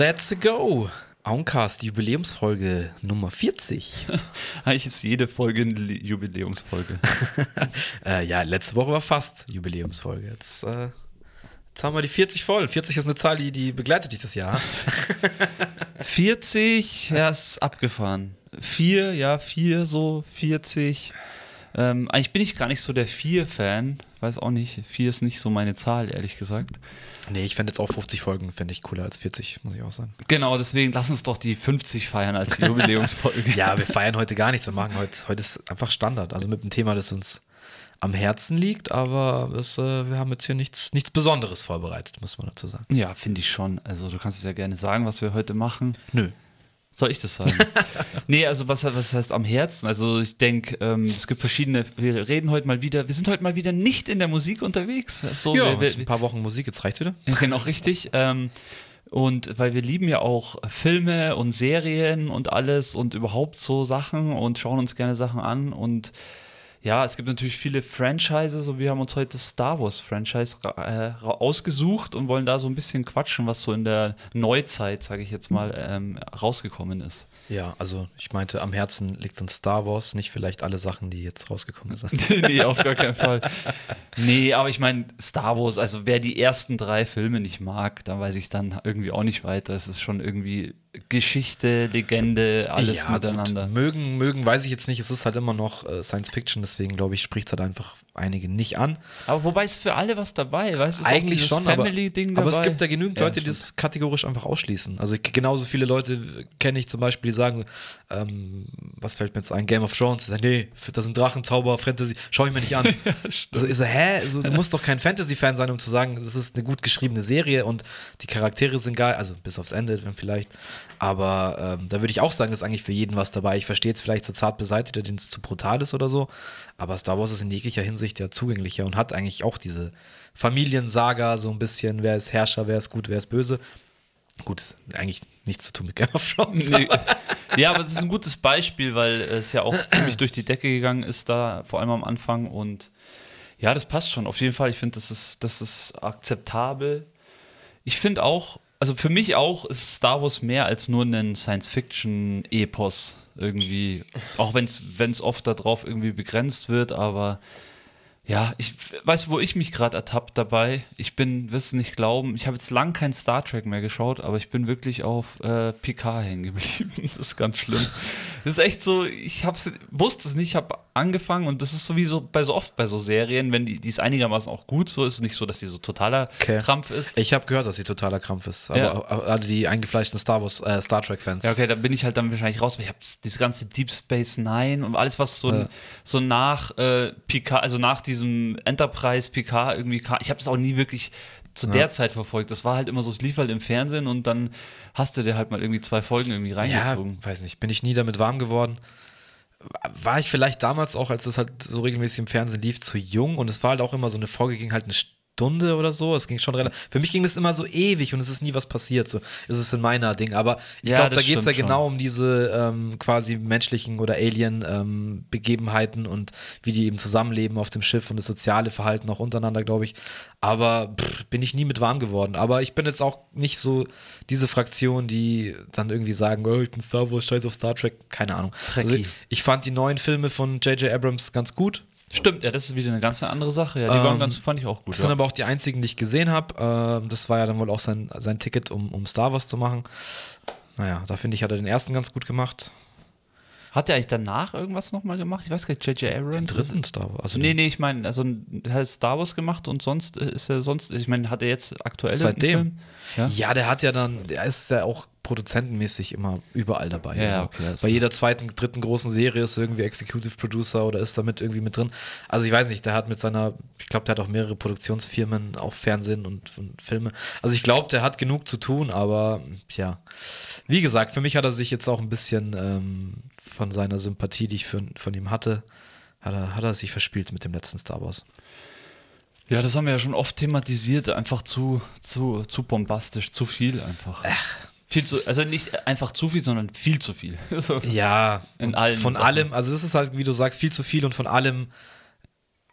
Let's go! Auncast, Jubiläumsfolge Nummer 40. Eigentlich ist jede Folge eine Jubiläumsfolge. äh, ja, letzte Woche war fast Jubiläumsfolge. Jetzt, äh, jetzt haben wir die 40 voll. 40 ist eine Zahl, die, die begleitet dich das Jahr. 40, ja, ist abgefahren. Vier, ja, vier, so 40. Ähm, eigentlich bin ich gar nicht so der Vier-Fan. Weiß auch nicht. Vier ist nicht so meine Zahl, ehrlich gesagt. Nee, ich fände jetzt auch 50 Folgen, fände ich cooler als 40, muss ich auch sagen. Genau, deswegen lass uns doch die 50 feiern als Jubiläumsfolge. ja, wir feiern heute gar nichts. Wir machen heute, heute ist einfach Standard. Also mit einem Thema, das uns am Herzen liegt, aber es, äh, wir haben jetzt hier nichts, nichts Besonderes vorbereitet, muss man dazu sagen. Ja, finde ich schon. Also du kannst es ja gerne sagen, was wir heute machen. Nö. Soll ich das sagen? nee, also was, was heißt am Herzen? Also ich denke, ähm, es gibt verschiedene, wir reden heute mal wieder, wir sind heute mal wieder nicht in der Musik unterwegs. So, ja, wir, wir, ein paar Wochen Musik, jetzt reicht's wieder. Genau, richtig. Ähm, und weil wir lieben ja auch Filme und Serien und alles und überhaupt so Sachen und schauen uns gerne Sachen an und ja, es gibt natürlich viele Franchises und wir haben uns heute das Star Wars Franchise äh, ausgesucht und wollen da so ein bisschen quatschen, was so in der Neuzeit, sage ich jetzt mal, ähm, rausgekommen ist. Ja, also ich meinte, am Herzen liegt uns Star Wars, nicht vielleicht alle Sachen, die jetzt rausgekommen sind. nee, auf gar keinen Fall. Nee, aber ich meine, Star Wars, also wer die ersten drei Filme nicht mag, da weiß ich dann irgendwie auch nicht weiter. Es ist schon irgendwie Geschichte, Legende, alles ja, miteinander. Gut. Mögen, mögen, weiß ich jetzt nicht. Es ist halt immer noch äh, Science Fiction, deswegen glaube ich, spricht es halt einfach einige nicht an. Aber wobei ist für alle was dabei, weißt du? Eigentlich schon, aber, aber es gibt ja genügend ja, Leute, die das kategorisch einfach ausschließen. Also genauso viele Leute kenne ich zum Beispiel, die sagen, ähm, was fällt mir jetzt ein, Game of Thrones, sagen, nee, das sind Drachen, Zauber, Fantasy, schau ich mir nicht an. ja, so ist er, hä? So, du musst doch kein Fantasy-Fan sein, um zu sagen, das ist eine gut geschriebene Serie und die Charaktere sind geil, also bis aufs Ende, wenn vielleicht. Aber ähm, da würde ich auch sagen, ist eigentlich für jeden was dabei. Ich verstehe jetzt vielleicht zu zart beseitigt, den es zu brutal ist oder so. Aber Star Wars ist in jeglicher Hinsicht ja zugänglicher und hat eigentlich auch diese Familiensaga, so ein bisschen, wer ist Herrscher, wer ist gut, wer ist böse. Gut, ist eigentlich nichts zu tun mit Game of Thrones. Nee. Ja, aber das ist ein gutes Beispiel, weil es ja auch ziemlich durch die Decke gegangen ist da, vor allem am Anfang. Und ja, das passt schon. Auf jeden Fall, ich finde, das ist, das ist akzeptabel. Ich finde auch, also für mich auch ist Star Wars mehr als nur ein Science-Fiction-Epos irgendwie. Auch wenn es oft darauf irgendwie begrenzt wird, aber ja, ich weiß, wo ich mich gerade ertappt dabei. Ich bin, wirst du nicht glauben, ich habe jetzt lang kein Star Trek mehr geschaut, aber ich bin wirklich auf äh, Picard hängen geblieben. Das ist ganz schlimm. Das ist echt so, ich hab's, wusste es nicht, ich habe angefangen und das ist sowieso bei so oft bei so Serien, wenn die, die ist einigermaßen auch gut, so ist es nicht so, dass die so totaler okay. Krampf ist. Ich habe gehört, dass sie totaler Krampf ist, aber ja. alle die eingefleischten Star Wars, äh, Star Trek Fans. Ja, okay, da bin ich halt dann wahrscheinlich raus, weil ich habe diese ganze Deep Space Nine und alles, was so, ja. so nach äh, Picard, also nach diesem Enterprise Picard irgendwie kam, ich habe das auch nie wirklich zu ja. der Zeit verfolgt. Das war halt immer so, es lief halt im Fernsehen und dann hast du dir halt mal irgendwie zwei Folgen irgendwie reingezogen. Ja, weiß nicht, bin ich nie damit warm geworden. War ich vielleicht damals auch, als das halt so regelmäßig im Fernsehen lief, zu jung und es war halt auch immer so eine Folge, ging halt eine Stunde oder so. Es ging schon relativ. Für mich ging es immer so ewig und es ist nie was passiert. So ist es in meiner Ding. Aber ich ja, glaube, da geht es ja schon. genau um diese ähm, quasi menschlichen oder Alien-Begebenheiten ähm, und wie die eben zusammenleben auf dem Schiff und das soziale Verhalten auch untereinander, glaube ich. Aber pff, bin ich nie mit warm geworden. Aber ich bin jetzt auch nicht so diese Fraktion, die dann irgendwie sagen, oh, ich bin Star Wars, scheiß auf Star Trek. Keine Ahnung. Also, ich fand die neuen Filme von J.J. Abrams ganz gut. Stimmt, ja, das ist wieder eine ganz andere Sache. Ja, die ähm, waren ganz, fand ich auch gut. Das ja. sind aber auch die einzigen, die ich gesehen habe. Ähm, das war ja dann wohl auch sein, sein Ticket, um, um Star Wars zu machen. Naja, da finde ich, hat er den ersten ganz gut gemacht. Hat er eigentlich danach irgendwas nochmal gemacht? Ich weiß gar nicht, J.J. Abrams? Den dritten Star Wars. Also nee, nee, ich meine, also er hat Star Wars gemacht und sonst ist er sonst, ich meine, hat er jetzt aktuell Seitdem? Ja? ja, der hat ja dann, der ist ja auch produzentenmäßig immer überall dabei. Ja, ja okay. Bei jeder zweiten, dritten großen Serie ist irgendwie Executive Producer oder ist damit irgendwie mit drin. Also ich weiß nicht, der hat mit seiner, ich glaube, der hat auch mehrere Produktionsfirmen, auch Fernsehen und, und Filme. Also ich glaube, der hat genug zu tun, aber ja, wie gesagt, für mich hat er sich jetzt auch ein bisschen ähm, von seiner Sympathie, die ich für, von ihm hatte, hat er, hat er sich verspielt mit dem letzten Star Wars. Ja, das haben wir ja schon oft thematisiert, einfach zu, zu, zu bombastisch, zu viel einfach. Ach, viel zu, also nicht einfach zu viel, sondern viel zu viel. ja, in allen. Von Sachen. allem, also das ist halt, wie du sagst, viel zu viel und von allem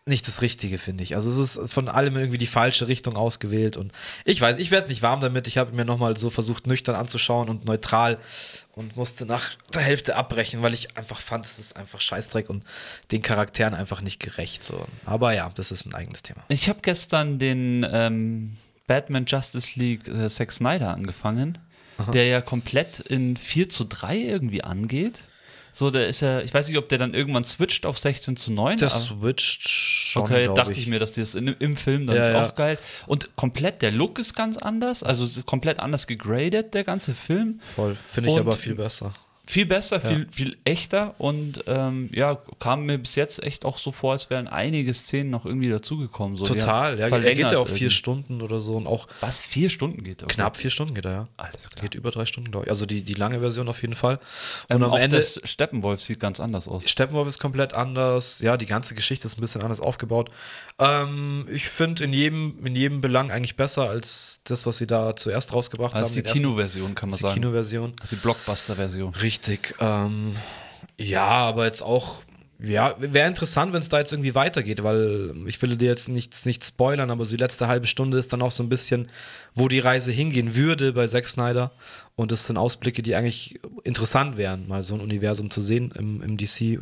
nicht das Richtige, finde ich. Also es ist von allem irgendwie die falsche Richtung ausgewählt und ich weiß, ich werde nicht warm damit. Ich habe mir nochmal so versucht, nüchtern anzuschauen und neutral und musste nach der Hälfte abbrechen, weil ich einfach fand, es ist einfach Scheißdreck und den Charakteren einfach nicht gerecht. So. Aber ja, das ist ein eigenes Thema. Ich habe gestern den ähm, Batman Justice League äh, Zack Snyder angefangen, Aha. der ja komplett in 4 zu 3 irgendwie angeht. So, der ist ja, ich weiß nicht, ob der dann irgendwann switcht auf 16 zu 9. Der switcht schon. Okay, dachte ich. ich. mir, dass die das in, im Film, dann ja, ist ja. auch geil. Und komplett, der Look ist ganz anders, also komplett anders gegradet, der ganze Film. Voll, finde ich Und aber viel besser viel besser, viel, ja. viel echter und ähm, ja, kam mir bis jetzt echt auch so vor, als wären einige Szenen noch irgendwie dazugekommen. So, Total, ja, er geht ja auch vier Stunden oder so und auch. Was, vier Stunden geht er? Knapp vier Stunden geht er, ja. Alles klar. Geht über drei Stunden, glaube ich. Also die, die lange Version auf jeden Fall. Und ähm, am Ende. Das Steppenwolf sieht ganz anders aus. Steppenwolf ist komplett anders, ja, die ganze Geschichte ist ein bisschen anders aufgebaut. Ähm, ich finde in jedem, in jedem Belang eigentlich besser als das, was sie da zuerst rausgebracht als haben. Die Kinoversion, kann man die sagen. Die Kinoversion. Also die Blockbuster-Version. Richtig. Ähm, ja, aber jetzt auch ja, wäre interessant, wenn es da jetzt irgendwie weitergeht, weil ich will dir jetzt nichts nicht spoilern, aber so die letzte halbe Stunde ist dann auch so ein bisschen, wo die Reise hingehen würde bei Zack Snyder. Und das sind Ausblicke, die eigentlich interessant wären, mal so ein Universum zu sehen im, im DC,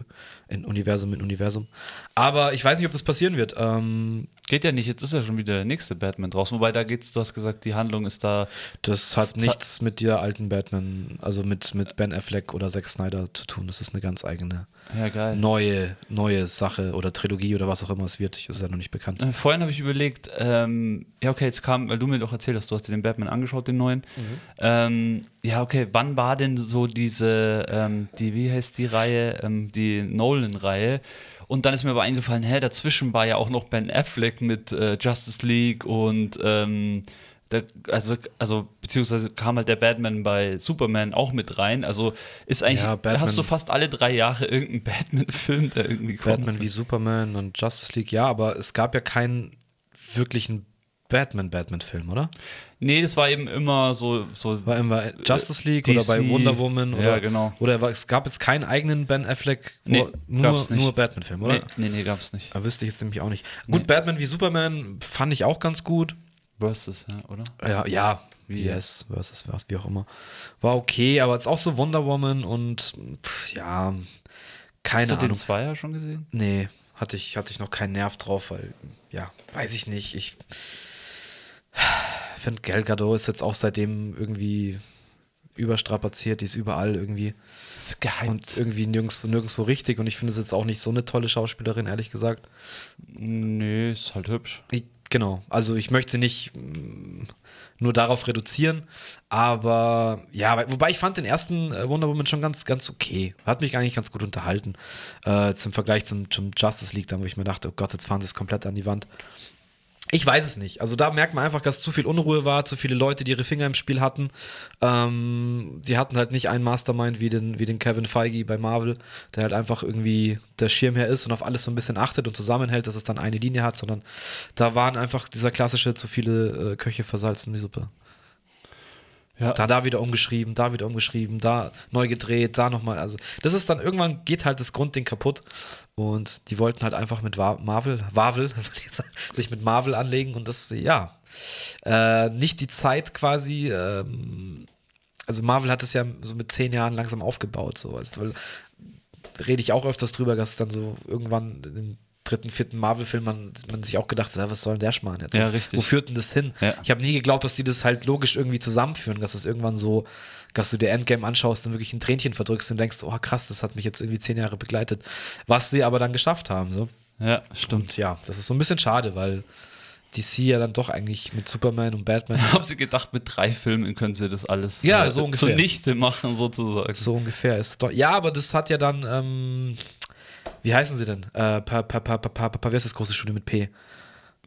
ein Universum mit Universum. Aber ich weiß nicht, ob das passieren wird. Ähm, Geht ja nicht, jetzt ist ja schon wieder der nächste Batman draußen. Wobei da geht's, du hast gesagt, die Handlung ist da. Das hat nichts mit der alten Batman, also mit, mit Ben Affleck oder Zack Snyder zu tun. Das ist eine ganz eigene ja, neue, neue Sache oder Trilogie oder was auch immer es wird. Das ist ja noch nicht bekannt. Äh, vorhin habe ich überlegt, ähm, ja, okay, jetzt kam, weil du mir doch erzählt hast, du hast dir den Batman angeschaut, den neuen. Mhm. Ähm, ja, okay, wann war denn so diese, ähm, die, wie heißt die Reihe, ähm, die Nolan-Reihe? Und dann ist mir aber eingefallen, hä, dazwischen war ja auch noch Ben Affleck mit äh, Justice League und ähm, der, also, also beziehungsweise kam halt der Batman bei Superman auch mit rein. Also ist eigentlich, ja, hast du fast alle drei Jahre irgendeinen Batman-Film, der irgendwie kommt. Batman wie Superman und Justice League, ja, aber es gab ja keinen wirklichen Batman-Batman-Film, oder? Nee, das war eben immer so. so war immer Justice League DC, oder bei Wonder Woman oder. Ja, genau. Oder es gab jetzt keinen eigenen Ben Affleck, nee, nur, nur Batman-Film, oder? Nee, nee, nee gab es nicht. Da wüsste ich jetzt nämlich auch nicht. Gut, nee. Batman wie Superman fand ich auch ganz gut. Versus, ja, oder? Ja, ja. Wie yes, versus was, wie auch immer. War okay, aber jetzt auch so Wonder Woman und pff, ja, keine Hast du Ahnung. den Zweier schon gesehen? Nee, hatte ich, hatte ich noch keinen Nerv drauf, weil, ja, weiß ich nicht. Ich finde, Gal Gadot ist jetzt auch seitdem irgendwie überstrapaziert, die ist überall irgendwie. Das ist geheim. Und irgendwie nirgends, nirgends so richtig. Und ich finde es jetzt auch nicht so eine tolle Schauspielerin, ehrlich gesagt. Nee, ist halt hübsch. Ich, Genau, also ich möchte sie nicht mm, nur darauf reduzieren, aber ja, wobei ich fand den ersten äh, Wonder Woman schon ganz, ganz okay. Hat mich eigentlich ganz gut unterhalten. Äh, zum Vergleich zum, zum Justice League, da wo ich mir dachte, oh Gott, jetzt fahren sie es komplett an die Wand. Ich weiß es nicht. Also da merkt man einfach, dass zu viel Unruhe war, zu viele Leute, die ihre Finger im Spiel hatten. Ähm, die hatten halt nicht einen Mastermind wie den, wie den Kevin Feige bei Marvel, der halt einfach irgendwie der Schirmherr ist und auf alles so ein bisschen achtet und zusammenhält, dass es dann eine Linie hat, sondern da waren einfach dieser klassische zu viele äh, Köche versalzen die Suppe. Ja. Da, da wieder umgeschrieben, da wieder umgeschrieben, da neu gedreht, da nochmal. Also, das ist dann irgendwann geht halt das Grundding kaputt. Und die wollten halt einfach mit Marvel, Wavel, sich mit Marvel anlegen und das, ja, äh, nicht die Zeit quasi. Ähm, also, Marvel hat es ja so mit zehn Jahren langsam aufgebaut, so. Weißt, weil, rede ich auch öfters drüber, dass dann so irgendwann in dritten, vierten Marvel-Film man, man sich auch gedacht, was soll denn der Schmarrn jetzt? Ja, richtig. Wo führt denn das hin? Ja. Ich habe nie geglaubt, dass die das halt logisch irgendwie zusammenführen, dass das irgendwann so, dass du dir Endgame anschaust und wirklich ein Tränchen verdrückst und denkst, oh krass, das hat mich jetzt irgendwie zehn Jahre begleitet. Was sie aber dann geschafft haben, so. Ja, stimmt. Und ja, das ist so ein bisschen schade, weil DC ja dann doch eigentlich mit Superman und Batman. Haben sie gedacht, mit drei Filmen können sie das alles ja, äh, so ungefähr. zunichte machen, sozusagen. So ungefähr ist doch, Ja, aber das hat ja dann, ähm, wie heißen sie denn? Äh, pa, pa, pa, pa, pa, pa, wer ist das große Studio mit P?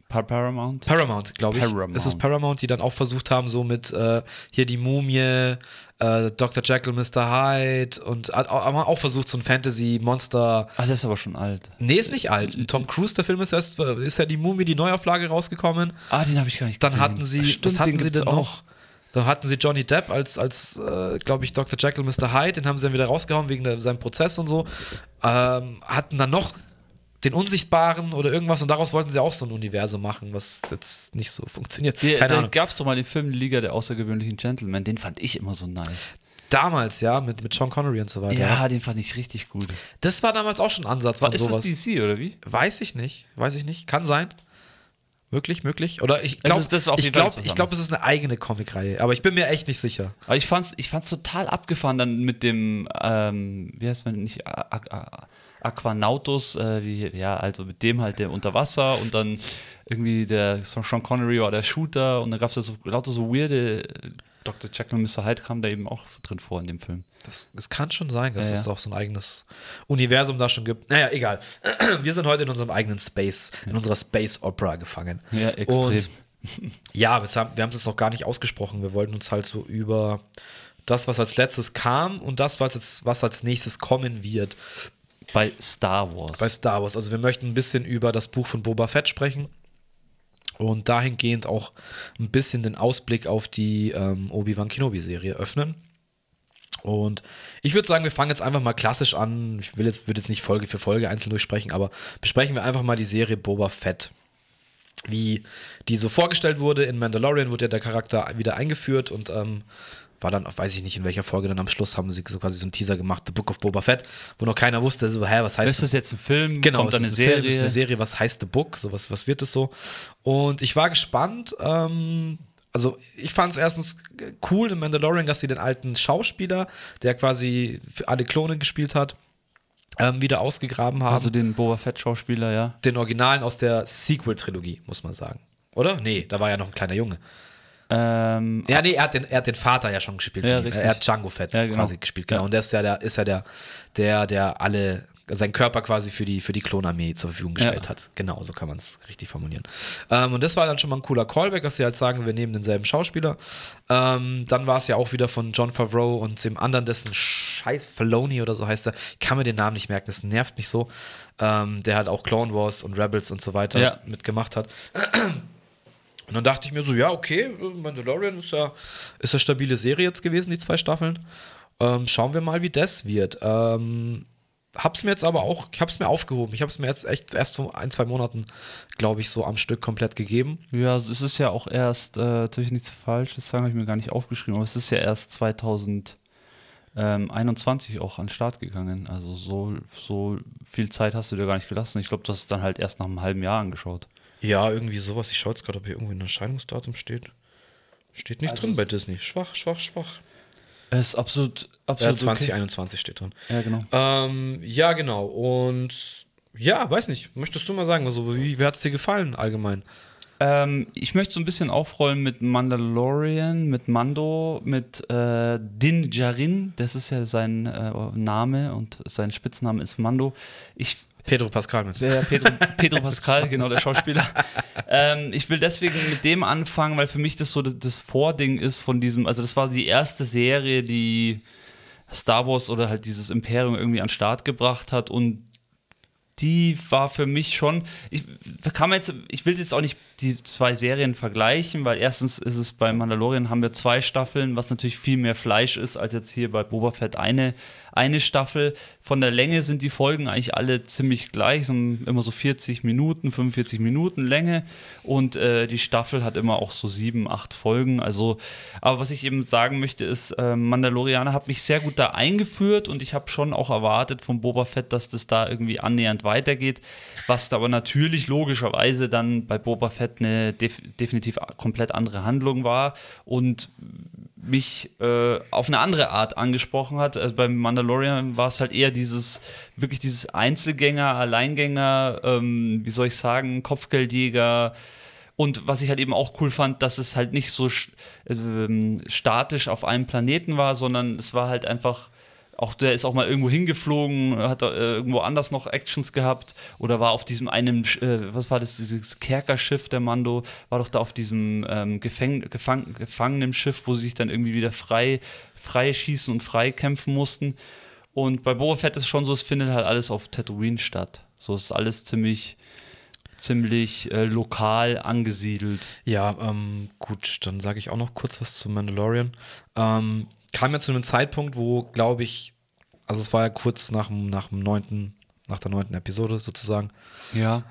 Paramount? Paramount, glaube ich. Paramount. Es ist Paramount, die dann auch versucht haben, so mit äh, hier die Mumie, äh, Dr. Jekyll, Mr. Hyde und haben auch versucht, so ein Fantasy-Monster. Ach, das ist aber schon alt. Nee, ist nicht alt. Tom Cruise, der Film ist erst, ist ja die Mumie, die Neuauflage rausgekommen. Ah, den habe ich gar nicht gesehen. Dann hatten sie, Stimmt, was hatten sie denn noch? Da hatten sie Johnny Depp als, als äh, glaube ich, Dr. Jekyll, Mr. Hyde, den haben sie dann wieder rausgehauen wegen der, seinem Prozess und so. Ähm, hatten dann noch den Unsichtbaren oder irgendwas und daraus wollten sie auch so ein Universum machen, was jetzt nicht so funktioniert. Die, Keine da gab es doch mal den Film Liga der außergewöhnlichen Gentlemen, den fand ich immer so nice. Damals, ja, mit, mit Sean Connery und so weiter. Ja, den fand ich richtig gut. Das war damals auch schon ein Ansatz war, von ist sowas. Ist das DC oder wie? Weiß ich nicht, weiß ich nicht. Kann sein. Möglich, möglich. Oder ich glaube, ich glaube, ich glaube, es ist eine eigene Comicreihe. Aber ich bin mir echt nicht sicher. Aber ich fand's, ich fand's total abgefahren dann mit dem, ähm, wie heißt man nicht, Aquanautus, äh, wie, ja, also mit dem halt der unter Wasser und dann irgendwie der Sean Connery war der Shooter und dann gab es ja so lauter so weirde Dr. Jekyll und Mr. Hyde kam da eben auch drin vor in dem Film. Das, das kann schon sein, dass ja, es ja. auch so ein eigenes Universum da schon gibt. Naja, egal. Wir sind heute in unserem eigenen Space, in unserer Space Opera gefangen. Ja, extrem. Und ja, wir haben es noch gar nicht ausgesprochen. Wir wollten uns halt so über das, was als letztes kam und das, was, jetzt, was als nächstes kommen wird. Bei Star Wars. Bei Star Wars. Also wir möchten ein bisschen über das Buch von Boba Fett sprechen und dahingehend auch ein bisschen den Ausblick auf die ähm, Obi-Wan Kenobi-Serie öffnen. Und ich würde sagen, wir fangen jetzt einfach mal klassisch an. Ich will jetzt, würde jetzt nicht Folge für Folge einzeln durchsprechen, aber besprechen wir einfach mal die Serie Boba Fett. Wie die so vorgestellt wurde in Mandalorian, wurde ja der Charakter wieder eingeführt und ähm, war dann, weiß ich nicht in welcher Folge, dann am Schluss haben sie so quasi so einen Teaser gemacht, The Book of Boba Fett, wo noch keiner wusste, so, hä, was heißt das? Ist das jetzt ein Film? Genau, Kommt dann eine Serie? Film, ist eine Serie, was heißt The Book? So, was, was wird es so? Und ich war gespannt, ähm, also ich fand es erstens cool in Mandalorian, dass sie den alten Schauspieler, der quasi für alle Klone gespielt hat, ähm, wieder ausgegraben haben. Also den Boba Fett-Schauspieler, ja. Den Originalen aus der Sequel-Trilogie, muss man sagen. Oder? Nee, da war ja noch ein kleiner Junge. Ähm, ja, nee, er hat, den, er hat den Vater ja schon gespielt. Ja, er hat Django Fett ja, genau. quasi gespielt, genau. Ja. Und der ist ja der, ist ja der, der, der alle seinen Körper quasi für die, für die Klonarmee zur Verfügung gestellt ja. hat. Genau, so kann man es richtig formulieren. Ähm, und das war dann schon mal ein cooler Callback, dass sie halt sagen, wir nehmen denselben Schauspieler. Ähm, dann war es ja auch wieder von John Favreau und dem anderen, dessen Scheiß Filoni oder so heißt er. Ich kann mir den Namen nicht merken, das nervt mich so. Ähm, der halt auch Clone Wars und Rebels und so weiter ja. mitgemacht hat. Und dann dachte ich mir so, ja, okay, Mandalorian ist ja, ist ja stabile Serie jetzt gewesen, die zwei Staffeln. Ähm, schauen wir mal, wie das wird. Ähm, hab's mir jetzt aber auch, ich hab's mir aufgehoben. Ich hab's mir jetzt echt erst vor ein, zwei Monaten, glaube ich, so am Stück komplett gegeben. Ja, es ist ja auch erst, äh, natürlich nichts Falsches sagen, habe ich mir gar nicht aufgeschrieben, aber es ist ja erst 2021 auch an den Start gegangen. Also so, so viel Zeit hast du dir gar nicht gelassen. Ich glaube, du hast es dann halt erst nach einem halben Jahr angeschaut. Ja, irgendwie sowas. Ich schaue jetzt gerade, ob hier irgendwie ein Erscheinungsdatum steht. Steht nicht also drin bei Disney. Schwach, schwach, schwach. Es ist absolut, absolut. Ja, 2021 okay. steht drin. Ja, genau. Ähm, ja, genau. Und ja, weiß nicht. Möchtest du mal sagen, also, wie, wie hat es dir gefallen allgemein? Ähm, ich möchte so ein bisschen aufrollen mit Mandalorian, mit Mando, mit äh, Din Djarin. Das ist ja sein äh, Name und sein Spitzname ist Mando. Ich Pedro Pascal mit. Ja, Pedro, Pedro Pascal, genau, der Schauspieler. Ähm, ich will deswegen mit dem anfangen, weil für mich das so das Vording ist von diesem, also das war die erste Serie, die Star Wars oder halt dieses Imperium irgendwie an den Start gebracht hat und die war für mich schon, ich kann jetzt, ich will jetzt auch nicht die zwei Serien vergleichen, weil erstens ist es bei Mandalorian haben wir zwei Staffeln, was natürlich viel mehr Fleisch ist als jetzt hier bei Boba Fett eine eine Staffel. Von der Länge sind die Folgen eigentlich alle ziemlich gleich, sind immer so 40 Minuten, 45 Minuten Länge. Und äh, die Staffel hat immer auch so sieben, acht Folgen. Also, aber was ich eben sagen möchte ist, äh, Mandalorianer hat mich sehr gut da eingeführt. Und ich habe schon auch erwartet von Boba Fett, dass das da irgendwie annähernd weitergeht, was da aber natürlich logischerweise dann bei Boba Fett eine def definitiv komplett andere Handlung war. Und mich äh, auf eine andere Art angesprochen hat. Also beim Mandalorian war es halt eher dieses, wirklich dieses Einzelgänger, Alleingänger, ähm, wie soll ich sagen, Kopfgeldjäger. Und was ich halt eben auch cool fand, dass es halt nicht so äh, statisch auf einem Planeten war, sondern es war halt einfach auch der ist auch mal irgendwo hingeflogen, hat äh, irgendwo anders noch Actions gehabt oder war auf diesem einen, äh, was war das, dieses Kerkerschiff der Mando, war doch da auf diesem ähm, Gefäng Gefang gefangenen Schiff, wo sie sich dann irgendwie wieder frei, frei schießen und frei kämpfen mussten. Und bei Boba Fett ist es schon so, es findet halt alles auf Tatooine statt. So ist alles ziemlich ziemlich äh, lokal angesiedelt. Ja, ähm, gut, dann sage ich auch noch kurz was zu Mandalorian. Ähm, kam ja zu einem Zeitpunkt, wo, glaube ich, also es war ja kurz nach dem, nach dem 9. nach der neunten Episode sozusagen. Ja.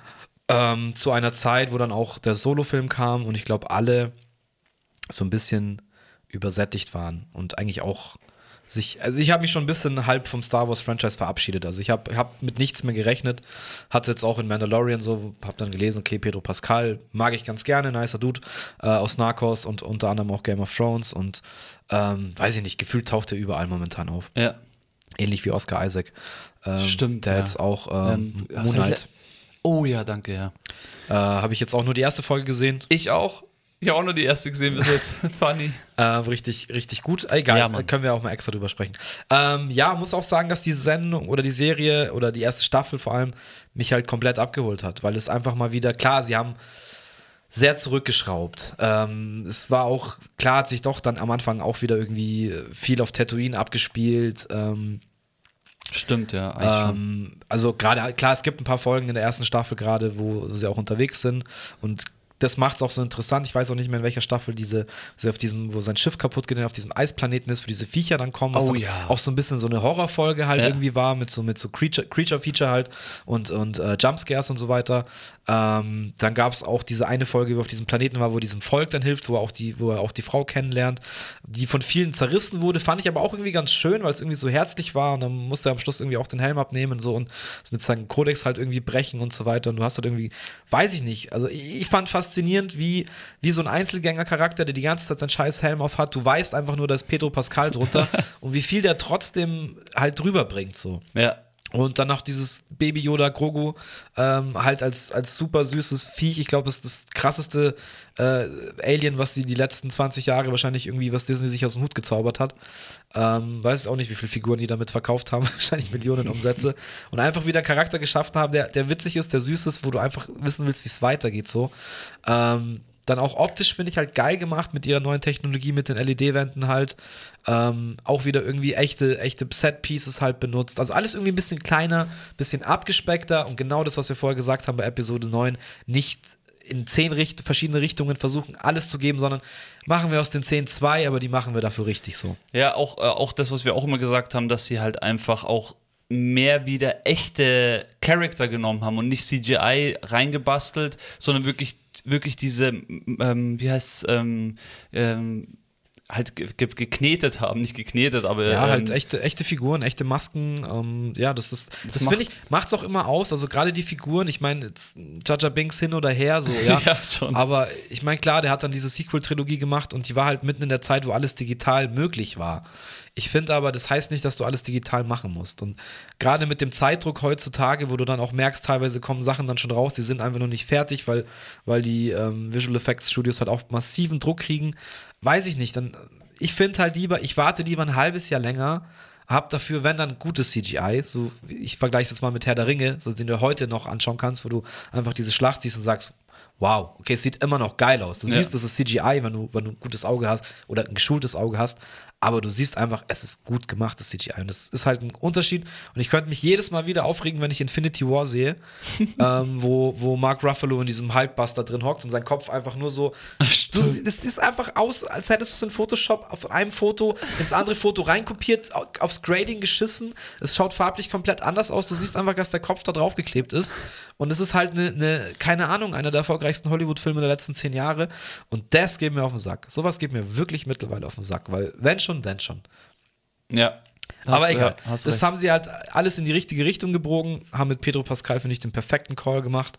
Ähm, zu einer Zeit, wo dann auch der Solo-Film kam und ich glaube, alle so ein bisschen übersättigt waren und eigentlich auch sich, also ich habe mich schon ein bisschen halb vom Star Wars Franchise verabschiedet. Also ich habe hab mit nichts mehr gerechnet. Hatte jetzt auch in Mandalorian so, habe dann gelesen, okay, Pedro Pascal mag ich ganz gerne, nicer Dude äh, aus Narcos und unter anderem auch Game of Thrones und ähm, weiß ich nicht, gefühlt taucht er überall momentan auf. Ja. Ähnlich wie Oscar Isaac. Ähm, Stimmt. Der ja. jetzt auch ähm, ähm, Moonlight. Oh ja, danke, ja. Äh, habe ich jetzt auch nur die erste Folge gesehen. Ich auch. Ich habe auch nur die erste gesehen bis jetzt. Funny. Äh, richtig, richtig gut. Egal, ja, können wir auch mal extra drüber sprechen. Ähm, ja, muss auch sagen, dass die Sendung oder die Serie oder die erste Staffel vor allem mich halt komplett abgeholt hat, weil es einfach mal wieder, klar, sie haben sehr zurückgeschraubt. Ähm, es war auch, klar, hat sich doch dann am Anfang auch wieder irgendwie viel auf Tatooine abgespielt. Ähm, Stimmt, ja. Ähm, also gerade, klar, es gibt ein paar Folgen in der ersten Staffel gerade, wo sie auch unterwegs sind und das macht es auch so interessant. Ich weiß auch nicht mehr, in welcher Staffel diese, wo auf diesem, wo sein Schiff kaputt geht, auf diesem Eisplaneten ist, wo diese Viecher dann kommen. Was oh, dann ja. auch so ein bisschen so eine Horrorfolge halt ja. irgendwie war, mit so, mit so Creature-Feature Creature halt und, und äh, Jumpscares und so weiter. Ähm, dann gab es auch diese eine Folge, wo auf diesem Planeten war, wo diesem Volk dann hilft, wo er auch die, wo er auch die Frau kennenlernt, die von vielen zerrissen wurde, fand ich aber auch irgendwie ganz schön, weil es irgendwie so herzlich war und dann musste er am Schluss irgendwie auch den Helm abnehmen und so und mit seinem Kodex halt irgendwie brechen und so weiter. Und du hast halt irgendwie, weiß ich nicht, also ich, ich fand faszinierend, wie, wie so ein Einzelgänger-Charakter, der die ganze Zeit seinen scheiß Helm auf hat. Du weißt einfach nur, da ist Pedro Pascal drunter und wie viel der trotzdem halt drüber bringt, so. Ja. Und dann noch dieses Baby Yoda Grogu, ähm, halt als, als super süßes Viech. Ich glaube, das ist das krasseste äh, Alien, was sie die letzten 20 Jahre wahrscheinlich irgendwie, was Disney sich aus dem Hut gezaubert hat. Ähm, weiß auch nicht, wie viele Figuren die damit verkauft haben. wahrscheinlich Millionen Umsätze. Und einfach wieder einen Charakter geschaffen haben, der, der witzig ist, der süß ist, wo du einfach wissen willst, wie es weitergeht. So. Ähm, dann auch optisch finde ich halt geil gemacht mit ihrer neuen Technologie, mit den LED-Wänden halt. Ähm, auch wieder irgendwie echte, echte Set-Pieces halt benutzt. Also alles irgendwie ein bisschen kleiner, bisschen abgespeckter und genau das, was wir vorher gesagt haben bei Episode 9, nicht in zehn Richt verschiedene Richtungen versuchen, alles zu geben, sondern machen wir aus den zehn zwei, aber die machen wir dafür richtig so. Ja, auch, äh, auch das, was wir auch immer gesagt haben, dass sie halt einfach auch mehr wieder echte Charakter genommen haben und nicht CGI reingebastelt, sondern wirklich wirklich diese, ähm, wie heißt es, ähm, ähm, halt ge ge geknetet haben, nicht geknetet, aber. Ja, ähm, halt echte, echte Figuren, echte Masken. Ähm, ja, das ist, das, das finde ich, macht es auch immer aus. Also gerade die Figuren, ich meine, Jaja Binks hin oder her, so, ja. ja schon. Aber ich meine, klar, der hat dann diese Sequel-Trilogie gemacht und die war halt mitten in der Zeit, wo alles digital möglich war. Ich finde aber, das heißt nicht, dass du alles digital machen musst. Und gerade mit dem Zeitdruck heutzutage, wo du dann auch merkst, teilweise kommen Sachen dann schon raus, die sind einfach noch nicht fertig, weil, weil die ähm, Visual Effects Studios halt auch massiven Druck kriegen weiß ich nicht, dann ich finde halt lieber, ich warte lieber ein halbes Jahr länger, hab dafür, wenn dann gutes CGI, so ich vergleiche es jetzt mal mit Herr der Ringe, so den du heute noch anschauen kannst, wo du einfach diese Schlacht siehst und sagst, wow, okay, es sieht immer noch geil aus. Du ja. siehst, das ist CGI, wenn du, wenn du ein gutes Auge hast oder ein geschultes Auge hast, aber du siehst einfach, es ist gut gemacht, das CGI. Und das ist halt ein Unterschied. Und ich könnte mich jedes Mal wieder aufregen, wenn ich Infinity War sehe, ähm, wo, wo Mark Ruffalo in diesem Hulkbuster drin hockt und sein Kopf einfach nur so. Du, das sieht einfach aus, als hättest du es in Photoshop auf einem Foto ins andere Foto reinkopiert, aufs Grading geschissen. Es schaut farblich komplett anders aus. Du siehst einfach, dass der Kopf da drauf geklebt ist. Und es ist halt eine, eine keine Ahnung, einer der erfolgreichsten Hollywood-Filme der letzten zehn Jahre. Und das geht mir auf den Sack. Sowas geht mir wirklich mittlerweile auf den Sack, weil wenn schon, denn schon. Ja. Aber egal. Ja, das recht. haben sie halt alles in die richtige Richtung gebogen, haben mit Pedro Pascal, finde ich, den perfekten Call gemacht.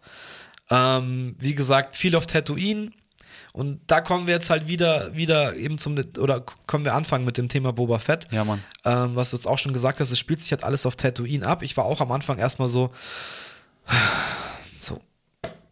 Ähm, wie gesagt, viel auf Tatooine. Und da kommen wir jetzt halt wieder, wieder eben zum, oder können wir anfangen mit dem Thema Boba Fett. Ja, Mann. Ähm, was du jetzt auch schon gesagt hast, es spielt sich halt alles auf Tatooine ab. Ich war auch am Anfang erstmal so, so,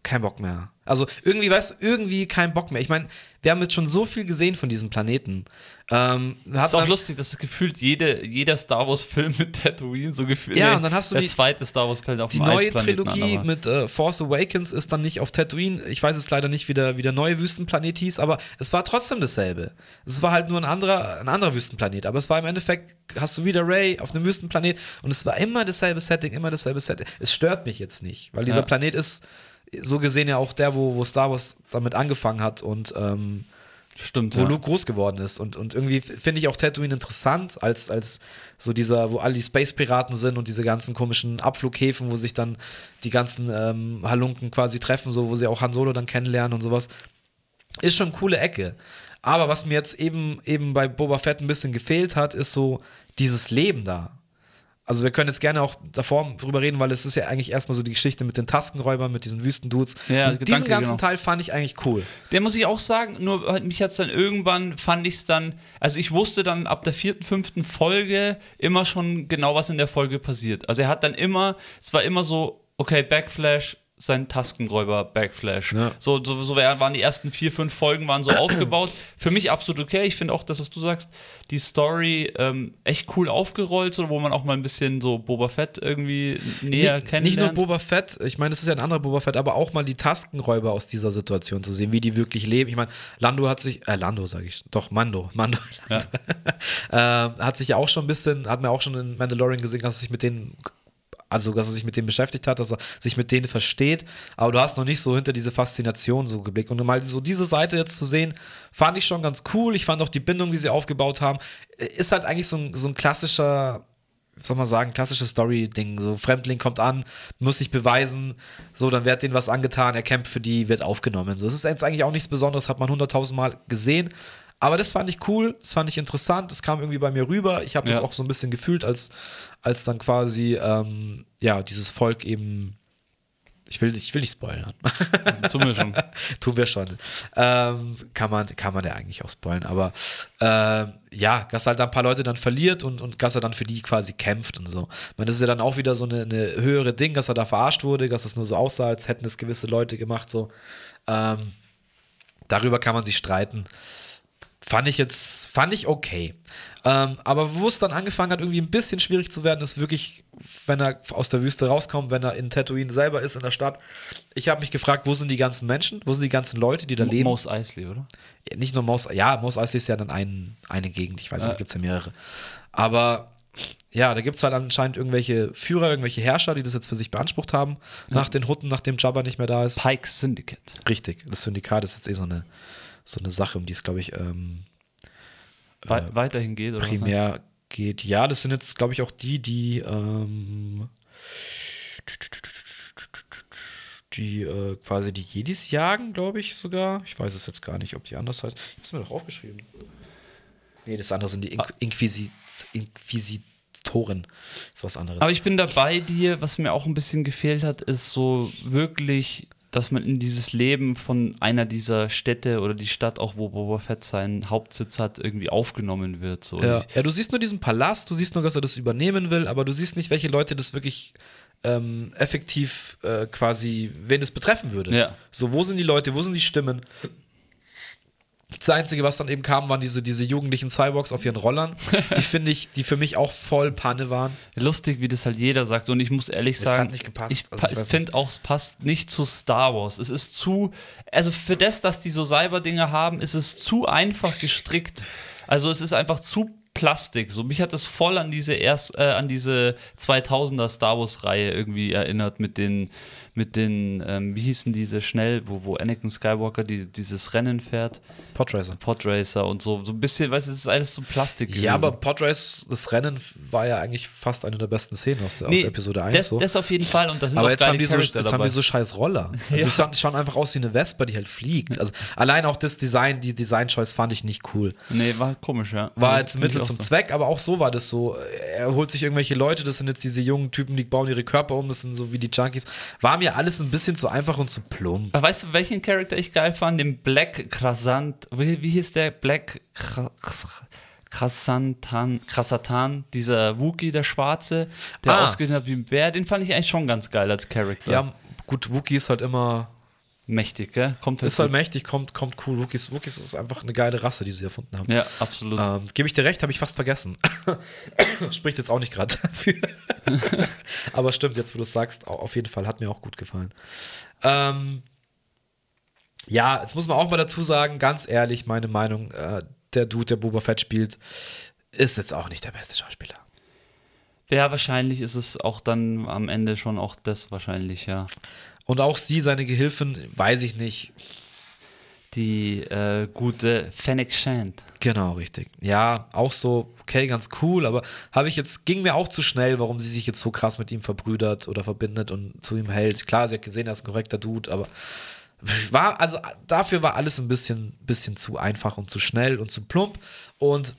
kein Bock mehr. Also irgendwie, weißt du, irgendwie kein Bock mehr. Ich meine, wir haben jetzt schon so viel gesehen von diesem Planeten. Ähm, ist auch lustig, dass gefühlt jede, jeder Star Wars-Film mit Tatooine so gefühlt. Ja, und dann hast du der die, zweite Star Wars-Film auf Die neue Trilogie mit äh, Force Awakens ist dann nicht auf Tatooine. Ich weiß jetzt leider nicht, wie der, wie der neue Wüstenplanet hieß, aber es war trotzdem dasselbe. Es war halt nur ein anderer, ein anderer Wüstenplanet, aber es war im Endeffekt, hast du wieder Ray auf einem Wüstenplanet und es war immer dasselbe Setting, immer dasselbe Setting. Es stört mich jetzt nicht, weil dieser ja. Planet ist so gesehen ja auch der, wo, wo Star Wars damit angefangen hat und ähm, Stimmt, wo ja. Luke groß geworden ist. Und, und irgendwie finde ich auch Tatooine interessant, als, als so dieser, wo alle die Space-Piraten sind und diese ganzen komischen Abflughäfen, wo sich dann die ganzen ähm, Halunken quasi treffen, so wo sie auch Han Solo dann kennenlernen und sowas. Ist schon eine coole Ecke. Aber was mir jetzt eben, eben bei Boba Fett ein bisschen gefehlt hat, ist so dieses Leben da. Also wir können jetzt gerne auch davor drüber reden, weil es ist ja eigentlich erstmal so die Geschichte mit den Taskenräubern, mit diesen Wüstendudes. Ja, und diesen Gedanke, ganzen genau. Teil fand ich eigentlich cool. Der muss ich auch sagen, nur halt mich hat es dann irgendwann, fand ich es dann, also ich wusste dann ab der vierten, fünften Folge immer schon genau, was in der Folge passiert. Also er hat dann immer, es war immer so, okay, Backflash, sein Taskenräuber Backflash. Ja. So, so, so waren die ersten vier, fünf Folgen waren so aufgebaut. Für mich absolut okay. Ich finde auch das, was du sagst, die Story ähm, echt cool aufgerollt, so, wo man auch mal ein bisschen so Boba Fett irgendwie näher nicht, kennenlernt. nicht nur Boba Fett, ich meine, das ist ja ein anderer Boba Fett, aber auch mal die Taskenräuber aus dieser Situation zu sehen, wie die wirklich leben. Ich meine, Lando hat sich, äh, Lando sage ich, doch, Mando, Mando, Ja. äh, hat sich ja auch schon ein bisschen, hat mir auch schon in Mandalorian gesehen, dass sich mit denen, also dass er sich mit denen beschäftigt hat, dass er sich mit denen versteht, aber du hast noch nicht so hinter diese Faszination so geblickt und mal so diese Seite jetzt zu sehen, fand ich schon ganz cool. Ich fand auch die Bindung, die sie aufgebaut haben, ist halt eigentlich so ein, so ein klassischer soll man sagen, klassisches Story-Ding. So, Fremdling kommt an, muss sich beweisen, so, dann wird denen was angetan, er kämpft für die, wird aufgenommen. So, das ist eigentlich auch nichts Besonderes, hat man hunderttausend Mal gesehen. Aber das fand ich cool, das fand ich interessant, das kam irgendwie bei mir rüber. Ich habe das Ja. auch so ein bisschen gefühlt, als, als dann quasi, ähm, ja, dieses Volk eben. Ich will, ich will nicht spoilern. Tun wir schon. Tun wir schon. Ähm, kann, man, kann man ja eigentlich auch spoilen, aber ähm, ja, dass halt ein paar Leute dann verliert und, und dass er dann für die quasi kämpft und so. Meine, das ist ja dann auch wieder so eine, eine höhere Ding, dass er da verarscht wurde, dass es nur so aussah, als hätten es gewisse Leute gemacht, so. Ähm, darüber kann man sich streiten. Fand ich jetzt, fand ich okay. Ähm, aber wo es dann angefangen hat, irgendwie ein bisschen schwierig zu werden, ist wirklich, wenn er aus der Wüste rauskommt, wenn er in Tatooine selber ist, in der Stadt. Ich habe mich gefragt, wo sind die ganzen Menschen, wo sind die ganzen Leute, die da leben? Mos Eisley, oder? Ja, nicht nur Maus, ja, Maus Eisley ist ja dann ein, eine Gegend, ich weiß nicht, Ja. da gibt es ja mehrere. Aber ja, da gibt es halt anscheinend irgendwelche Führer, irgendwelche Herrscher, die das jetzt für sich beansprucht haben, nach den Hutten, nachdem Jabba nicht mehr da ist. Pike's Syndicate. Richtig, das Syndikat ist jetzt eh so eine, so eine Sache, um die es, glaube ich, ähm, Wei weiterhin geht, oder was? primär geht. Ja, das sind jetzt, glaube ich, auch die, die ähm, die äh, quasi die Jedis jagen, glaube ich sogar. Ich weiß es jetzt gar nicht, ob die anders heißt. Ich habe es mir doch aufgeschrieben. Nee, das andere sind die Inqu Inquisi Inquisitoren. Das ist was anderes. Aber ich bin da bei dir, was mir auch ein bisschen gefehlt hat, ist so wirklich, dass man in dieses Leben von einer dieser Städte oder die Stadt, auch wo Boba Fett seinen Hauptsitz hat, irgendwie aufgenommen wird. So. Ja. Ja, du siehst nur diesen Palast, du siehst nur, dass er das übernehmen will, aber du siehst nicht, welche Leute das wirklich ähm, effektiv äh, quasi, wen es betreffen würde. Ja. So, wo sind die Leute, wo sind die Stimmen? Das Einzige, was dann eben kam, waren diese, diese jugendlichen Cyborgs auf ihren Rollern, die finde ich, die für mich auch voll Panne waren. Lustig, wie das halt jeder sagt. Und ich muss ehrlich Es sagen, hat nicht gepasst. ich, Also ich finde auch, es passt nicht zu Star Wars. Es ist zu, also für das, dass die so Cyber-Dinge haben, ist es zu einfach gestrickt. Also es ist einfach zu Plastik. So mich hat es voll an diese erst, äh, an diese 2000er Star Wars Reihe irgendwie erinnert mit den mit den ähm, wie hießen diese schnell, wo wo Anakin Skywalker die, dieses Rennen fährt, Podracer. Podracer und so so ein bisschen, weißt du, es ist alles so Plastik. Ja, gewesen. aber Podrace, das Rennen war ja eigentlich fast eine der besten Szenen aus, der, Nee, aus Episode 1. Das, so. das auf jeden Fall und da sind Aber auch jetzt, haben die, so, jetzt haben die so scheiß Roller. Also Es schaut, schauen einfach aus wie eine Vespa, die halt fliegt. Also allein auch das Design, die Design-Choice fand ich nicht cool. Nee, war komisch, ja. War Ja, jetzt find ich Mittel zum so. Zweck, aber auch so war das so. Er holt sich irgendwelche Leute, das sind jetzt diese jungen Typen, die bauen ihre Körper um, das sind so wie die Junkies. War mir alles ein bisschen zu einfach und zu plump. Aber weißt du, welchen Charakter ich geil fand? Den Black Krasant. Wie, wie hieß der? Black Kra- Krasantan, Krasatan, dieser Wookie, der Schwarze, der Ah. ausgesehen hat wie ein Bär. Den fand ich eigentlich schon ganz geil als Charakter. Ja, gut, Wookie ist halt immer, Mächtig, gell? Kommt ist halt mächtig, kommt, kommt cool. Wookies, Wookies ist einfach eine geile Rasse, die sie erfunden haben. Ja, absolut. Ähm, Gebe ich dir recht, habe ich fast vergessen. Spricht jetzt auch nicht gerade dafür. Aber stimmt, jetzt wo du es sagst, au- auf jeden Fall, hat mir auch gut gefallen. Ähm, ja, jetzt muss man auch mal dazu sagen, ganz ehrlich, meine Meinung, äh, der Dude, der Boba Fett spielt, ist jetzt auch nicht der beste Schauspieler. Ja, wahrscheinlich ist es auch dann am Ende schon auch das wahrscheinlich, ja. Und auch sie, seine Gehilfin, weiß ich nicht. die äh, gute Fennec Shand. Genau, richtig. Ja, auch so, okay, ganz cool, aber habe ich jetzt, ging mir auch zu schnell, warum sie sich jetzt so krass mit ihm verbrüdert oder verbindet und zu ihm hält. Klar, sie hat gesehen, er ist ein korrekter Dude, aber war, also dafür war alles ein bisschen, bisschen zu einfach und zu schnell und zu plump. Und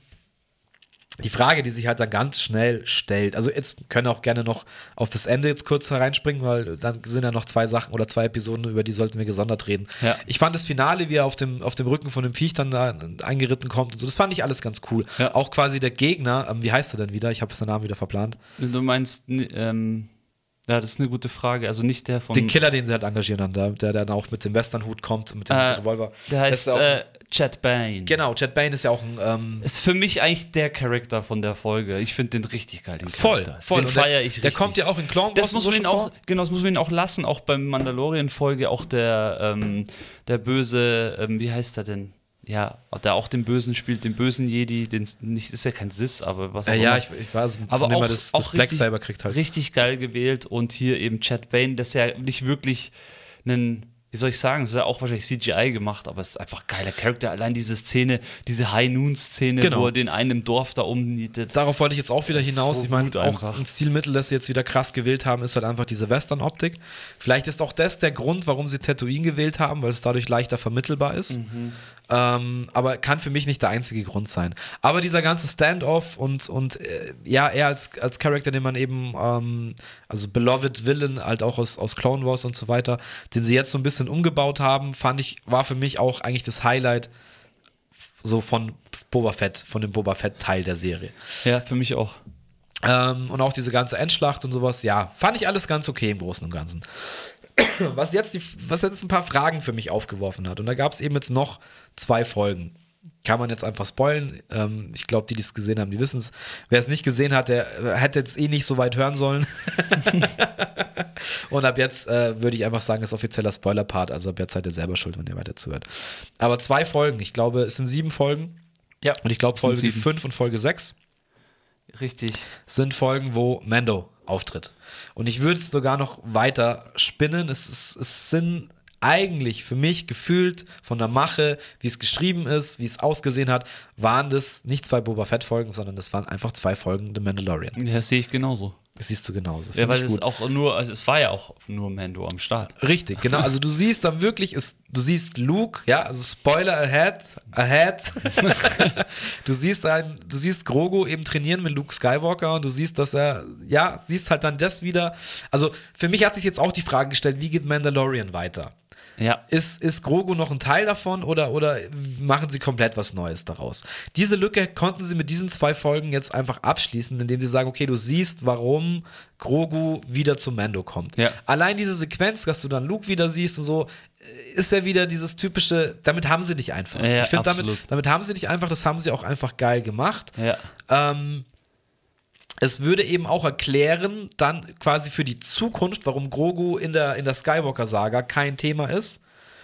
die Frage, die sich halt dann ganz schnell stellt, also jetzt können auch gerne noch auf das Ende jetzt kurz hereinspringen, weil dann sind ja noch zwei Sachen oder zwei Episoden, über die sollten wir gesondert reden. Ja. Ich fand das Finale, wie er auf dem, auf dem Rücken von dem Viech dann da eingeritten kommt und so, das fand ich alles ganz cool. Ja. Auch quasi der Gegner, ähm, wie heißt er denn wieder? Ich habe seinen Namen wieder verplant. Du meinst, ähm, ja, das ist eine gute Frage. Also nicht der von. Den Killer, den sie halt engagieren dann, der, der dann auch mit dem Westernhut kommt, mit dem äh, Revolver. Der heißt äh, Chad Bane. Genau, Chad Bane ist ja auch ein. Ähm ist für mich eigentlich der Charakter von der Folge. Ich finde den richtig geil. Den voll, voll. Den feiere ich richtig. Der kommt ja auch in Clone Wars. Das muss man ihn auch, genau, das muss man ihn auch lassen. Auch beim Mandalorian-Folge, auch der, ähm, der böse, ähm, wie heißt er denn? Ja, der auch den Bösen spielt, den bösen Jedi, den nicht ist ja kein Sis, aber was auch äh, Ja, ich, ich weiß, aber auch, das, auch das Black Cyber kriegt halt. Richtig geil gewählt und hier eben Chad Bane, das ist ja nicht wirklich ein wie soll ich sagen, es ist ja auch wahrscheinlich CGI gemacht, aber es ist einfach geiler Charakter. Allein diese Szene, diese High-Noon-Szene, genau. wo er den einen im Dorf da umnietet. Darauf wollte ich jetzt auch wieder hinaus. So ich meine, auch ein Stilmittel, das sie jetzt wieder krass gewählt haben, ist halt einfach diese Western-Optik. Vielleicht ist auch das der Grund, warum sie Tatooine gewählt haben, weil es dadurch leichter vermittelbar ist. Mhm. Ähm, aber kann für mich nicht der einzige Grund sein. Aber dieser ganze Standoff und, und äh, ja, er als, als Charakter, den man eben, ähm, also Beloved Villain, halt auch aus, aus Clone Wars und so weiter, den sie jetzt so ein bisschen umgebaut haben, fand ich, war für mich auch eigentlich das Highlight so von Boba Fett, von dem Boba Fett-Teil der Serie. Ja, für mich auch. Ähm, und auch diese ganze Endschlacht und sowas, ja, fand ich alles ganz okay im Großen und Ganzen. was jetzt, die, was jetzt ein paar Fragen für mich aufgeworfen hat. Und da gab es eben jetzt noch zwei Folgen. Kann man jetzt einfach spoilen. Ähm, ich glaube, die, die es gesehen haben, die wissen es. Wer es nicht gesehen hat, der äh, hätte jetzt eh nicht so weit hören sollen. Und ab jetzt äh, würde ich einfach sagen, ist offizieller Spoiler-Part. Also ab jetzt seid ihr selber schuld, wenn ihr weiter zuhört. Aber zwei Folgen. Ich glaube, es sind sieben Folgen. Ja. Und ich glaube, Folge 5 und Folge 6. Richtig. Sind Folgen, wo Mando auftritt. Und ich würde es sogar noch weiter spinnen. Es, ist, es sind eigentlich für mich gefühlt von der Mache, wie es geschrieben ist, wie es ausgesehen hat, waren das nicht zwei Boba Fett-Folgen, sondern das waren einfach zwei Folgen The Mandalorian. Das sehe ich genauso. Das siehst du genauso. Ja, weil es auch nur, also es war ja auch nur Mando am Start. Richtig, genau. Also du siehst dann wirklich, ist, du siehst Luke, ja, also Spoiler ahead, ahead. du siehst ein, du siehst Grogu eben trainieren mit Luke Skywalker und du siehst, dass er, ja, siehst halt dann das wieder. Also für mich hat sich jetzt auch die Frage gestellt, wie geht Mandalorian weiter? Ja. Ist, ist Grogu noch ein Teil davon oder, oder machen sie komplett was Neues daraus? Diese Lücke konnten sie mit diesen zwei Folgen jetzt einfach abschließen, indem sie sagen, okay, du siehst, warum Grogu wieder zu Mando kommt. Ja. Allein diese Sequenz, dass du dann Luke wieder siehst und so, ist ja wieder dieses typische, damit haben sie nicht einfach. Ja, ich finde, damit, damit haben sie nicht einfach, das haben sie auch einfach geil gemacht. Ja. Ähm, es würde eben auch erklären, dann quasi für die Zukunft, warum Grogu in der, in der Skywalker-Saga kein Thema ist.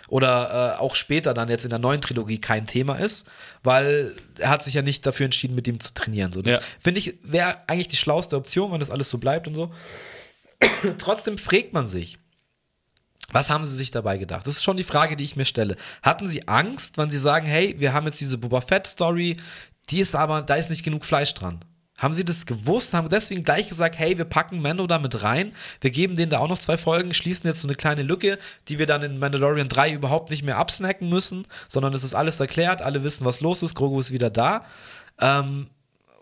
Oder äh, auch später dann jetzt in der neuen Trilogie kein Thema ist, weil er hat sich ja nicht dafür entschieden, mit ihm zu trainieren. So, das ja. finde ich, wäre eigentlich die schlauste Option, wenn das alles so bleibt und so. Trotzdem fragt man sich, was haben sie sich dabei gedacht? Das ist schon die Frage, die ich mir stelle. Hatten sie Angst, wenn sie sagen, hey, wir haben jetzt diese Boba Fett-Story, die ist aber, da ist nicht genug Fleisch dran. Haben sie das gewusst, haben deswegen gleich gesagt, hey, wir packen Mando da mit rein, wir geben denen da auch noch zwei Folgen, schließen jetzt so eine kleine Lücke, die wir dann in Mandalorian 3 überhaupt nicht mehr absnacken müssen, sondern es ist alles erklärt, alle wissen, was los ist, Grogu ist wieder da. Ähm,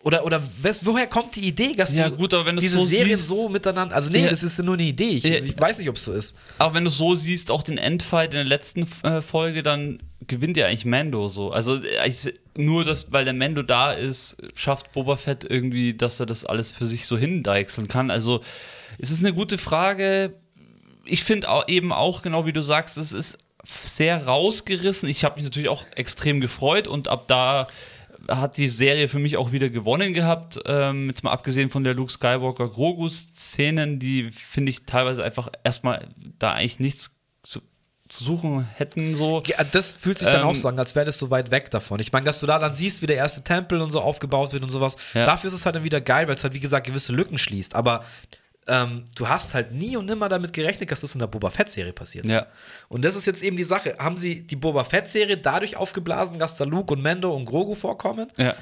oder, oder wes, woher kommt die Idee, dass ja, du gut, aber wenn diese so Serien siehst, so miteinander. Also, nee, ja, das ist nur eine Idee. Ich, ja, ich weiß nicht, ob es so ist. Aber wenn du so siehst, auch den Endfight in der letzten äh, Folge, dann gewinnt ja eigentlich Mando so. Also ich, nur, dass, weil der Mando da ist, schafft Boba Fett irgendwie, dass er das alles für sich so hindeichseln kann. Also es ist eine gute Frage. Ich finde eben auch, genau wie du sagst, es ist sehr rausgerissen. Ich habe mich natürlich auch extrem gefreut und ab da hat die Serie für mich auch wieder gewonnen gehabt. Ähm, jetzt mal abgesehen von der Luke Skywalker Grogu-Szenen, die finde ich teilweise einfach erstmal da eigentlich nichts zu, suchen hätten. So. Ja, das fühlt sich dann ähm, auch so an, als wäre das so weit weg davon. Ich meine, dass du da dann siehst, wie der erste Tempel und so aufgebaut wird und sowas. Ja. Dafür ist es halt dann wieder geil, weil es halt, wie gesagt, gewisse Lücken schließt. Aber ähm, du hast halt nie und nimmer damit gerechnet, dass das in der Boba Fett-Serie passiert. Ja. Und das ist jetzt eben die Sache. Haben sie die Boba Fett-Serie dadurch aufgeblasen, dass da Luke und Mando und Grogu vorkommen? Ja.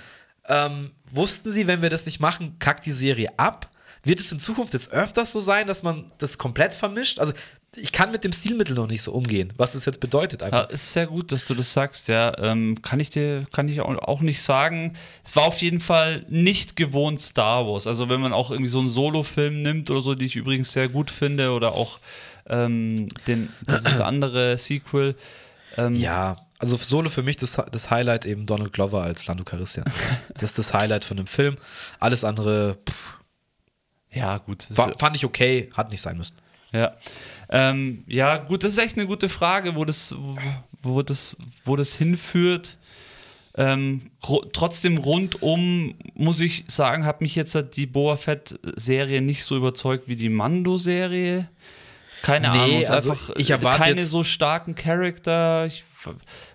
Ähm, wussten sie, wenn wir das nicht machen, kackt die Serie ab? Wird es in Zukunft jetzt öfters so sein, dass man das komplett vermischt? Also, ich kann mit dem Stilmittel noch nicht so umgehen, was es jetzt bedeutet. Einfach. Ja, ist sehr gut, dass du das sagst, ja. Ähm, kann ich dir, kann ich auch nicht sagen. Es war auf jeden Fall nicht gewohnt Star Wars. Also wenn man auch irgendwie so einen Solo-Film nimmt oder so, die ich übrigens sehr gut finde, oder auch ähm, den, das andere Sequel. Ähm, ja, also Solo für mich das, das Highlight eben Donald Glover als Lando Calrissian. das ist das Highlight von dem Film. Alles andere, pff, ja gut. War, fand ich okay, hat nicht sein müssen. Ja. Ähm, ja, gut, das ist echt eine gute Frage, wo das, wo das, wo das hinführt. Ähm, trotzdem rundum muss ich sagen, hat mich jetzt die Boa Fett-Serie nicht so überzeugt wie die Mando-Serie. Keine nee, Ahnung, also einfach ich erwarte keine so starken Charakter. Ich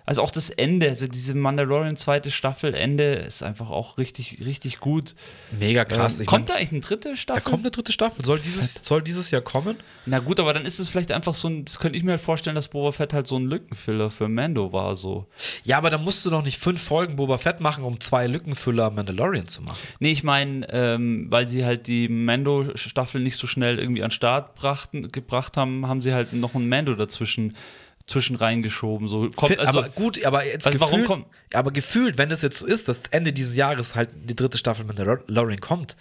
also auch das Ende, also diese Mandalorian zweite Staffel Ende ist einfach auch richtig, richtig gut. Mega krass. Ähm, kommt mein, da eigentlich eine dritte Staffel? Da kommt eine dritte Staffel. Soll dieses, soll dieses Jahr kommen? Na gut, aber dann ist es vielleicht einfach so ein, das könnte ich mir halt vorstellen, dass Boba Fett halt so ein Lückenfüller für Mando war, so. Ja, aber dann musst du doch nicht fünf Folgen Boba Fett machen, um zwei Lückenfüller Mandalorian zu machen. Nee, ich meine, ähm, weil sie halt die Mando-Staffel nicht so schnell irgendwie an Start brachten, gebracht haben, haben sie halt noch ein Mando dazwischen zwischen reingeschoben. So, kommt, also, aber gut, aber jetzt also gefühlt, warum kommt? Aber gefühlt, wenn es jetzt so ist, dass Ende dieses Jahres halt die dritte Staffel mit der Lauren kommt,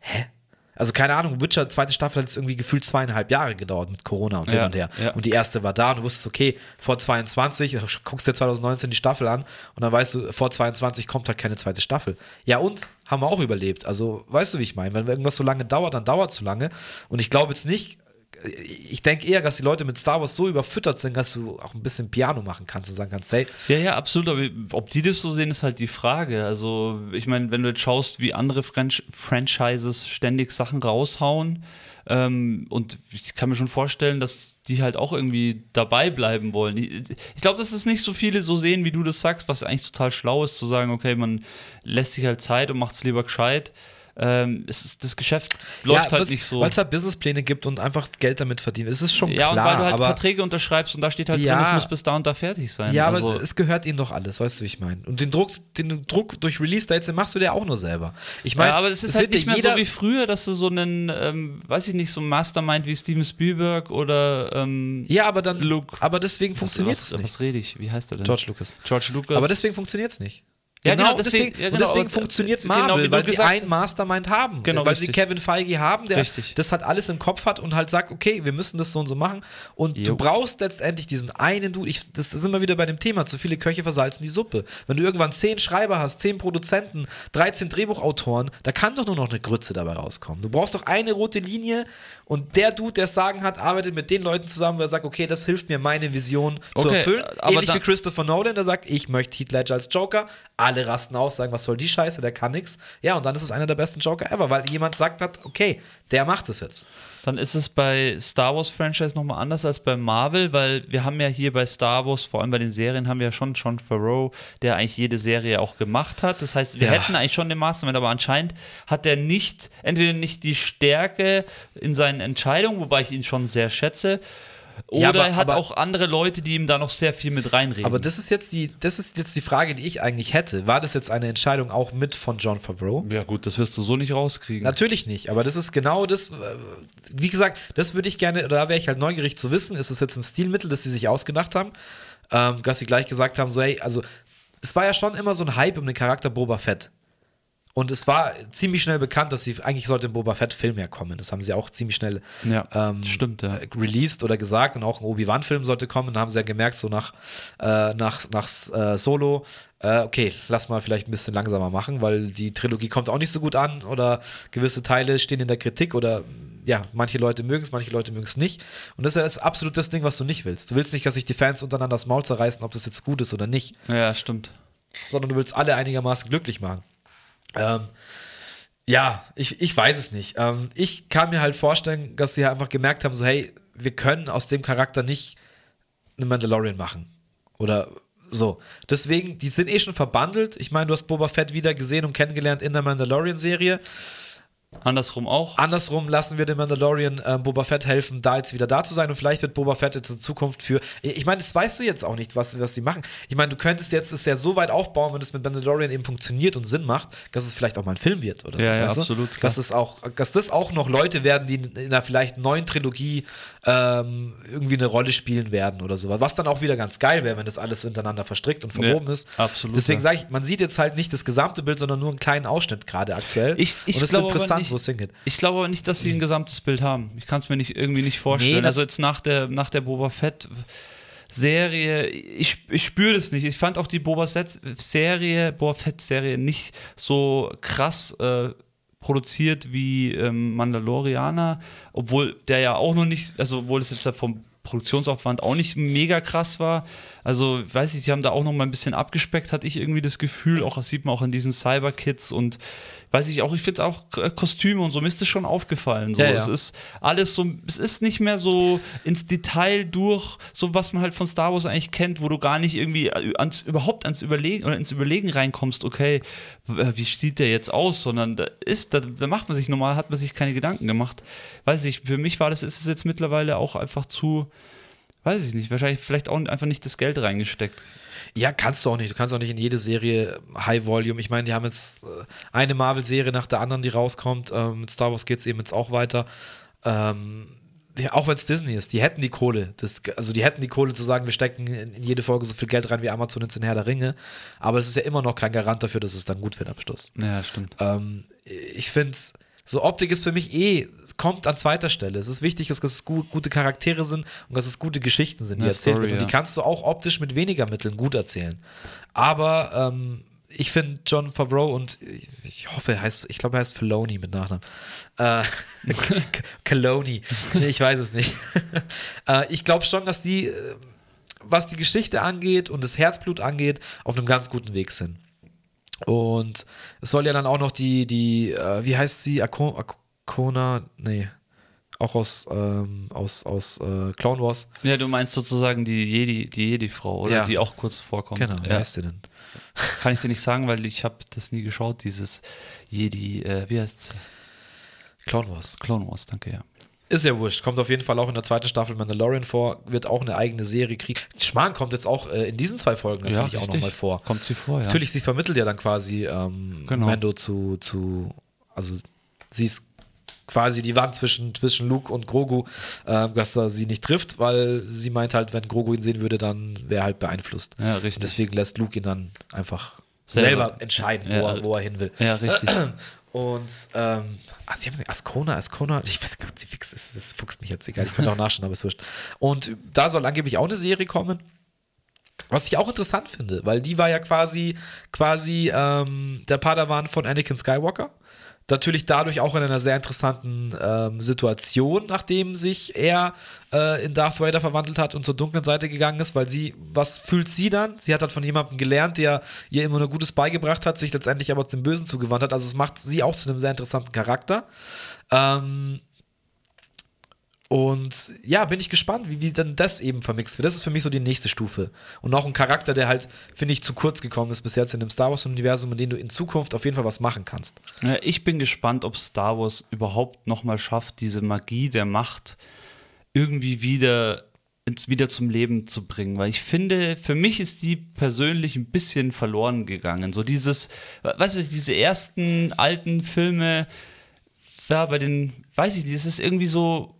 hä? Also keine Ahnung, Witcher zweite Staffel hat jetzt irgendwie gefühlt zweieinhalb Jahre gedauert mit Corona und ja, hin und her. Ja. Und die erste war da und du wusstest, okay, vor 22, guckst dir 2019 die Staffel an und dann weißt du, vor 22 kommt halt keine zweite Staffel. Ja und? Haben wir auch überlebt. Also weißt du, wie ich meine? Wenn irgendwas so lange dauert, dann dauert es so lange. Und ich glaube jetzt nicht, ich denke eher, dass die Leute mit Star Wars so überfüttert sind, dass du auch ein bisschen Piano machen kannst und sagen kannst, hey. Ja, ja, absolut. Aber ob die das so sehen, ist halt die Frage. Also, ich meine, wenn du jetzt schaust, wie andere Franch Franchises ständig Sachen raushauen, ähm, und ich kann mir schon vorstellen, dass die halt auch irgendwie dabei bleiben wollen. Ich, glaube, dass es nicht so viele so sehen, wie du das sagst, was eigentlich total schlau ist, zu sagen, okay, man lässt sich halt Zeit und macht es lieber gescheit ähm, ist, das Geschäft läuft ja, halt nicht so. Weil es halt Businesspläne gibt und einfach Geld damit verdienen. Es ist schon ja, klar. Ja, weil du halt Verträge unterschreibst und da steht halt ja, drin, es muss bis da und da fertig sein. Ja, also, aber es gehört ihnen doch alles, weißt du, wie ich meine. Und den Druck, den Druck durch Release-Dates, den machst du dir auch nur selber. Ich meine, ja, aber es ist halt nicht mehr so wie früher, dass du so einen, ähm, weiß ich nicht, so einen Mastermind wie Steven Spielberg oder ähm, Ja, aber dann, Luke. aber deswegen funktioniert es nicht. Was rede ich? Wie heißt der denn? George Lucas. George Lucas. Aber deswegen funktioniert es nicht. Ja, genau, genau deswegen, ja, genau, und deswegen funktioniert genau, Marvel, genau, weil sie ein Mastermind haben. Genau, weil richtig. sie Kevin Feige haben, der richtig. das halt alles im Kopf hat und halt sagt, okay, wir müssen das so und so machen. Und jo. du brauchst letztendlich diesen einen Du. Ich, das ist immer wieder bei dem Thema, zu viele Köche versalzen die Suppe. Wenn du irgendwann zehn Schreiber hast, zehn Produzenten, 13 Drehbuchautoren, da kann doch nur noch eine Grütze dabei rauskommen. Du brauchst doch eine rote Linie und der Dude, der es sagen hat, arbeitet mit den Leuten zusammen, wo er sagt, okay, das hilft mir, meine Vision okay, zu erfüllen. Ähnlich wie Christopher Nolan, der sagt, ich möchte Heath Ledger als Joker. Alle rasten aus, sagen, was soll die Scheiße, der kann nichts. Ja, und dann ist es einer der besten Joker ever, weil jemand sagt hat, okay, der macht es jetzt. Dann ist es bei Star Wars Franchise nochmal anders als bei Marvel, weil wir haben ja hier bei Star Wars, vor allem bei den Serien, haben wir ja schon John Farrow, der eigentlich jede Serie auch gemacht hat. Das heißt, wir ja. hätten eigentlich schon den Mastermind, aber anscheinend hat er nicht, entweder nicht die Stärke in seinen Entscheidungen, wobei ich ihn schon sehr schätze, oder ja, aber, er hat aber, auch andere Leute, die ihm da noch sehr viel mit reinreden. Aber das ist jetzt die, das ist jetzt die Frage, die ich eigentlich hätte. War das jetzt eine Entscheidung auch mit von John Favreau? Ja, gut, das wirst du so nicht rauskriegen. Natürlich nicht, aber das ist genau das, äh, wie gesagt, das würde ich gerne, da wäre ich halt neugierig zu wissen, ist es jetzt ein Stilmittel, das sie sich ausgedacht haben? Ähm, dass sie gleich gesagt haben, so, hey, also es war ja schon immer so ein Hype um den Charakter Boba Fett. Und es war ziemlich schnell bekannt, dass sie eigentlich sollte ein Boba Fett-Film ja kommen. Das haben sie auch ziemlich schnell ja, ähm, stimmt, ja. released oder gesagt. Und auch ein Obi-Wan-Film sollte kommen. Da haben sie ja gemerkt, so nach, äh, nach, nach äh, Solo, äh, okay, lass mal vielleicht ein bisschen langsamer machen, weil die Trilogie kommt auch nicht so gut an oder gewisse Teile stehen in der Kritik oder ja, manche Leute mögen es, manche Leute mögen es nicht. Und das ist ja das absolut das Ding, was du nicht willst. Du willst nicht, dass sich die Fans untereinander das Maul zerreißen, ob das jetzt gut ist oder nicht. Ja, stimmt. Sondern du willst alle einigermaßen glücklich machen. Ähm, ja, ich, ich weiß es nicht. Ähm, ich kann mir halt vorstellen, dass sie einfach gemerkt haben, so hey, wir können aus dem Charakter nicht einen Mandalorian machen. Oder so. Deswegen, die sind eh schon verbandelt. Ich meine, du hast Boba Fett wieder gesehen und kennengelernt in der Mandalorian-Serie. Andersrum auch. Andersrum lassen wir dem Mandalorian äh, Boba Fett helfen, da jetzt wieder da zu sein und vielleicht wird Boba Fett jetzt in Zukunft für. Ich meine, das weißt du jetzt auch nicht, was, was sie machen. Ich meine, du könntest jetzt es ja so weit aufbauen, wenn es mit Mandalorian eben funktioniert und Sinn macht, dass es vielleicht auch mal ein Film wird oder ja, so. Ja, weißt absolut. Du? Dass, es auch, dass das auch noch Leute werden, die in einer vielleicht neuen Trilogie ähm, irgendwie eine Rolle spielen werden oder sowas. Was dann auch wieder ganz geil wäre, wenn das alles miteinander verstrickt und verwoben Ja, ist. absolut, Deswegen ja. sage ich, man sieht jetzt halt nicht das gesamte Bild, sondern nur einen kleinen Ausschnitt gerade aktuell. Ich, ich und es ist glaube aber interessant, nicht- wo es hingeht. Ich glaube aber nicht, dass sie ein gesamtes Bild haben. Ich kann es mir nicht irgendwie nicht vorstellen. Nee, also jetzt nach der, nach der Boba Fett Serie, ich, ich spüre das nicht. Ich fand auch die Boba Fett Serie, Boba Fett Serie nicht so krass äh, produziert wie ähm, Mandalorianer, obwohl der ja auch noch nicht, also obwohl es jetzt ja vom Produktionsaufwand auch nicht mega krass war. Also, weiß ich, sie haben da auch noch mal ein bisschen abgespeckt, hatte ich irgendwie das Gefühl. Auch das sieht man auch in diesen Cyber-Kits und weiß ich auch, ich finde es auch äh, Kostüme und so, mir ist das schon aufgefallen. So. Ja, ja. Es ist alles so, es ist nicht mehr so ins Detail durch, so was man halt von Star Wars eigentlich kennt, wo du gar nicht irgendwie ans, überhaupt ans Überlegen oder ins Überlegen reinkommst, okay, w- wie sieht der jetzt aus, sondern da ist, da, da macht man sich normal, hat man sich keine Gedanken gemacht. Weiß ich, für mich war das, ist es jetzt mittlerweile auch einfach zu, weiß ich nicht, wahrscheinlich vielleicht auch einfach nicht das Geld reingesteckt. Ja, kannst du auch nicht. Du kannst auch nicht in jede Serie High Volume. Ich meine, die haben jetzt äh, eine Marvel-Serie nach der anderen, die rauskommt. Ähm, mit Star Wars geht es eben jetzt auch weiter. Ähm, ja, auch wenn es Disney ist, die hätten die Kohle. Das, also die hätten die Kohle zu sagen, wir stecken in, jede Folge so viel Geld rein wie Amazon ins in Herr der Ringe. Aber es ist ja immer noch kein Garant dafür, dass es dann gut wird am Schluss. Ja, stimmt. Ähm, ich finde, so Optik ist für mich eh, es kommt an zweiter Stelle. Es ist wichtig, dass es gu gute Charaktere sind und dass es gute Geschichten sind, die Ja, erzählt Story, werden. Und die kannst du auch optisch mit weniger Mitteln gut erzählen. Aber ähm, ich finde John Favreau und ich, hoffe, er heißt, ich glaube, er heißt Filoni mit Nachnamen. Äh, Caloni. Nee, ich weiß es nicht. äh, ich glaube schon, dass die, äh, was die Geschichte angeht und das Herzblut angeht, auf einem ganz guten Weg sind. Und es soll ja dann auch noch die, die, äh, wie heißt sie? Ako Akona, nee, auch aus, ähm, aus, aus äh, Clone Wars. Ja, du meinst sozusagen die Jedi, die Jedi-Frau, oder? Ja. Die auch kurz vorkommt. Genau, wie ja. heißt sie denn? Kann ich dir nicht sagen, weil ich habe das nie geschaut, dieses Jedi, äh, wie heißt's? Clone Wars. Clone Wars, danke, ja. Ist ja wurscht. Kommt auf jeden Fall auch in der zweiten Staffel Mandalorian vor. Wird auch eine eigene Serie kriegen. Schmarrn kommt jetzt auch äh, in diesen zwei Folgen natürlich auch richtig. nochmal vor. Kommt sie vor, ja. Natürlich, sie vermittelt ja dann quasi ähm, Genau. Mando zu, zu, also sie ist quasi die Wand zwischen, zwischen Luke und Grogu, ähm, dass er sie nicht trifft, weil sie meint halt, wenn Grogu ihn sehen würde, dann wäre er halt beeinflusst. Ja, Und richtig. deswegen lässt Luke ihn dann einfach Selber. selber, entscheiden, Ja, wo, er, wo er hin will. Ja, richtig. Und ähm, ah, sie haben Ascona, Ascona, ich weiß Gott, sie fix, das, das fuchst mich jetzt egal, ich könnte auch nachschauen, aber ist wurscht. Und da soll angeblich auch eine Serie kommen. Was ich auch interessant finde, weil die war ja quasi, quasi ähm, der Padawan von Anakin Skywalker. Natürlich dadurch auch in einer sehr interessanten ähm, Situation, nachdem sich er äh, in Darth Vader verwandelt hat und zur dunklen Seite gegangen ist, weil sie, was fühlt sie dann? Sie hat halt von jemandem gelernt, der ihr immer nur Gutes beigebracht hat, sich letztendlich aber zum Bösen zugewandt hat. Also es macht sie auch zu einem sehr interessanten Charakter. Ähm, und ja, bin ich gespannt, wie, wie dann das eben vermixt wird. Das ist für mich so die nächste Stufe. Und auch ein Charakter, der halt, finde ich, zu kurz gekommen ist bis jetzt in dem Star Wars-Universum, in dem du in Zukunft auf jeden Fall was machen kannst. Ja, ich bin gespannt, ob Star Wars überhaupt nochmal schafft, diese Magie der Macht irgendwie wieder, wieder zum Leben zu bringen. Weil ich finde, für mich ist die persönlich ein bisschen verloren gegangen. So dieses, weißt du, diese ersten alten Filme, ja, bei den, weiß ich nicht, es ist irgendwie so.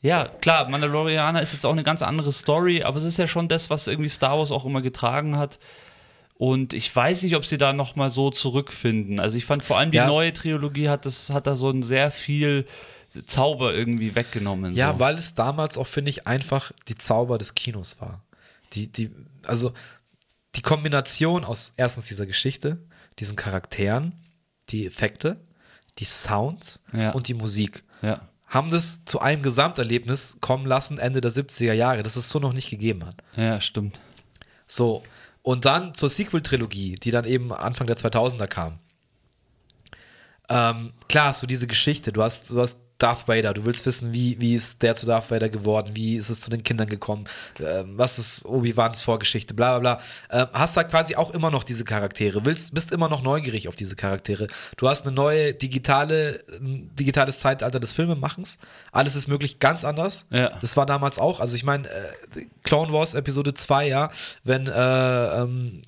Ja, klar, Mandalorianer ist jetzt auch eine ganz andere Story, aber es ist ja schon das, was irgendwie Star Wars auch immer getragen hat. Und ich weiß nicht, ob sie da noch mal so zurückfinden. Also ich fand vor allem die Ja. neue Trilogie hat das hat da so ein sehr viel Zauber irgendwie weggenommen. Ja, so. weil es damals auch, finde ich, einfach die Zauber des Kinos war. Die, die, also die Kombination aus erstens dieser Geschichte, diesen Charakteren, die Effekte, die Sounds Ja. und die Musik. ja. Haben das zu einem Gesamterlebnis kommen lassen, Ende der 70er Jahre, das es so noch nicht gegeben hat. ja, stimmt. So, und dann zur Sequel-Trilogie, die dann eben Anfang der 2000er kam. Ähm, klar hast du diese Geschichte, du hast, du hast Darth Vader. Du willst wissen, wie, wie ist der zu Darth Vader geworden, wie ist es zu den Kindern gekommen, äh, was ist Obi-Wans Vorgeschichte, bla bla bla. Äh, hast da quasi auch immer noch diese Charaktere, willst, bist immer noch neugierig auf diese Charaktere. Du hast eine neue digitale, digitales Zeitalter des Filmemachens. Alles ist möglich ganz anders. Ja. Das war damals auch, also ich meine, äh, Clone Wars Episode 2, ja, wenn äh, ähm,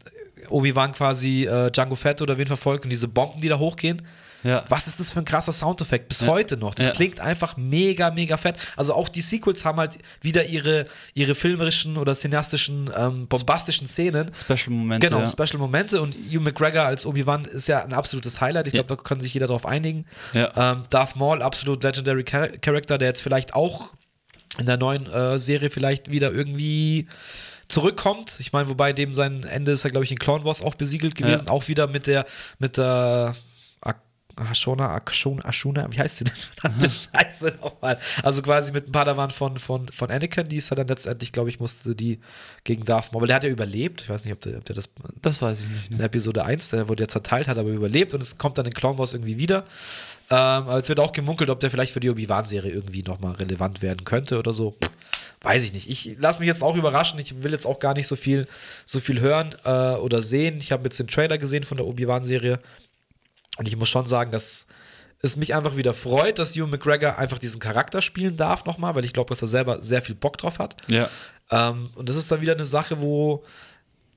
Obi-Wan quasi äh, Django Fett oder wen verfolgt und diese Bomben, die da hochgehen. Ja. Was ist das für ein krasser Soundeffekt? Bis Ja. heute noch. Das Ja. klingt einfach mega, mega fett. Also auch die Sequels haben halt wieder ihre, ihre filmerischen oder cineastischen, ähm, bombastischen Szenen. Special-Momente. Genau, ja. Special Momente und Hugh McGregor als Obi-Wan ist ja ein absolutes Highlight. Ich glaube, da kann sich jeder drauf einigen. Ähm, Darth Maul, absolut legendary Char Character, der jetzt vielleicht auch in der neuen äh, Serie vielleicht wieder irgendwie zurückkommt. Ich meine, wobei dem sein Ende ist ja, glaube ich, in Clone Wars auch besiegelt gewesen. Ja. Auch wieder mit der, mit der Ak- Ashona, Ashona, Ashuna, wie heißt sie denn? Verdammte Scheiße nochmal. Also quasi mit dem Padawan von, von, von Anakin, die ist ja dann letztendlich, glaube ich, musste die gegen Darth Maul, weil der hat ja überlebt. Ich weiß nicht, ob der, ob der das Das weiß ich nicht. in Ne? Episode 1, der wurde ja zerteilt, hat aber überlebt und es kommt dann in Clone Wars irgendwie wieder. Ähm, aber es wird auch gemunkelt, ob der vielleicht für die Obi-Wan-Serie irgendwie nochmal relevant werden könnte oder so. Weiß ich nicht. Ich lasse mich jetzt auch überraschen. Ich will jetzt auch gar nicht so viel, so viel hören äh, oder sehen. Ich habe jetzt den Trailer gesehen von der Obi-Wan-Serie und ich muss schon sagen, dass es mich einfach wieder freut, dass Hugh McGregor einfach diesen Charakter spielen darf nochmal, weil ich glaube, dass er selber sehr viel Bock drauf hat. Ja. Ähm, und das ist dann wieder eine Sache, wo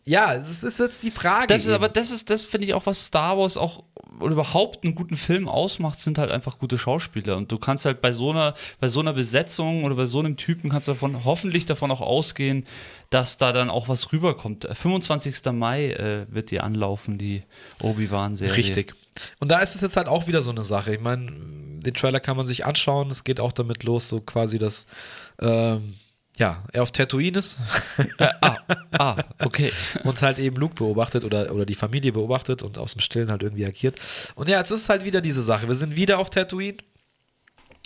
ja, es ist jetzt die Frage. Das ist eben. aber, das ist, das finde ich auch, was Star Wars auch oder überhaupt einen guten Film ausmacht, sind halt einfach gute Schauspieler. Und du kannst halt bei so einer, bei so einer Besetzung oder bei so einem Typen kannst du davon, hoffentlich davon auch ausgehen, dass da dann auch was rüberkommt. 25. Mai äh, wird die anlaufen, die Obi-Wan-Serie. Richtig. Und da ist es jetzt halt auch wieder so eine Sache. Ich meine, den Trailer kann man sich anschauen. Es geht auch damit los, so quasi, dass ähm, ja, er auf Tatooine ist Ah, ah, okay. und halt eben Luke beobachtet oder, oder die Familie beobachtet und aus dem Stillen halt irgendwie agiert. Und ja, jetzt ist es halt wieder diese Sache. Wir sind wieder auf Tatooine.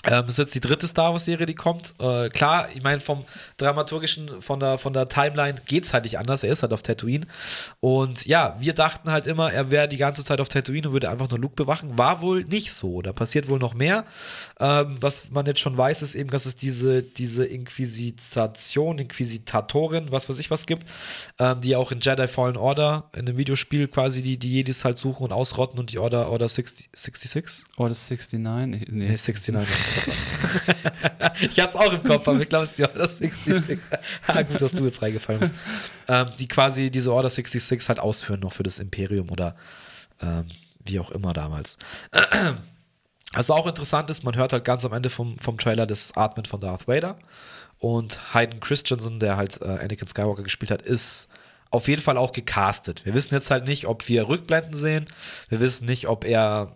Ähm, das ist jetzt die dritte Star Wars-Serie, die kommt. Äh, klar, ich meine, vom dramaturgischen, von der, von der Timeline geht es halt nicht anders. Er ist halt auf Tatooine. Und ja, wir dachten halt immer, er wäre die ganze Zeit auf Tatooine und würde einfach nur Luke bewachen. War wohl nicht so. Da passiert wohl noch mehr. Ähm, was man jetzt schon weiß, ist eben, dass es diese, diese Inquisitation, Inquisitatorin, was weiß ich was gibt, ähm, die auch in Jedi Fallen Order, in einem Videospiel quasi die, die Jedis halt suchen und ausrotten und die Order, Order 60, 66? Oh, das ist 69? Ich, nee. Nee, 69 ist was anderes. Ich hatte es auch im Kopf, aber ich glaube, es ist die Order 66. ah, gut, dass du jetzt reingefallen bist. Ähm, die quasi diese Order 66 halt ausführen noch für das Imperium oder ähm, wie auch immer damals. Was auch interessant ist, man hört halt ganz am Ende vom, vom Trailer das Atmen von Darth Vader. Und Hayden Christensen, der halt äh, Anakin Skywalker gespielt hat, ist auf jeden Fall auch gecastet. Wir wissen jetzt halt nicht, ob wir Rückblenden sehen. Wir wissen nicht, ob er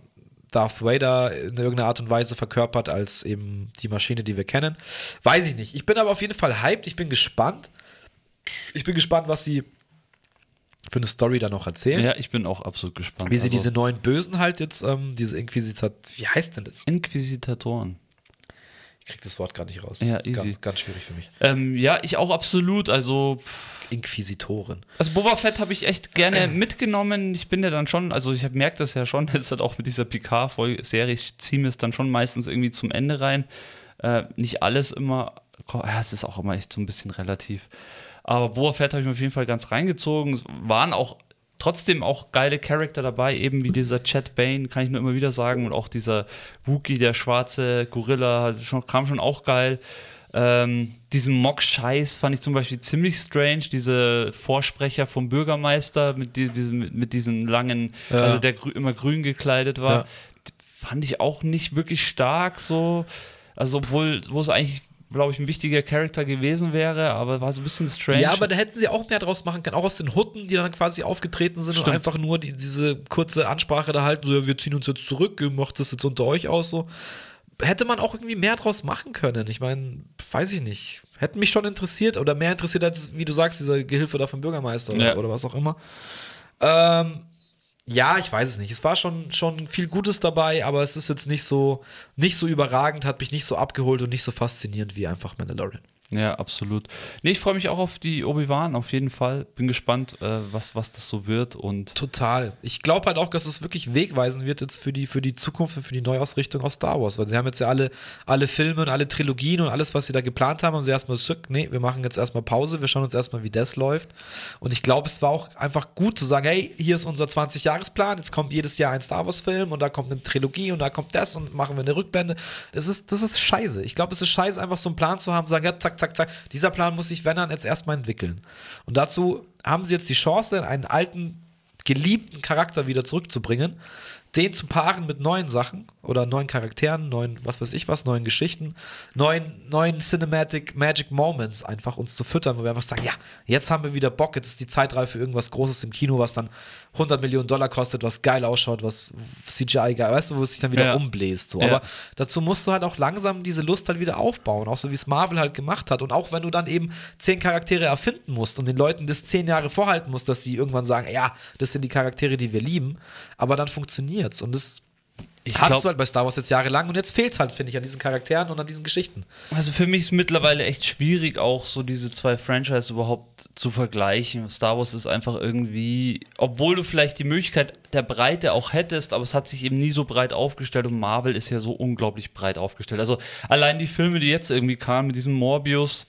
Darth Vader in irgendeiner Art und Weise verkörpert als eben die Maschine, die wir kennen. Weiß ich nicht. Ich bin aber auf jeden Fall hyped. Ich bin gespannt. Ich bin gespannt, was sie für eine Story da noch erzählen. Ja, ich bin auch absolut gespannt. Wie sie Also, diese neuen Bösen halt jetzt, ähm, diese Inquisitat, wie heißt denn das? Inquisitatoren. Ich krieg das Wort gerade nicht raus. Ja, das ist easy. ganz, ganz schwierig für mich. Ähm, ja, ich auch absolut. Also, pff, Inquisitoren. also Boba Fett habe ich echt gerne mitgenommen. Ich bin ja dann schon, also ich merke das ja schon, jetzt halt auch mit dieser Picard-Serie, ich ziehe mir es dann schon meistens irgendwie zum Ende rein. Äh, nicht alles immer, ja, es ist auch immer echt so ein bisschen relativ. Aber Boba Fett habe ich mir auf jeden Fall ganz reingezogen. Es waren auch trotzdem auch geile Charakter dabei, eben wie dieser Chad Bane, kann ich nur immer wieder sagen. Und auch dieser Wookie, der schwarze Gorilla, kam schon auch geil. Ähm, diesen Mock-Scheiß fand ich zum Beispiel ziemlich strange. Diese Vorsprecher vom Bürgermeister mit, die, diesem, mit, mit diesen langen, Ja. also der grü immer grün gekleidet war, Ja. fand ich auch nicht wirklich stark so. Also, obwohl, wo es eigentlich, glaube ich, ein wichtiger Charakter gewesen wäre, aber war so ein bisschen strange. Ja, aber da hätten sie auch mehr draus machen können, auch aus den Hutten, die dann quasi aufgetreten sind und Stimmt. einfach nur die, diese kurze Ansprache da halten, so, ja, wir ziehen uns jetzt zurück, ihr macht das jetzt unter euch aus, so. Hätte man auch irgendwie mehr draus machen können. Ich meine, weiß ich nicht. Hätte mich schon interessiert oder mehr interessiert als, wie du sagst, dieser Gehilfe da vom Bürgermeister oder, Ja. oder was auch immer. Ähm, ja, ich weiß es nicht. Es war schon, schon viel Gutes dabei, aber es ist jetzt nicht so, nicht so überragend, hat mich nicht so abgeholt und nicht so faszinierend wie einfach Mandalorian. Ja, absolut. Nee, ich freue mich auch auf die Obi-Wan, auf jeden Fall. Bin gespannt, äh, was, was das so wird. Und Total. Ich glaube halt auch, dass es wirklich wegweisend wird jetzt für die, für die Zukunft und für die Neuausrichtung aus Star Wars. Weil sie haben jetzt ja alle, alle Filme und alle Trilogien und alles, was sie da geplant haben, haben sie erstmal zurück. Nee, wir machen jetzt erstmal Pause, wir schauen uns erstmal, wie das läuft. Und ich glaube, es war auch einfach gut zu sagen, hey, hier ist unser 20-Jahres-Plan, jetzt kommt jedes Jahr ein Star Wars-Film und da kommt eine Trilogie und da kommt das und machen wir eine Rückblende. Das ist, das ist scheiße. Ich glaube, es ist scheiße, einfach so einen Plan zu haben, sagen, ja, zack, zack, zack. Dieser Plan muss sich, wenn dann, jetzt erstmal entwickeln. Und dazu haben sie jetzt die Chance, einen alten, geliebten Charakter wieder zurückzubringen, den zu paaren mit neuen Sachen oder neuen Charakteren, neuen, was weiß ich was, neuen Geschichten, neuen, neuen Cinematic Magic Moments einfach uns zu füttern, wo wir einfach sagen, ja, jetzt haben wir wieder Bock, jetzt ist die Zeit reif für irgendwas Großes im Kino, was dann 100 Millionen Dollar kostet, was geil ausschaut, was CGI geil, weißt du, wo es sich dann wieder ja. umbläst. So. Ja. Aber dazu musst du halt auch langsam diese Lust halt wieder aufbauen, auch so wie es Marvel halt gemacht hat. Und auch wenn du dann eben zehn Charaktere erfinden musst und den Leuten das zehn Jahre vorhalten musst, dass sie irgendwann sagen, ja, das sind die Charaktere, die wir lieben, aber dann funktioniert's. Und das ich Hast glaub, du halt bei Star Wars jetzt jahrelang und jetzt fehlt es halt, finde ich, an diesen Charakteren und an diesen Geschichten. Also für mich ist mittlerweile echt schwierig, auch so diese zwei Franchises überhaupt zu vergleichen. Star Wars ist einfach irgendwie, obwohl du vielleicht die Möglichkeit der Breite auch hättest, aber es hat sich eben nie so breit aufgestellt und Marvel ist ja so unglaublich breit aufgestellt. Also allein die Filme, die jetzt irgendwie kamen mit diesem Morbius,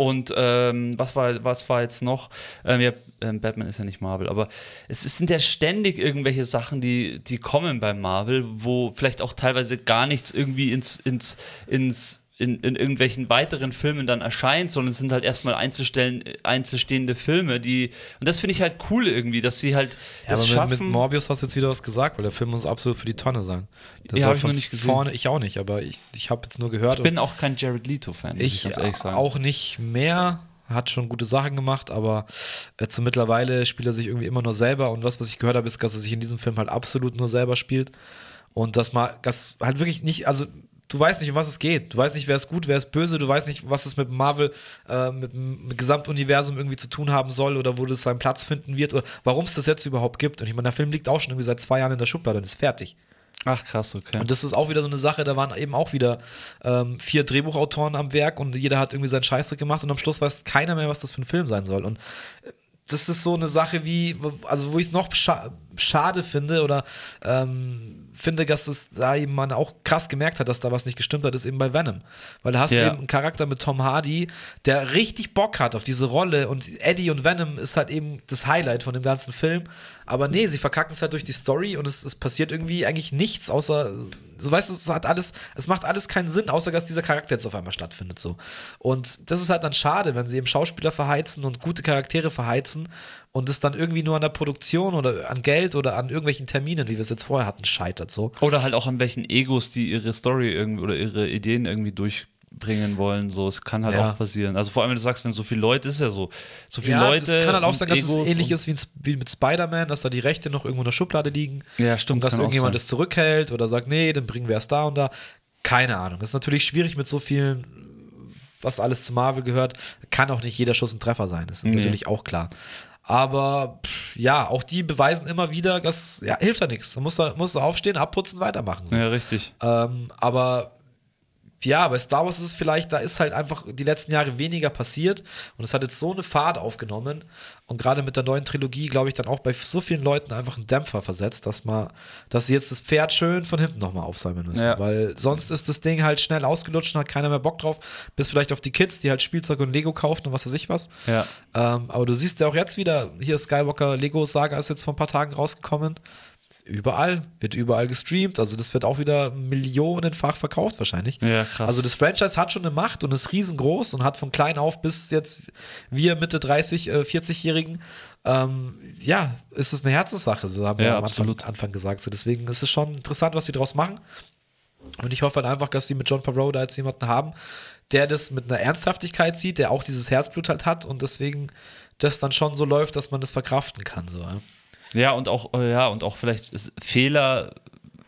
und ähm, was, war, was war jetzt noch? Ähm, ja, ähm, Batman ist ja nicht Marvel, aber es, es, sind ja ständig irgendwelche Sachen, die, die kommen bei Marvel, wo vielleicht auch teilweise gar nichts irgendwie ins, ins, ins in, in irgendwelchen weiteren Filmen dann erscheint, sondern es sind halt erstmal einzustellen, einzustehende Filme, die. Und das finde ich halt cool irgendwie, dass sie halt ja, das aber schaffen. Mit, mit Morbius hast du jetzt wieder was gesagt, weil der Film muss absolut für die Tonne sein. Das ja, habe ich noch nicht gesehen. Vorne, ich auch nicht, aber ich, ich habe jetzt nur gehört. Ich bin auch kein Jared Leto-Fan, ich, ich ehrlich sagen. Auch nicht mehr hat schon gute Sachen gemacht, aber äh, mittlerweile spielt er sich irgendwie immer nur selber und was, was ich gehört habe, ist, dass er sich in diesem Film halt absolut nur selber spielt und dass mal, das halt wirklich nicht, also du weißt nicht, um was es geht. Du weißt nicht, wer ist gut, wer ist böse. Du weißt nicht, was es mit Marvel, äh, mit dem Gesamtuniversum irgendwie zu tun haben soll oder wo das seinen Platz finden wird oder warum es das jetzt überhaupt gibt. Und ich meine, der Film liegt auch schon irgendwie seit zwei Jahren in der Schublade und ist fertig. Ach krass, okay. Und das ist auch wieder so eine Sache, da waren eben auch wieder ähm, vier Drehbuchautoren am Werk und jeder hat irgendwie seinen Scheißdreck gemacht und am Schluss weiß keiner mehr, was das für ein Film sein soll. Und äh, das ist so eine Sache wie, also wo ich es noch scha schade finde oder ähm, finde, dass es da eben man auch krass gemerkt hat, dass da was nicht gestimmt hat, ist eben bei Venom. Weil da hast ja. du eben einen Charakter mit Tom Hardy, der richtig Bock hat auf diese Rolle und Eddie und Venom ist halt eben das Highlight von dem ganzen Film. Aber nee, sie verkacken es halt durch die Story und es, es passiert irgendwie eigentlich nichts, außer, so weißt du, es hat alles, es macht alles keinen Sinn, außer dass dieser Charakter jetzt auf einmal stattfindet. So. Und das ist halt dann schade, wenn sie eben Schauspieler verheizen und gute Charaktere verheizen und es dann irgendwie nur an der Produktion oder an Geld oder an irgendwelchen Terminen, wie wir es jetzt vorher hatten, scheitert so. Oder halt auch an welchen Egos, die ihre Story irgendwie oder ihre Ideen irgendwie durchbringen wollen. So, es kann halt ja. auch passieren. Also vor allem, wenn du sagst, wenn so viele Leute ist ja so, so viele ja, Leute. Es kann halt auch sein, dass es ähnlich ist wie, wie mit Spider-Man, dass da die Rechte noch irgendwo in der Schublade liegen. Ja, stimmt. Und dass irgendjemand das zurückhält oder sagt, nee, dann bringen wir es da und da. Keine Ahnung. Das ist natürlich schwierig mit so vielen was alles zu Marvel gehört, kann auch nicht jeder Schuss ein Treffer sein. Das ist nee. natürlich auch klar. Aber pff, ja, auch die beweisen immer wieder, dass ja, hilft ja nichts. Da musst du, musst du aufstehen, abputzen, weitermachen. So. Ja, richtig. Ähm, aber ja, bei Star Wars ist es vielleicht, da ist halt einfach die letzten Jahre weniger passiert und es hat jetzt so eine Fahrt aufgenommen und gerade mit der neuen Trilogie, glaube ich, dann auch bei so vielen Leuten einfach einen Dämpfer versetzt, dass man, dass sie jetzt das Pferd schön von hinten nochmal aufsäumen müssen, ja. weil sonst ist das Ding halt schnell ausgelutscht und hat keiner mehr Bock drauf, bis vielleicht auf die Kids, die halt Spielzeug und Lego kaufen und was weiß ich was. Ja. Ähm, aber du siehst ja auch jetzt wieder, hier Skywalker Lego Saga ist jetzt vor ein paar Tagen rausgekommen überall, wird überall gestreamt. Also das wird auch wieder millionenfach verkauft wahrscheinlich. Ja, krass. Also das Franchise hat schon eine Macht und ist riesengroß und hat von klein auf bis jetzt wir Mitte 30, äh, 40-Jährigen, ähm, ja, ist es eine Herzenssache, so haben ja, wir am Anfang, Anfang, gesagt. So, deswegen ist es schon interessant, was sie daraus machen. Und ich hoffe halt einfach, dass sie mit John Favreau da jetzt jemanden haben, der das mit einer Ernsthaftigkeit sieht, der auch dieses Herzblut halt hat und deswegen das dann schon so läuft, dass man das verkraften kann. So, ja. Ja, und auch, äh, ja, und auch vielleicht Fehler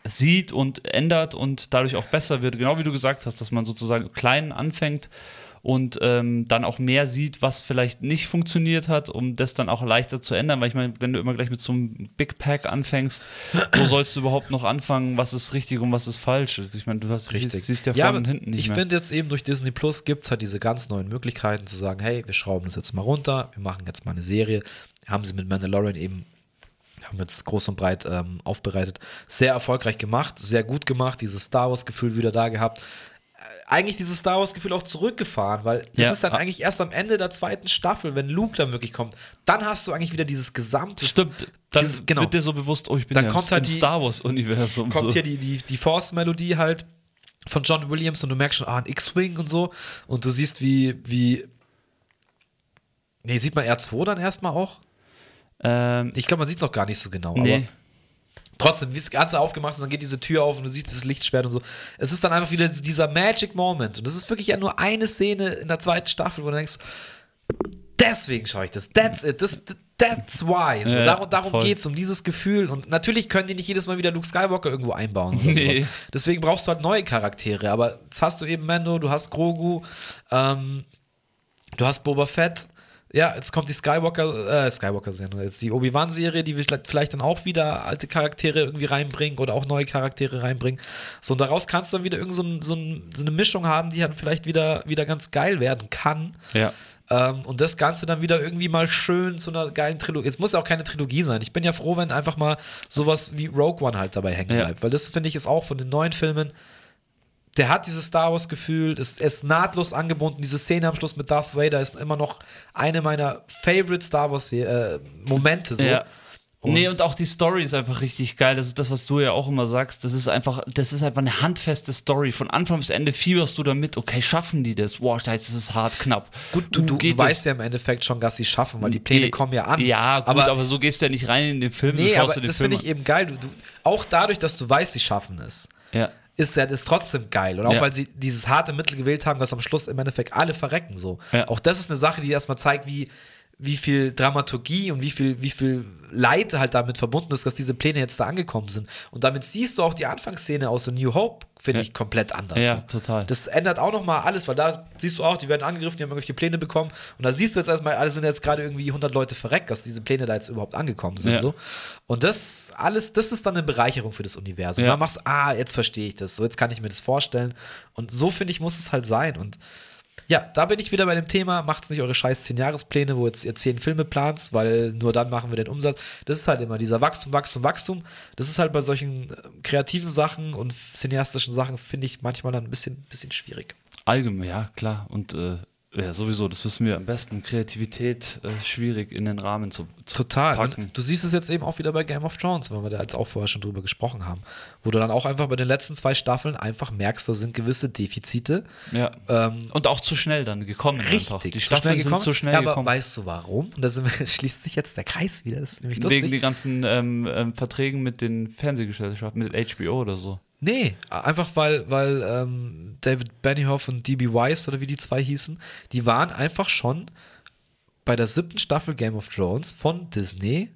sieht und ändert und dadurch auch besser wird. Genau wie du gesagt hast, dass man sozusagen klein anfängt und ähm, dann auch mehr sieht, was vielleicht nicht funktioniert hat, um das dann auch leichter zu ändern. Weil ich meine, wenn du immer gleich mit so einem Big Pack anfängst, wo sollst du überhaupt noch anfangen, was ist richtig und was ist falsch? Also ich meine, du hast, richtig. Siehst, siehst ja vorne ja, und hinten nicht Ich finde jetzt eben durch Disney Plus gibt es halt diese ganz neuen Möglichkeiten zu sagen, hey, wir schrauben das jetzt mal runter, wir machen jetzt mal eine Serie. Haben sie mit Mandalorian eben haben wir jetzt groß und breit ähm, aufbereitet. Sehr erfolgreich gemacht, sehr gut gemacht, dieses Star Wars-Gefühl wieder da gehabt eigentlich dieses Star Wars-Gefühl auch zurückgefahren, weil es ja. ist dann eigentlich erst am Ende der zweiten Staffel, wenn Luke dann wirklich kommt, dann hast du eigentlich wieder dieses gesamte. Stimmt, dann dieses, genau. wird dir so bewusst, oh, ich bin dann ja kommt halt im die, Star Wars-Universum. Kommt so. hier die, die, die Force-Melodie halt von John Williams und du merkst schon, ah, ein X-Wing und so. Und du siehst, wie, wie. Nee, sieht man R2 dann erstmal auch? Ähm, ich glaube, man sieht es auch gar nicht so genau. Nee. Aber trotzdem, wie das Ganze aufgemacht ist, dann geht diese Tür auf und du siehst das Lichtschwert und so. Es ist dann einfach wieder dieser Magic Moment. Und das ist wirklich ja nur eine Szene in der zweiten Staffel, wo du denkst, deswegen schaue ich das. That's it. Das, that's why. So, ja, darum darum geht es, um dieses Gefühl. Und natürlich können die nicht jedes Mal wieder Luke Skywalker irgendwo einbauen. nee. Deswegen brauchst du halt neue Charaktere. Aber jetzt hast du eben Mando, du hast Grogu, ähm, du hast Boba Fett ja, jetzt kommt die Skywalker, äh, Skywalker-Serie, jetzt die Obi-Wan-Serie, die vielleicht dann auch wieder alte Charaktere irgendwie reinbringen oder auch neue Charaktere reinbringen. So, und daraus kannst du dann wieder irgend so, ein, so, ein, so eine Mischung haben, die dann vielleicht wieder, wieder ganz geil werden kann. Ja. Ähm, und das Ganze dann wieder irgendwie mal schön zu einer geilen Trilogie. Es muss ja auch keine Trilogie sein. Ich bin ja froh, wenn einfach mal sowas wie Rogue One halt dabei hängen bleibt. Ja. Weil das finde ich ist auch von den neuen Filmen der hat dieses Star Wars-Gefühl, ist, ist nahtlos angebunden. Diese Szene am Schluss mit Darth Vader ist immer noch eine meiner Favorite Star Wars-Momente. Äh, so. Ja. Und nee, und auch die Story ist einfach richtig geil. Das ist das, was du ja auch immer sagst. Das ist einfach, das ist einfach eine handfeste Story. Von Anfang bis Ende fieberst du damit, okay, schaffen die das? Wow, das ist hart knapp. Gut, du, du, du weißt ja im Endeffekt schon, dass sie schaffen, weil die Pläne nee, kommen ja an. Ja, gut, aber, aber, so gehst du ja nicht rein in den Film. Nee, aber das finde ich eben geil. Du, auch dadurch, dass du weißt, sie schaffen es. Ja ist ja das trotzdem geil. Und auch ja. weil sie dieses harte Mittel gewählt haben, dass am Schluss im Endeffekt alle verrecken so. Ja. Auch das ist eine Sache, die erstmal zeigt, wie, wie viel Dramaturgie und wie viel, wie viel Leid halt damit verbunden ist, dass diese Pläne jetzt da angekommen sind. Und damit siehst du auch die Anfangsszene aus The New Hope, finde ja. ich, komplett anders. Ja, total. Das ändert auch nochmal alles, weil da siehst du auch, die werden angegriffen, die haben irgendwelche Pläne bekommen. Und da siehst du jetzt erstmal, alle sind jetzt gerade irgendwie 100 Leute verreckt, dass diese Pläne da jetzt überhaupt angekommen sind. Ja. So. Und das alles, das ist dann eine Bereicherung für das Universum. Ja. Da machst du, ah, jetzt verstehe ich das, so jetzt kann ich mir das vorstellen. Und so, finde ich, muss es halt sein. Und ja, da bin ich wieder bei dem Thema, macht's nicht eure scheiß 10-Jahrespläne, wo jetzt ihr 10 Filme plant, weil nur dann machen wir den Umsatz. Das ist halt immer dieser Wachstum, Wachstum, Wachstum. Das ist halt bei solchen äh, kreativen Sachen und cineastischen Sachen, finde ich manchmal dann ein bisschen, bisschen schwierig. Allgemein, ja, klar. Und äh, ja, sowieso, das wissen wir am besten. Kreativität äh, schwierig in den Rahmen zu, zu Total. packen. Du siehst es jetzt eben auch wieder bei Game of Thrones, weil wir da jetzt auch vorher schon drüber gesprochen haben. Wo du dann auch einfach bei den letzten zwei Staffeln einfach merkst, da sind gewisse Defizite. Ja. Ähm, Und auch zu schnell dann gekommen. Richtig. Einfach. Die Staffeln sind zu schnell ja, aber gekommen. weißt du warum? Und da schließt sich jetzt der Kreis wieder. Das ist nämlich lustig. Wegen den ganzen ähm, ähm, Verträgen mit den Fernsehgesellschaften, mit HBO oder so. Nee, einfach weil, weil ähm, David Benioff und DB Weiss oder wie die zwei hießen, die waren einfach schon bei der siebten Staffel Game of Thrones von Disney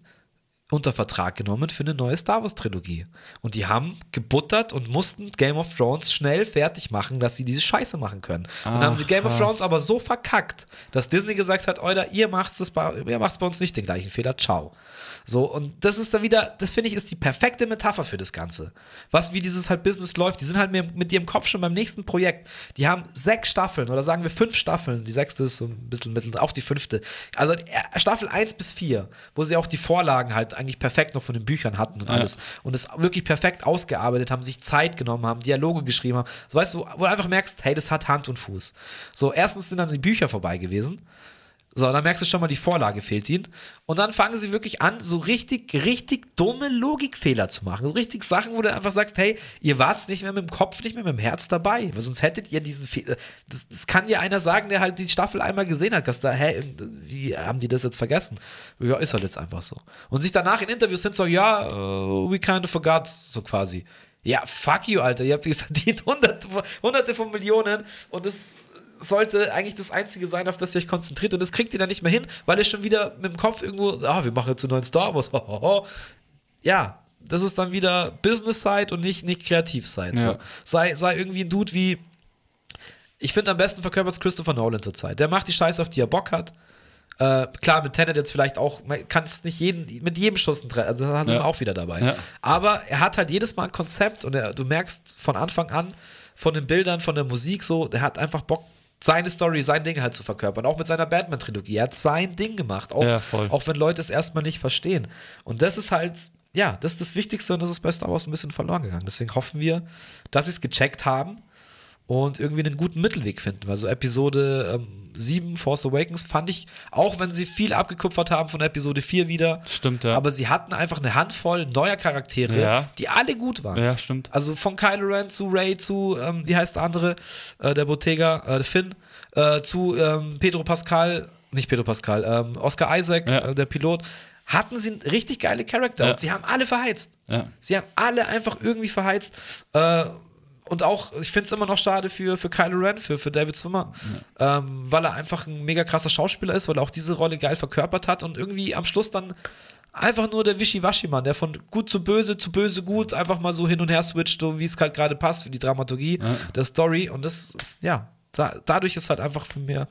unter Vertrag genommen für eine neue Star Wars Trilogie. Und die haben gebuttert und mussten Game of Thrones schnell fertig machen, dass sie diese Scheiße machen können. Ach, und haben sie Game of Thrones aber so verkackt, dass Disney gesagt hat, Euer, ihr macht es bei, ihr macht's bei uns nicht den gleichen Fehler. Ciao. So, und das ist da wieder, das finde ich, ist die perfekte Metapher für das Ganze. Was, wie dieses halt Business läuft, die sind halt mit ihrem Kopf schon beim nächsten Projekt. Die haben sechs Staffeln oder sagen wir fünf Staffeln. Die sechste ist so ein bisschen mittel, auch die fünfte. Also äh, Staffel 1 bis 4, wo sie auch die Vorlagen halt eigentlich perfekt noch von den Büchern hatten und alles. Ja. Und es wirklich perfekt ausgearbeitet haben, sich Zeit genommen haben, Dialoge geschrieben haben. So weißt du, wo du einfach merkst, hey, das hat Hand und Fuß. So, erstens sind dann die Bücher vorbei gewesen. So, dann merkst du schon mal, die Vorlage fehlt ihnen. Und dann fangen sie wirklich an, so richtig, richtig dumme Logikfehler zu machen. So richtig Sachen, wo du einfach sagst, hey, ihr wart nicht mehr mit dem Kopf, nicht mehr mit dem Herz dabei. Weil sonst hättet ihr diesen Fehler. Das, das, kann dir einer sagen, der halt die Staffel einmal gesehen hat, dass da, hä, wie haben die das jetzt vergessen? Ja, ist halt jetzt einfach so. Und sich danach in Interviews sind so, ja, uh, we kind of forgot, so quasi. Ja, fuck you, Alter. Ihr habt verdient hunderte, hunderte von Millionen und das sollte eigentlich das Einzige sein, auf das ihr euch konzentriert. Und das kriegt ihr dann nicht mehr hin, weil ihr schon wieder mit dem Kopf irgendwo, ah, wir machen jetzt einen neuen Star Wars. ja, das ist dann wieder Business-Side und nicht, nicht Kreativ-Side. Ja. So. Sei, sei irgendwie ein Dude wie, ich finde am besten verkörpert es Christopher Nolan zurzeit. Der macht die Scheiße, auf die er Bock hat. Äh, klar, mit Tenet jetzt vielleicht auch, man kann es nicht jeden, mit jedem Schuss treffen, also da sind ja. wir auch wieder dabei. Ja. Aber er hat halt jedes Mal ein Konzept und er, du merkst von Anfang an, von den Bildern, von der Musik so, der hat einfach Bock, seine Story, sein Ding halt zu verkörpern. Auch mit seiner Batman-Trilogie. Er hat sein Ding gemacht. Auch, ja, auch wenn Leute es erstmal nicht verstehen. Und das ist halt, ja, das ist das Wichtigste und das ist bei Star Wars ein bisschen verloren gegangen. Deswegen hoffen wir, dass sie es gecheckt haben und irgendwie einen guten Mittelweg finden. Also Episode ähm, 7, Force Awakens, fand ich, auch wenn sie viel abgekupfert haben von Episode 4 wieder. Stimmt, ja. Aber sie hatten einfach eine Handvoll neuer Charaktere, ja. die alle gut waren. Ja, stimmt. Also von Kylo Ren zu Ray zu, ähm, wie heißt der andere, äh, der Bottega, äh, Finn, äh, zu ähm, Pedro Pascal, nicht Pedro Pascal, ähm, Oscar Isaac, ja. Äh, der Pilot hatten sie richtig geile Charakter ja. und sie haben alle verheizt. Ja. Sie haben alle einfach irgendwie verheizt. Äh, und auch, ich finde es immer noch schade für, für Kylo Ren, für, für David Swimmer, ja. ähm, weil er einfach ein mega krasser Schauspieler ist, weil er auch diese Rolle geil verkörpert hat und irgendwie am Schluss dann einfach nur der Wischiwaschi-Mann, der von gut zu böse zu böse gut einfach mal so hin und her switcht, so wie es halt gerade passt für die Dramaturgie ja. der Story. Und das, ja, da, dadurch ist halt einfach für mir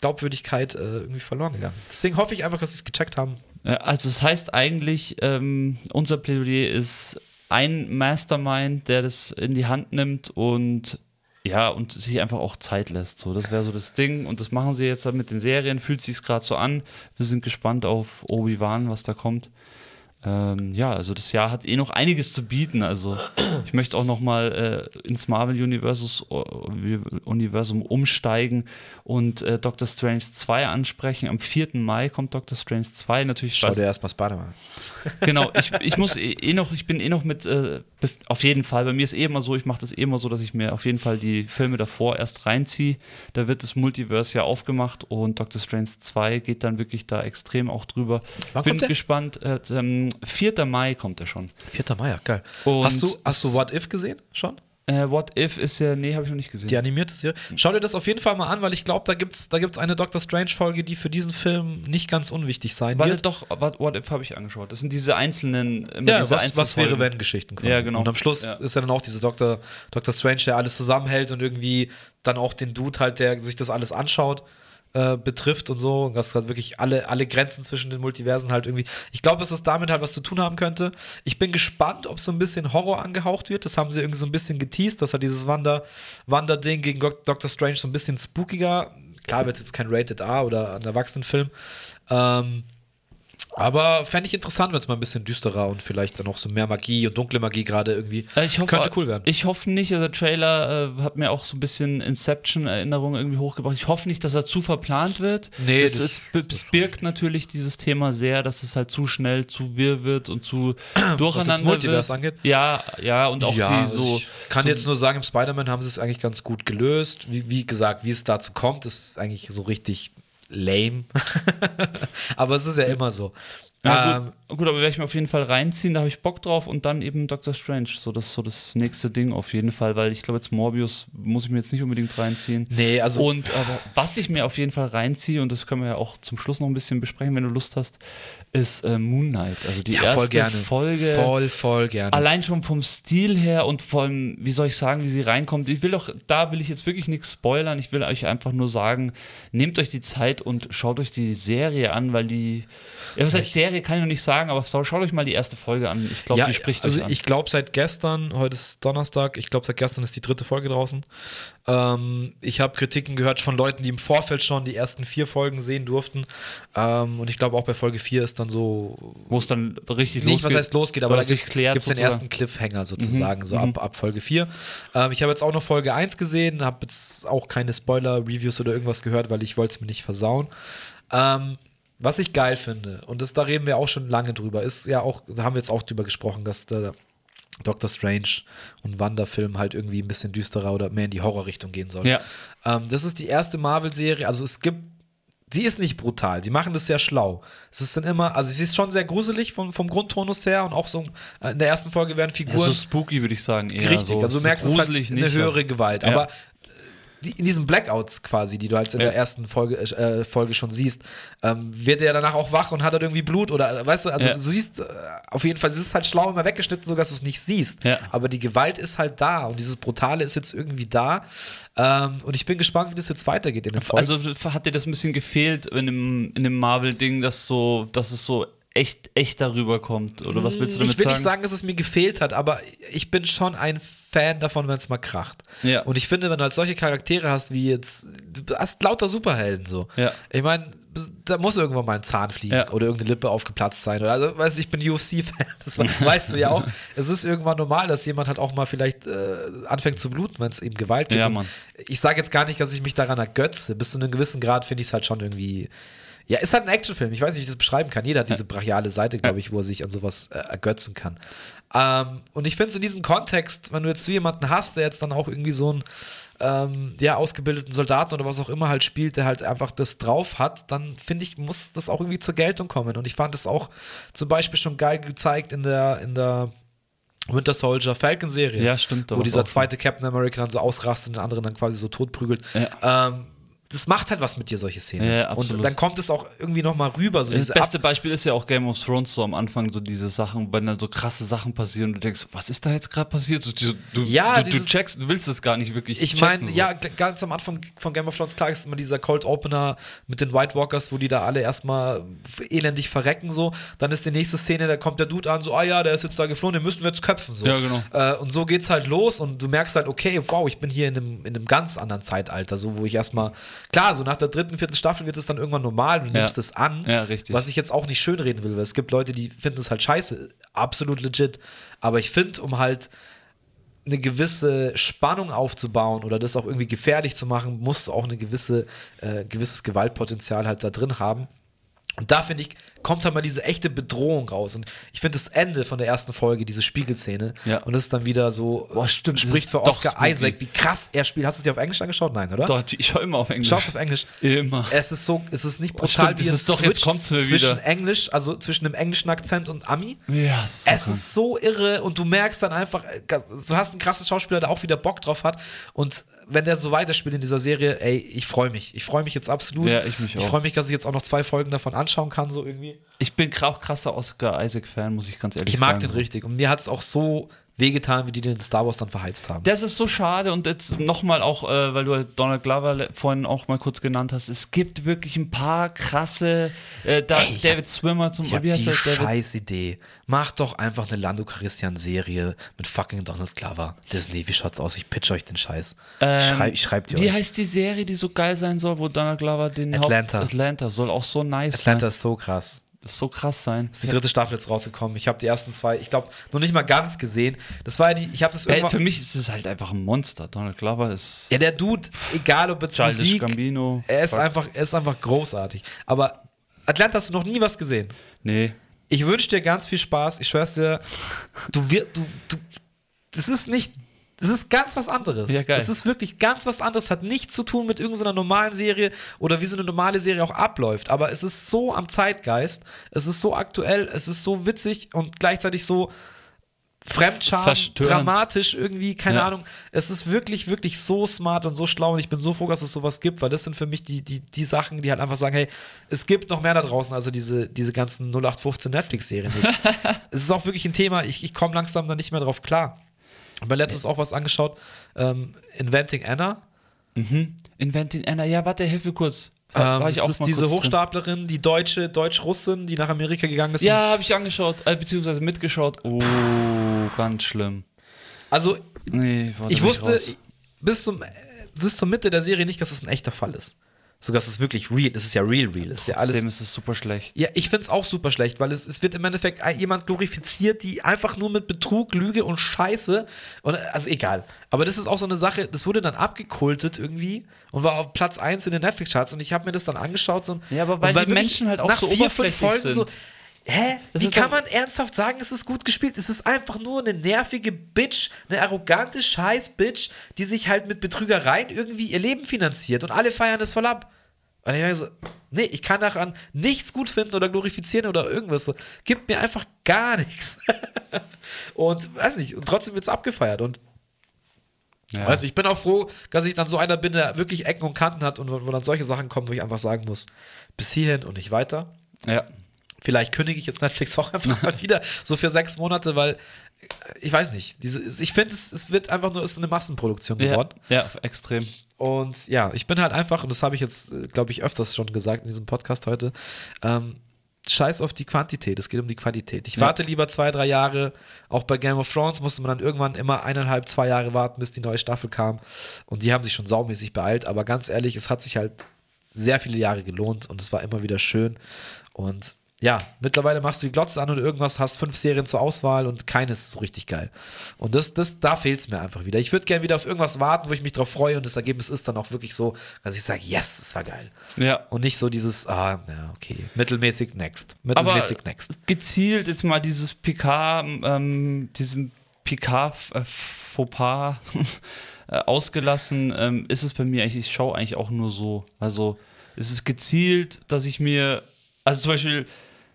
Glaubwürdigkeit äh, irgendwie verloren gegangen. Deswegen hoffe ich einfach, dass sie es gecheckt haben. Also, es das heißt eigentlich, ähm, unser Plädoyer ist ein Mastermind, der das in die Hand nimmt und ja, und sich einfach auch Zeit lässt. So, das wäre so das Ding. Und das machen sie jetzt mit den Serien, fühlt sich gerade so an. Wir sind gespannt auf Obi-Wan, was da kommt ähm, ja, also das Jahr hat eh noch einiges zu bieten. Also ich möchte auch noch mal äh, ins Marvel Universus, Universum umsteigen und äh, Doctor Strange 2 ansprechen. Am 4. Mai kommt Doctor Strange 2. Natürlich Schau dir erstmal Spider-Man. Genau, ich, ich muss eh, eh, noch, ich bin eh noch mit, äh, auf jeden Fall, bei mir ist eh immer so, ich mache das eh immer so, dass ich mir auf jeden Fall die Filme davor erst reinziehe. Da wird das Multiverse ja aufgemacht und Doctor Strange 2 geht dann wirklich da extrem auch drüber. Wann bin gespannt. Äh, ähm, 4. Mai kommt er schon. 4. Mai, ja, geil. Und hast, du, hast du What If gesehen schon? Äh, What If ist ja, nee, habe ich noch nicht gesehen. Die animierte Serie. Schau dir das auf jeden Fall mal an, weil ich glaube, da gibt es da gibt's eine Doctor Strange-Folge, die für diesen Film nicht ganz unwichtig sein weil wird. Doch, What If habe ich angeschaut. Das sind diese einzelnen. ja, diese was, einzelnen was wäre, wenn Geschichten quasi. Ja, genau. Und am Schluss ja. ist ja dann auch diese Doctor, Doctor Strange, der alles zusammenhält und irgendwie dann auch den Dude halt, der sich das alles anschaut. Äh, betrifft und so. Und das hat wirklich alle, alle Grenzen zwischen den Multiversen halt irgendwie. Ich glaube, dass es damit halt was zu tun haben könnte. Ich bin gespannt, ob so ein bisschen Horror angehaucht wird. Das haben sie irgendwie so ein bisschen geteased, dass halt dieses Wander, Wander-Ding gegen Doctor Strange so ein bisschen spookiger. Klar wird jetzt kein Rated A oder ein Erwachsenenfilm. Ähm, aber fände ich interessant, wenn es mal ein bisschen düsterer und vielleicht dann auch so mehr Magie und dunkle Magie gerade irgendwie. Ich hoffe, Könnte cool werden. Ich hoffe nicht, also der Trailer äh, hat mir auch so ein bisschen Inception-Erinnerungen irgendwie hochgebracht. Ich hoffe nicht, dass er zu verplant wird. Nee, es, das, es, es birgt natürlich dieses Thema sehr, dass es halt zu schnell zu wirr wird und zu durcheinander Was das Multiverse wird. angeht? Ja, ja, und auch ja, die so. Ich kann so jetzt nur sagen, im Spider-Man haben sie es eigentlich ganz gut gelöst. Wie, wie gesagt, wie es dazu kommt, ist eigentlich so richtig lame. aber es ist ja immer so. Ja, ähm, gut, gut, aber werde ich mir auf jeden Fall reinziehen, da habe ich Bock drauf und dann eben Doctor Strange. So, das ist so das nächste Ding auf jeden Fall, weil ich glaube, jetzt Morbius muss ich mir jetzt nicht unbedingt reinziehen. Nee, also. Und aber was ich mir auf jeden Fall reinziehe, und das können wir ja auch zum Schluss noch ein bisschen besprechen, wenn du Lust hast, ist äh, Moon Knight. Also die ja, erste Folge. Voll, voll gerne. Allein schon vom Stil her und von, wie soll ich sagen, wie sie reinkommt. Ich will auch, da will ich jetzt wirklich nichts spoilern. Ich will euch einfach nur sagen, nehmt euch die Zeit und schaut euch die Serie an, weil die. Ja, was heißt Serie, kann ich noch nicht sagen, aber schaut euch mal die erste Folge an. Ich glaube, ja, die spricht Also, ich glaube, seit gestern, heute ist Donnerstag, ich glaube, seit gestern ist die dritte Folge draußen. Ähm, ich habe Kritiken gehört von Leuten, die im Vorfeld schon die ersten vier Folgen sehen durften. Ähm, und ich glaube, auch bei Folge 4 ist dann so. Wo es dann richtig nicht, losgeht. Nicht, was heißt losgeht, aber da gibt es den ersten Cliffhanger sozusagen, mhm. so ab, mhm. ab Folge 4. Ähm, ich habe jetzt auch noch Folge 1 gesehen, habe jetzt auch keine Spoiler-Reviews oder irgendwas gehört, weil ich wollte es mir nicht versauen. Ähm, was ich geil finde, und das, da reden wir auch schon lange drüber, ist ja auch, da haben wir jetzt auch drüber gesprochen, dass der Doctor Strange und Wanda-Film halt irgendwie ein bisschen düsterer oder mehr in die Horrorrichtung gehen soll. Ja. Ähm, das ist die erste Marvel-Serie, also es gibt sie ist nicht brutal, sie machen das sehr schlau. Es ist dann immer, also sie ist schon sehr gruselig vom, vom Grundtonus her und auch so äh, in der ersten Folge werden Figuren. Ja, so spooky, würde ich sagen. Eher richtig, so, also du merkst, es ist halt eine höhere Gewalt. Ja. Aber die, in diesen Blackouts quasi, die du halt in ja. der ersten Folge, äh, Folge schon siehst, ähm, wird er danach auch wach und hat dann irgendwie Blut oder, weißt du, also ja. du siehst, äh, auf jeden Fall, es ist halt schlau immer weggeschnitten, sodass du es nicht siehst. Ja. Aber die Gewalt ist halt da und dieses Brutale ist jetzt irgendwie da. Ähm, und ich bin gespannt, wie das jetzt weitergeht in den Folgen. Also hat dir das ein bisschen gefehlt in dem, in dem Marvel-Ding, dass so, dass es so echt, echt darüber kommt? Oder was willst du damit sagen? Ich will sagen? nicht sagen, dass es mir gefehlt hat, aber ich bin schon ein Fan davon, wenn es mal kracht. Ja. Und ich finde, wenn du halt solche Charaktere hast, wie jetzt, du hast lauter Superhelden so. Ja. Ich meine, da muss irgendwann mal ein Zahn fliegen ja. oder irgendeine Lippe aufgeplatzt sein. Oder also, weißt du, ich bin UFC-Fan, das weißt du ja auch. Es ist irgendwann normal, dass jemand halt auch mal vielleicht äh, anfängt zu bluten, wenn es eben Gewalt gibt. Ja, ich sage jetzt gar nicht, dass ich mich daran ergötze. Bis zu einem gewissen Grad finde ich es halt schon irgendwie ja, ist halt ein Actionfilm. Ich weiß nicht, wie ich das beschreiben kann. Jeder hat diese brachiale Seite, glaube ich, wo er sich an sowas äh, ergötzen kann. Ähm, und ich finde es in diesem Kontext, wenn du jetzt so jemanden hast, der jetzt dann auch irgendwie so einen ähm, ja, ausgebildeten Soldaten oder was auch immer halt spielt, der halt einfach das drauf hat, dann finde ich, muss das auch irgendwie zur Geltung kommen. Und ich fand es auch zum Beispiel schon geil gezeigt in der, in der Winter Soldier Falcon Serie. Ja, stimmt. Wo dieser zweite Captain America dann so ausrastet und den anderen dann quasi so totprügelt. Ja. Ähm, das macht halt was mit dir, solche Szenen. Ja, und dann kommt es auch irgendwie nochmal rüber. So das beste Beispiel ist ja auch Game of Thrones so am Anfang, so diese Sachen, wenn dann so krasse Sachen passieren und du denkst, was ist da jetzt gerade passiert? So, du, du, ja, du, dieses, du, checkst, du willst es gar nicht wirklich Ich meine, so. ja, ganz am Anfang von Game of Thrones, klar ist immer dieser Cold Opener mit den White Walkers, wo die da alle erstmal elendig verrecken, so. Dann ist die nächste Szene, da kommt der Dude an, so, ah ja, der ist jetzt da geflohen, den müssen wir jetzt köpfen, so. Ja, genau. Äh, und so geht's halt los und du merkst halt, okay, wow, ich bin hier in einem, in einem ganz anderen Zeitalter, so, wo ich erstmal, klar, so nach der dritten vierten Staffel wird es dann irgendwann normal, du nimmst es an. Ja, richtig. Was ich jetzt auch nicht schönreden will, weil es gibt Leute, die finden es halt scheiße. Absolut legit. Aber ich finde, um halt eine gewisse Spannung aufzubauen oder das auch irgendwie gefährlich zu machen, musst du auch ein gewisse, äh, gewisses Gewaltpotenzial halt da drin haben. Und da finde ich, kommt halt mal diese echte Bedrohung raus. Und ich finde das Ende von der ersten Folge, diese Spiegelszene, ja. und das ist dann wieder so, Boah, stimmt, spricht für Oscar Isaac, wie krass er spielt. Hast du es dir auf Englisch angeschaut? Nein, oder? Doch, ich schaue immer auf Englisch. Schaust auf Englisch? Immer. Es ist so, es ist nicht brutal, Boah, stimmt, wie es doch jetzt kommt zwischen wieder. Englisch, also zwischen dem englischen Akzent und Ami. Ja, ist so es ist so irre und du merkst dann einfach, du hast einen krassen Schauspieler, der auch wieder Bock drauf hat. Und wenn der so weiterspielt in dieser Serie, ey, ich freue mich. Ich freue mich jetzt absolut. Ja, ich mich auch. Ich freue mich, dass ich jetzt auch noch zwei Folgen davon anschauen kann, so irgendwie. Ich bin auch krasser Oscar Isaac-Fan, muss ich ganz ehrlich sagen. Ich mag sagen. den richtig. Und mir hat es auch so wehgetan, wie die den Star Wars dann verheizt haben. Das ist so schade und jetzt nochmal auch, äh, weil du Donald Glover vorhin auch mal kurz genannt hast, es gibt wirklich ein paar krasse, äh, da, Ey, David hab, Swimmer zum Beispiel. Ich hab die scheiß Idee. Mach doch einfach eine Lando Calrissian Serie mit fucking Donald Glover. Disney, wie schaut's aus? Ich pitch euch den Scheiß. Ähm, ich, schreib, ich schreib dir Wie euch. heißt die Serie, die so geil sein soll, wo Donald Glover den Atlanta. Haupt Atlanta soll auch so nice Atlanta sein. Atlanta ist so krass. Das ist so krass sein. Das ist die dritte Staffel jetzt rausgekommen. Ich habe die ersten zwei, ich glaube, noch nicht mal ganz gesehen. Das war ja die, ich habe das irgendwann. Ey, für mich ist es halt einfach ein Monster. Donald Glover ist. Ja, der Dude, egal ob jetzt Childish Musik, Gambino. Er ist einfach, er ist einfach großartig. Aber Atlanta hast du noch nie was gesehen. Nee. Ich wünsche dir ganz viel Spaß. Ich schwör's dir, du wirst, du, du, das ist nicht das ist ganz was anderes. Ja, geil. Es ist wirklich ganz was anderes, hat nichts zu tun mit irgendeiner normalen Serie oder wie so eine normale Serie auch abläuft. Aber es ist so am Zeitgeist, es ist so aktuell, es ist so witzig und gleichzeitig so Fremdscham, dramatisch irgendwie, keine ja. Ahnung. Es ist wirklich, wirklich so smart und so schlau und ich bin so froh, dass es sowas gibt, weil das sind für mich die, die, die Sachen, die halt einfach sagen, hey, es gibt noch mehr da draußen, also diese, diese ganzen 0815 Netflix-Serien es ist auch wirklich ein Thema, ich, ich komme langsam da nicht mehr drauf klar. Ich habe letztens auch was angeschaut. Ähm, Inventing Anna. Mhm. Inventing Anna, ja, warte, hilf mir kurz. Ähm, das ist diese Hochstaplerin, drin. die deutsche Deutsch-Russin, die nach Amerika gegangen ist. Ja, habe ich angeschaut, äh, beziehungsweise mitgeschaut. Oh, ganz schlimm. Also, nee, ich wusste bis zum, bis zur Mitte der Serie nicht, dass es das ein echter Fall ist. Sogar ist es wirklich real. Es ist ja real, real. Es ist ja alles. ist es super schlecht. Ja, ich finde es auch super schlecht, weil es, es wird im Endeffekt jemand glorifiziert, die einfach nur mit Betrug, Lüge und Scheiße. Und, also egal. Aber das ist auch so eine Sache, das wurde dann abgekultet irgendwie und war auf Platz 1 in den Netflix-Charts und ich habe mir das dann angeschaut. So, ja, aber weil die Menschen halt auch nach so vier, fünf Folgen sind. So, Hä? Das Wie kann man ernsthaft sagen, es ist gut gespielt? Es ist einfach nur eine nervige Bitch, eine arrogante Scheiß-Bitch, die sich halt mit Betrügereien irgendwie ihr Leben finanziert und alle feiern das voll ab. Und ich so, nee, ich kann daran nichts gut finden oder glorifizieren oder irgendwas. Gibt mir einfach gar nichts. und weiß nicht, und trotzdem wird es abgefeiert. Und Ja. Weißt ich bin auch froh, dass ich dann so einer bin, der wirklich Ecken und Kanten hat und wo, wo dann solche Sachen kommen, wo ich einfach sagen muss, bis hierhin und nicht weiter. Ja. Vielleicht kündige ich jetzt Netflix auch einfach mal wieder so für sechs Monate, weil ich weiß nicht. Diese, ich finde, es, es wird einfach nur ist eine Massenproduktion geworden. Ja, ja, extrem. Und ja, ich bin halt einfach, und das habe ich jetzt, äh, glaube ich, öfters schon gesagt in diesem Podcast heute, ähm, scheiß auf die Quantität, es geht um die Qualität. Ich ja. warte lieber zwei, drei Jahre. Auch bei Game of Thrones musste man dann irgendwann immer eineinhalb, zwei Jahre warten, bis die neue Staffel kam. Und die haben sich schon saumäßig beeilt. Aber ganz ehrlich, es hat sich halt sehr viele Jahre gelohnt und es war immer wieder schön. Und ja, mittlerweile machst du die Glotze an und irgendwas, hast fünf Serien zur Auswahl und keines ist so richtig geil. Und das, das, da fehlt es mir einfach wieder. Ich würde gerne wieder auf irgendwas warten, wo ich mich drauf freue und das Ergebnis ist dann auch wirklich so, dass ich sage, yes, es war geil. Ja. Und nicht so dieses, ah, ja, okay, mittelmäßig next. Mittelmäßig Aber next. Gezielt jetzt mal dieses PK, ähm, diesen PK-Fauxpas äh, ausgelassen, ähm, ist es bei mir eigentlich, ich schaue eigentlich auch nur so. Also, es ist gezielt, dass ich mir, also zum Beispiel,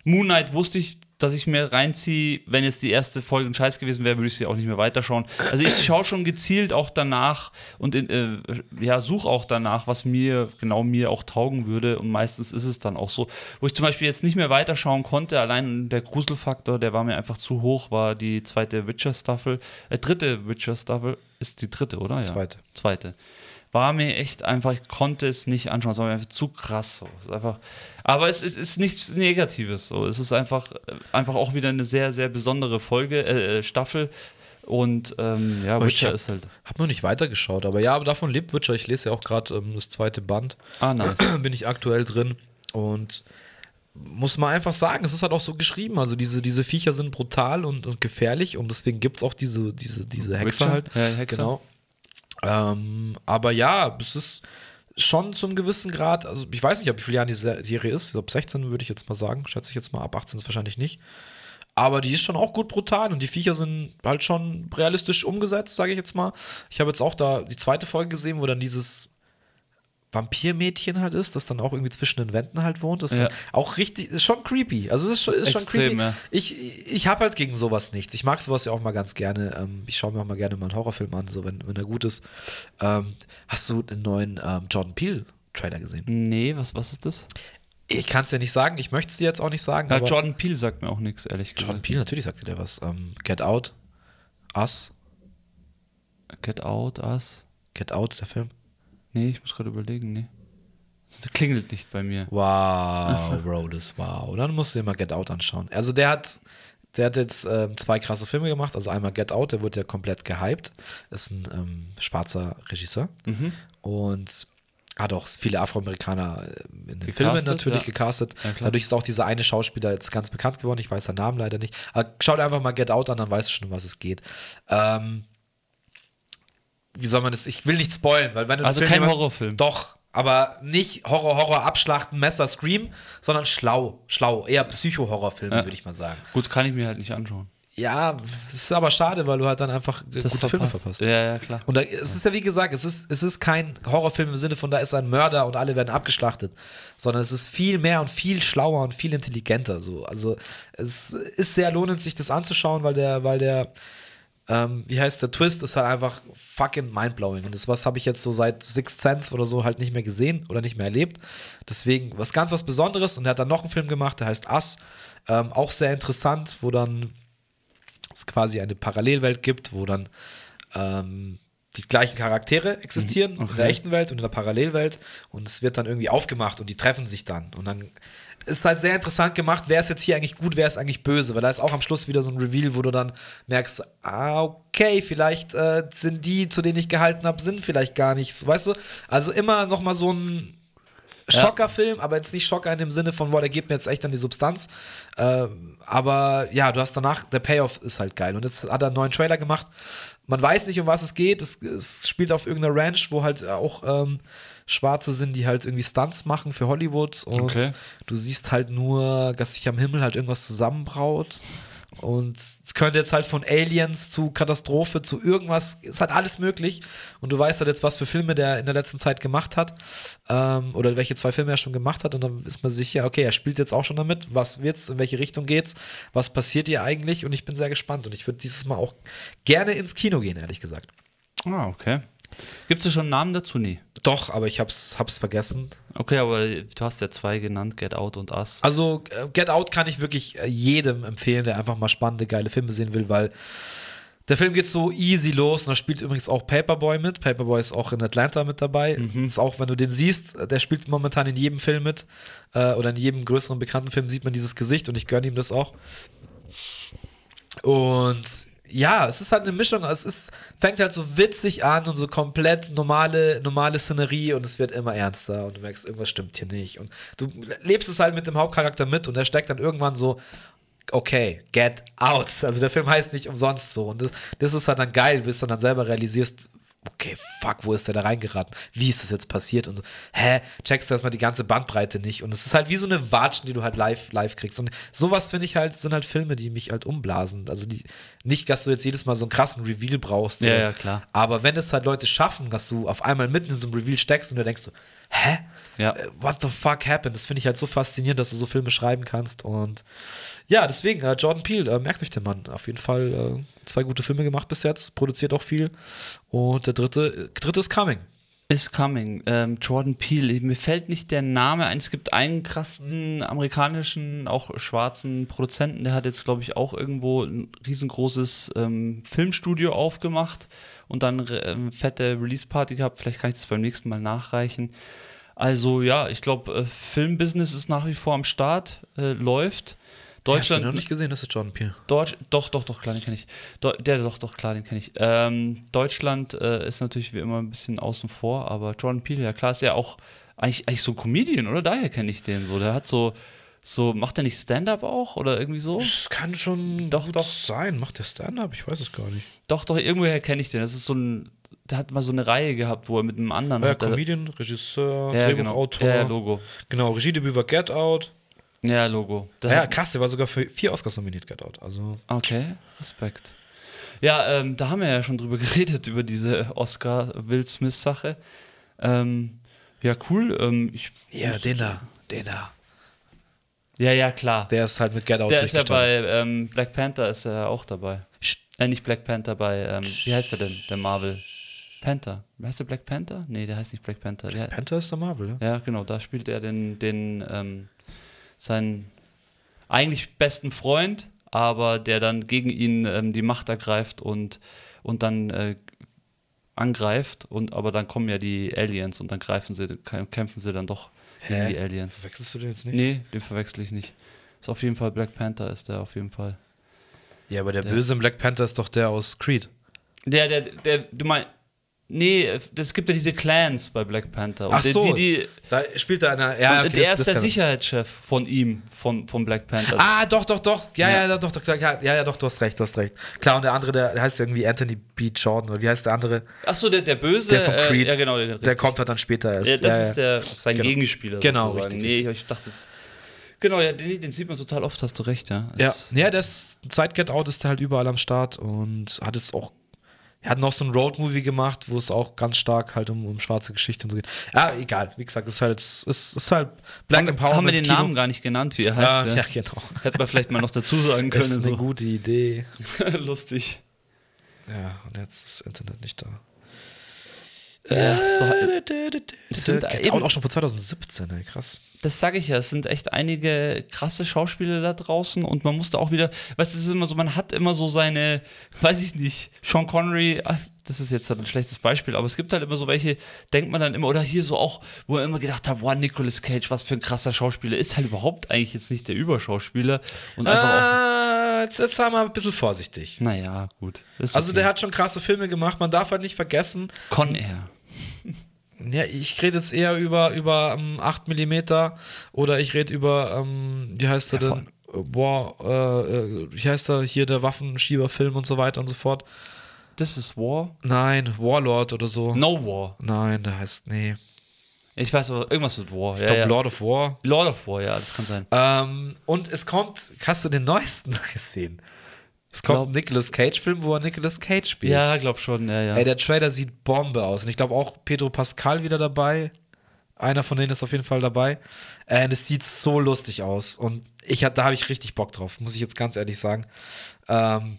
Moon Knight wusste ich, dass ich mir reinziehe. Wenn jetzt die erste Folge ein Scheiß gewesen wäre, würde ich sie auch nicht mehr weiterschauen. Also ich schaue schon gezielt auch danach und in, äh, ja, suche auch danach, was mir, genau mir auch taugen würde. Und meistens ist es dann auch so. Wo ich zum Beispiel jetzt nicht mehr weiterschauen konnte, allein der Gruselfaktor, der war mir einfach zu hoch, war die zweite Witcher-Staffel. Äh, dritte Witcher-Staffel ist die dritte, oder? Ja. Zweite. Zweite war mir echt einfach, ich konnte es nicht anschauen, es war mir einfach zu krass. So. Es einfach, aber es, es, ist nichts Negatives. So. Es ist einfach, einfach auch wieder eine sehr, sehr besondere Folge, äh, äh Staffel. Und ähm, ja, Witcher hab, ist halt. Hab noch nicht weitergeschaut, aber ja, aber davon lebt Witcher. Ich lese ja auch gerade ähm, das zweite Band. Ah, nice. Bin ich aktuell drin. Und muss man einfach sagen, es ist halt auch so geschrieben. Also diese, diese Viecher sind brutal und, und gefährlich und deswegen gibt es auch diese, diese, diese Hexe Witcher? halt. Ja, Hexe. Genau. Ähm, aber ja, es ist schon zum gewissen Grad, also ich weiß nicht, ob wie viele Jahre die Serie ist, glaube 16 würde ich jetzt mal sagen, schätze ich jetzt mal, ab 18 ist wahrscheinlich nicht. Aber die ist schon auch gut brutal und die Viecher sind halt schon realistisch umgesetzt, sage ich jetzt mal. Ich habe jetzt auch da die zweite Folge gesehen, wo dann dieses Vampirmädchen halt ist, das dann auch irgendwie zwischen den Wänden halt wohnt. Das ist ja. auch richtig, ist schon creepy. Also es ist schon, ist Extrem, schon creepy. Ja. Ich, ich habe halt gegen sowas nichts. Ich mag sowas ja auch mal ganz gerne. Ähm, ich schaue mir auch mal gerne mal einen Horrorfilm an, so wenn, wenn er gut ist. Ähm, hast du den neuen ähm, Jordan Peele Trailer gesehen? Nee, was, was ist das? Ich kann es ja nicht sagen, ich möchte es dir jetzt auch nicht sagen. Na, Jordan Peele sagt mir auch nichts, ehrlich gesagt. Jordan Peele, natürlich sagt dir der was. Get Out, Us. Get Out, Us. Get Out, der Film. Nee, ich muss gerade überlegen, nee. Das klingelt nicht bei mir. Wow, Rhodes, wow. Dann musst du dir mal Get Out anschauen. Also der hat, der hat jetzt ähm, zwei krasse Filme gemacht. Also einmal Get Out, der wurde ja komplett gehypt. Ist ein ähm, schwarzer Regisseur. Mhm. Und hat auch viele Afroamerikaner äh, in den gecastet, Filmen natürlich ja. gecastet. Ja, Dadurch ist auch dieser eine Schauspieler jetzt ganz bekannt geworden. Ich weiß seinen Namen leider nicht. Aber schaut einfach mal Get Out an, dann weißt du schon, um was es geht. Ähm, wie soll man das? Ich will nicht spoilen, weil wenn du Also kein Horrorfilm. Doch, aber nicht Horror, Horror, Abschlachten, Messer, Scream, sondern schlau, schlau, eher Psycho-Horrorfilme, ja. würde ich mal sagen. Gut, kann ich mir halt nicht anschauen. Ja, ist aber schade, weil du halt dann einfach das gute verpasst. Filme verpasst. Ja, ja, klar. Und da, es ist ja wie gesagt, es ist, es ist kein Horrorfilm im Sinne von, da ist ein Mörder und alle werden abgeschlachtet, sondern es ist viel mehr und viel schlauer und viel intelligenter. So. Also es ist sehr lohnend, sich das anzuschauen, weil der, weil der ähm, wie heißt der Twist, ist halt einfach fucking mindblowing. Und das was habe ich jetzt so seit Sixth Sense oder so halt nicht mehr gesehen oder nicht mehr erlebt. Deswegen was ganz was Besonderes. Und er hat dann noch einen Film gemacht, der heißt Us. Ähm, auch sehr interessant, wo dann es quasi eine Parallelwelt gibt, wo dann ähm, die gleichen Charaktere existieren okay. Mhm. in der echten Welt und in der Parallelwelt und es wird dann irgendwie aufgemacht und die treffen sich dann und dann ist halt sehr interessant gemacht, wer ist jetzt hier eigentlich gut, wer ist eigentlich böse, weil da ist auch am Schluss wieder so ein Reveal, wo du dann merkst, ah, okay, vielleicht äh, sind die, zu denen ich gehalten habe, sind vielleicht gar nichts, weißt du? Also immer noch mal so ein Schockerfilm, aber jetzt nicht Schocker in dem Sinne von, boah, der gibt mir jetzt echt an die Substanz. Äh, aber ja, du hast danach, der Payoff ist halt geil. Und jetzt hat er einen neuen Trailer gemacht. Man weiß nicht, um was es geht. Es, es spielt auf irgendeiner Ranch, wo halt auch ähm, Schwarze sind, die halt irgendwie Stunts machen für Hollywood und okay. du siehst halt nur, dass sich am Himmel halt irgendwas zusammenbraut. Und es könnte jetzt halt von Aliens zu Katastrophe zu irgendwas, ist halt alles möglich. Und du weißt halt jetzt, was für Filme der in der letzten Zeit gemacht hat. Ähm, oder welche zwei Filme er schon gemacht hat. Und dann ist man sicher, okay, er spielt jetzt auch schon damit. Was wird's? In welche Richtung geht's? Was passiert hier eigentlich? Und ich bin sehr gespannt. Und ich würde dieses Mal auch gerne ins Kino gehen, ehrlich gesagt. Ah, okay. Gibt es schon einen Namen dazu? Nee. Doch, aber ich hab's, hab's vergessen. Okay, aber du hast ja zwei genannt, Get Out und Us. Also, äh, Get Out kann ich wirklich äh, jedem empfehlen, der einfach mal spannende, geile Filme sehen will, weil der Film geht so easy los und da spielt übrigens auch Paperboy mit. Paperboy ist auch in Atlanta mit dabei. Mhm. Ist auch, wenn du den siehst, der spielt momentan in jedem Film mit äh, oder in jedem größeren bekannten Film sieht man dieses Gesicht und ich gönne ihm das auch. Und ja, es ist halt eine Mischung. Es ist, fängt halt so witzig an und so komplett normale, normale Szenerie und es wird immer ernster und du merkst, irgendwas stimmt hier nicht. Und du lebst es halt mit dem Hauptcharakter mit und er steckt dann irgendwann so, okay, get out. Also der Film heißt nicht umsonst so. Und das, das ist halt dann geil, bis du dann selber realisierst, okay, fuck, wo ist der da reingeraten? Wie ist das jetzt passiert? Und so, hä, checkst du erstmal die ganze Bandbreite nicht. Und es ist halt wie so eine Watschen, die du halt live, live kriegst. Und sowas finde ich halt, sind halt Filme, die mich halt umblasen. Also die, nicht, dass du jetzt jedes Mal so einen krassen Reveal brauchst. Ja, oder, ja, klar. Aber wenn es halt Leute schaffen, dass du auf einmal mitten in so einem Reveal steckst und du denkst so, hä? Ja. Äh, what the fuck happened? Das finde ich halt so faszinierend, dass du so Filme schreiben kannst. Und ja, deswegen, äh, Jordan Peele, äh, merkt euch den Mann. Auf jeden Fall äh, zwei gute Filme gemacht bis jetzt, produziert auch viel. Und der dritte, äh, dritte ist Coming. Is Coming. Ähm, Jordan Peele. Mir fällt nicht der Name ein. Es gibt einen krassen amerikanischen, auch schwarzen Produzenten, der hat jetzt, glaube ich, auch irgendwo ein riesengroßes ähm, Filmstudio aufgemacht und dann ähm, fette Release-Party gehabt. Vielleicht kann ich das beim nächsten Mal nachreichen. Also ja, ich glaube, äh, Filmbusiness ist nach wie vor am Start, äh, läuft. Deutschland. Hast du noch nicht gesehen, das ist Jordan Peele. Deutsch, doch, doch, doch, klar, den kenne ich. Do, der, doch, doch, klar, den kenne ich. Ähm, Deutschland äh, ist natürlich wie immer ein bisschen außen vor, aber Jordan Peele, ja klar, ist ja auch eigentlich, eigentlich so ein Comedian, oder? Daher kenne ich den so. Der hat so, so, macht er nicht Stand-up auch oder irgendwie so? Das kann schon doch, doch. sein. Macht der Stand-up? Ich weiß es gar nicht. Doch, doch, irgendwoher kenne ich den. Das ist so ein, der hat mal so eine Reihe gehabt, wo er mit einem anderen. Ja, Comedian, Regisseur, ja, Drehbuchautor. Genau. Ja, Logo. Genau, Regiedebüt war Get Out. Ja, Logo. Das ja, krass, der war sogar für vier Oscars nominiert, Out. Also. Okay, Respekt. Ja, ähm, da haben wir ja schon drüber geredet, über diese Oscar-Will Smith-Sache. Ähm, ja, cool. Ähm, ich, ja, den da, den da. Ja, ja, klar. Der ist halt mit Get Out Der ist ja bei ähm, Black Panther ist er auch dabei. Äh, nicht Black Panther, bei, ähm, wie heißt er denn, der Marvel? Panther. Heißt der Black Panther? Nee, der heißt nicht Black Panther. Black Panther ist der Marvel, ja. Ja, genau, da spielt er den, den ähm, seinen eigentlich besten Freund, aber der dann gegen ihn ähm, die Macht ergreift und, und dann äh, angreift und aber dann kommen ja die Aliens und dann greifen sie, kämpfen sie dann doch gegen die Aliens. Verwechselst du den jetzt nicht? Nee, den verwechsel ich nicht. Ist auf jeden Fall Black Panther, ist der auf jeden Fall. Ja, aber der, der böse Black Panther ist doch der aus Creed. Der, der, der, du meinst, Nee, es gibt ja diese Clans bei Black Panther. Und Ach so, die, die, da spielt da einer. Ja, okay, der das, ist das der Sicherheitschef von ihm, von, von Black Panther. Ah, doch, doch, doch. Ja, ja, ja, doch, doch, ja, ja, doch, du hast recht, du hast recht. Klar, und der andere, der heißt irgendwie Anthony B. Jordan, oder wie heißt der andere? Ach so, der, der Böse. Der von Creed. Äh, ja, genau. Der, der kommt halt dann später erst. Ja, das ja, ist der, sein genau. Gegenspieler. Genau, sozusagen. richtig. Nee, ich dachte, das. Genau, ja, den, den, sieht man total oft, hast du recht, ja. Es ja, ja, der ist, seit Get Out ist der halt überall am Start und hat jetzt auch er hat noch so ein Road-Movie gemacht, wo es auch ganz stark halt um, um schwarze Geschichte und so geht. Ja, egal. Wie gesagt, es ist halt, es ist, ist halt Black haben, Empowerment. Haben wir den Kino. Namen gar nicht genannt, wie er heißt. Ja, ja genau. Hätte man vielleicht mal noch dazu sagen können. Das ist eine so. gute Idee. Lustig. Ja, und jetzt ist das Internet nicht da. Ja, so, das sind eben, auch schon von 2017, ey, krass. Das sage ich ja, es sind echt einige krasse Schauspieler da draußen und man musste auch wieder, weißt du, es ist immer so, man hat immer so seine, weiß ich nicht, Sean Connery, ah, das ist jetzt halt ein schlechtes Beispiel, aber es gibt halt immer so welche, denkt man dann immer, oder hier so auch, wo er immer gedacht hat, wow, Nicolas Cage, was für ein krasser Schauspieler, ist halt überhaupt eigentlich jetzt nicht der Überschauspieler und einfach auch. Jetzt, jetzt haben wir ein bisschen vorsichtig. Naja, gut. Also okay. der hat schon krasse Filme gemacht, man darf halt nicht vergessen. Con Air. Ja, ich rede jetzt eher über, über ähm, 8 mm oder ich rede über, ähm, wie heißt er denn? War, äh, äh, wie heißt er hier, der Waffenschieberfilm und so weiter und so fort. Das ist War? Nein, Warlord oder so. No War. Nein, der heißt, nee. Ich weiß aber, irgendwas mit War. Ich ja, glaube, ja. Lord of War. Lord of War, ja, das kann sein. Ähm, und es kommt, hast du den neuesten gesehen? Es kommt glaub, ein Nicolas Cage-Film, wo er Nicolas Cage spielt. Ja, glaub schon, ja, ja. Ey, der Trailer sieht Bombe aus. Und ich glaube auch Pedro Pascal wieder dabei. Einer von denen ist auf jeden Fall dabei. Äh, und es sieht so lustig aus. Und ich, da habe ich richtig Bock drauf, muss ich jetzt ganz ehrlich sagen. Ähm,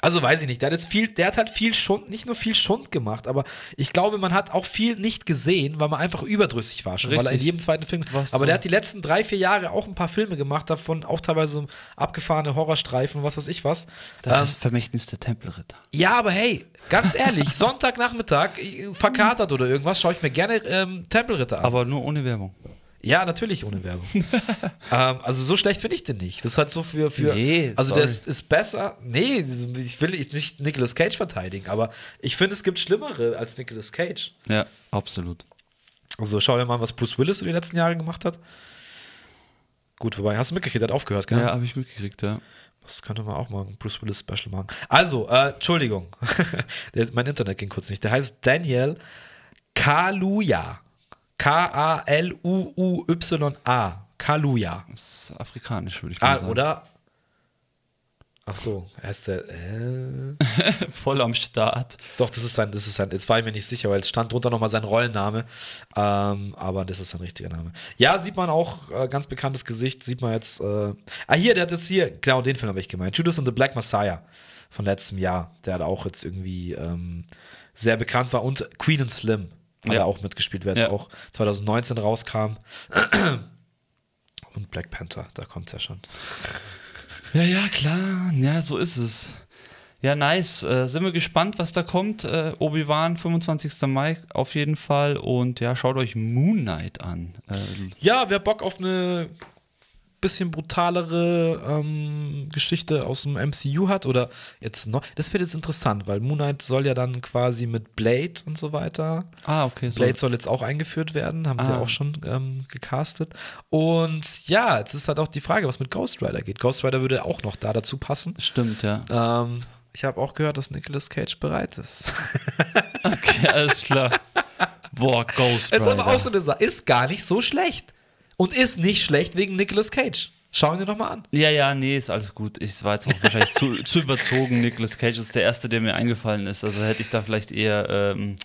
Also weiß ich nicht, der hat jetzt viel, der hat halt viel Schund, nicht nur viel Schund gemacht, aber ich glaube, man hat auch viel nicht gesehen, weil man einfach überdrüssig war schon, Richtig. weil er in jedem zweiten Film. Was aber so. der hat die letzten drei, vier Jahre auch ein paar Filme gemacht, davon auch teilweise abgefahrene Horrorstreifen, was weiß ich was. Das ähm, ist Vermächtnis der Tempelritter. Ja, aber hey, ganz ehrlich, Sonntagnachmittag, verkatert oder irgendwas, schaue ich mir gerne ähm, Tempelritter an. Aber nur ohne Werbung. Ja, natürlich ohne Werbung. ähm, also so schlecht finde ich den nicht. Das ist halt so für. für nee, also sorry. der ist, ist, besser. Nee, ich will nicht Nicolas Cage verteidigen, aber ich finde, es gibt Schlimmere als Nicolas Cage. Ja, absolut. Also schau dir mal, was Bruce Willis so die letzten Jahre gemacht hat. Gut, wobei, hast du mitgekriegt, hat aufgehört, gell? Ja, habe ich mitgekriegt, ja. Das könnte man auch mal ein Bruce Willis Special machen. Also, äh, Entschuldigung. mein Internet ging kurz nicht. Der heißt Daniel Kaluja. K-A-L-U-U-Y-A. Kaluja. Das ist afrikanisch, würde ich mal ah, sagen. Oder? Ach so, er ist der. Äh? Voll am Start. Doch, das ist sein, das ist sein. Jetzt war ich mir nicht sicher, weil es stand drunter nochmal sein Rollenname. Ähm, aber das ist sein richtiger Name. Ja, sieht man auch, äh, ganz bekanntes Gesicht, sieht man jetzt. Äh, ah, hier, der hat jetzt hier, genau, den Film habe ich gemeint. Judas and the Black Messiah von letztem Jahr, der hat auch jetzt irgendwie ähm, sehr bekannt war. Und Queen and Slim hat ja. er auch mitgespielt, wer jetzt ja. auch 2019 rauskam. Und Black Panther, da kommt es ja schon. Ja, ja, klar. Ja, so ist es. Ja, nice. Äh, sind wir gespannt, was da kommt. Äh, Obi-Wan, 25. Mai auf jeden Fall. Und ja, schaut euch Moon Knight an. Äh, ja, wer Bock auf eine bisschen brutalere ähm, Geschichte aus dem MCU hat oder jetzt noch, das wird jetzt interessant, weil Moon Knight soll ja dann quasi mit Blade und so weiter. Ah, okay. Blade so. soll jetzt auch eingeführt werden, haben ah. sie ja auch schon ähm, gecastet. Und ja, jetzt ist halt auch die Frage, was mit Ghost Rider geht. Ghost Rider würde auch noch da dazu passen. Stimmt, ja. Ähm, ich habe auch gehört, dass Nicolas Cage bereit ist. okay, alles klar. Boah, Ghost Rider. Ist aber auch so eine Sache, ist gar nicht so schlecht. Und ist nicht schlecht wegen Nicolas Cage. Schauen wir nochmal an. Ja, ja, nee, ist alles gut. Ich war jetzt auch wahrscheinlich zu, zu, überzogen. Nicolas Cage ist der erste, der mir eingefallen ist. Also hätte ich da vielleicht eher ähm,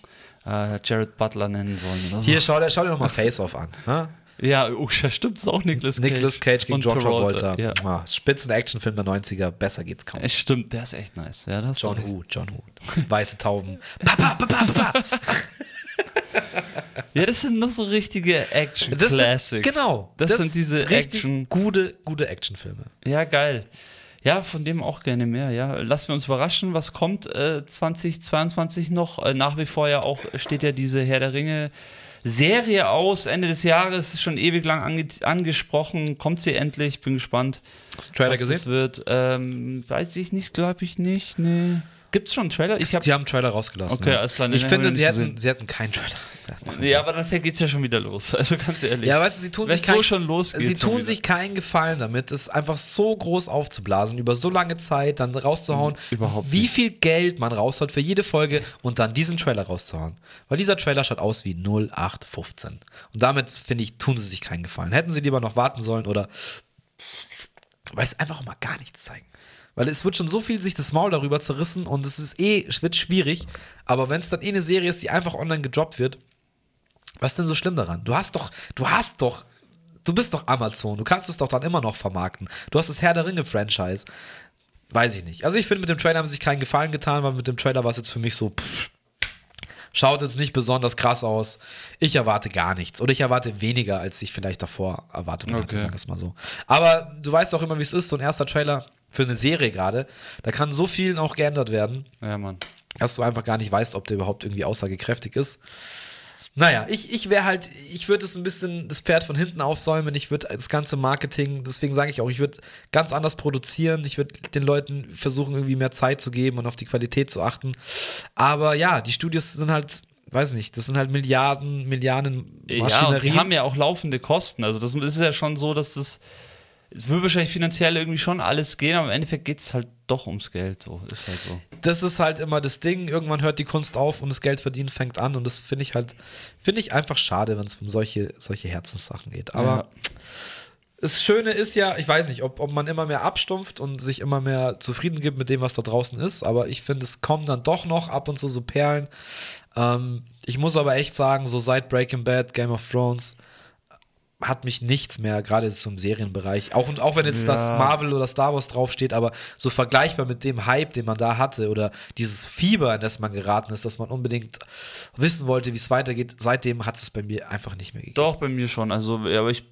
äh, Jared Butler nennen sollen. So. Hier, schau dir, schau dir nochmal Face Off an. Ha? Ja, oh, stimmt, ist auch Nicolas Cage. Nicolas Cage gegen John Travolta. Ja. Ah, Spitzen-Actionfilm der 90er, besser geht's kaum. Es stimmt, der ist echt nice. Ja, John Who, John Who. Weiße Tauben. Papa, Papa, Papa. ja, das sind noch so richtige Action-Classics. Genau. Das, das, sind diese Action. Gute, gute Actionfilme. Ja, geil. Ja, von dem auch gerne mehr. Ja, lassen wir uns überraschen, was kommt äh, 2022 noch. Äh, nach wie vor ja auch steht ja diese Herr der Ringe Serie aus. Ende des Jahres ist schon ewig lang ange angesprochen. Kommt sie endlich? Bin gespannt. Hast du den Trailer was gesehen? Wird. Ähm, weiß ich nicht, glaube ich nicht. Nee. Gibt es schon einen Trailer? Ich hab, die haben einen Trailer rausgelassen. Okay, alles klar. Ich finde, sie hätten, sie hätten keinen Trailer. Ja, ja aber dann geht es ja schon wieder los. Also ganz ehrlich. Ja, weißt du, sie tun sich kein, so schon losgeht, Sie tun sich keinen Gefallen damit, es einfach so groß aufzublasen, über so lange Zeit dann rauszuhauen, mhm, Überhaupt wie viel Geld man raushaut für jede Folge und dann diesen Trailer rauszuhauen. Weil dieser Trailer schaut aus wie 0815. Und damit, finde ich, tun sie sich keinen Gefallen. Hätten sie lieber noch warten sollen oder weiß einfach mal gar nichts zeigen. Weil es wird schon so viel sich das Maul darüber zerrissen und es ist eh, es wird schwierig. Aber wenn es dann eh eine Serie ist, die einfach online gedroppt wird, was ist denn so schlimm daran? Du hast doch, du hast doch, du bist doch Amazon, du kannst es doch dann immer noch vermarkten. Du hast das Herr der Ringe-Franchise. Weiß ich nicht. Also ich finde, mit dem Trailer haben sie sich keinen Gefallen getan, weil mit dem Trailer war es jetzt für mich so, pff, schaut jetzt nicht besonders krass aus. Ich erwarte gar nichts. Oder ich erwarte weniger, als ich vielleicht davor erwartet okay. hatte, sag es mal so. Aber du weißt auch immer, wie es ist, so ein erster Trailer für eine Serie gerade, da kann so viel noch geändert werden. Ja, Mann. Dass du einfach gar nicht weißt, ob der überhaupt irgendwie aussagekräftig ist. Naja, ich, ich wäre halt, ich würde es ein bisschen das Pferd von hinten aufsäumen. Ich würde das ganze Marketing, deswegen sage ich auch, ich würde ganz anders produzieren. Ich würde den Leuten versuchen, irgendwie mehr Zeit zu geben und auf die Qualität zu achten. Aber ja, die Studios sind halt, weiß nicht, das sind halt Milliarden, Milliarden Maschinerien. Ja, und die haben ja auch laufende Kosten. Also das ist ja schon so, dass das es würde wahrscheinlich finanziell irgendwie schon alles gehen, aber im Endeffekt geht es halt doch ums Geld. So ist halt so. Das ist halt immer das Ding. Irgendwann hört die Kunst auf und das Geld verdienen fängt an. Und das finde ich halt, finde ich einfach schade, wenn es um solche, solche Herzenssachen geht. Aber ja. das Schöne ist ja, ich weiß nicht, ob, ob man immer mehr abstumpft und sich immer mehr zufrieden gibt mit dem, was da draußen ist. Aber ich finde, es kommen dann doch noch ab und zu so Perlen. Ähm, ich muss aber echt sagen, so seit Breaking Bad, Game of Thrones, hat mich nichts mehr, gerade so im Serienbereich. Auch, auch wenn jetzt ja. das Marvel oder Star Wars draufsteht, aber so vergleichbar mit dem Hype, den man da hatte oder dieses Fieber, in das man geraten ist, dass man unbedingt wissen wollte, wie es weitergeht, seitdem hat es bei mir einfach nicht mehr gegeben. Doch, bei mir schon. Also, aber ich,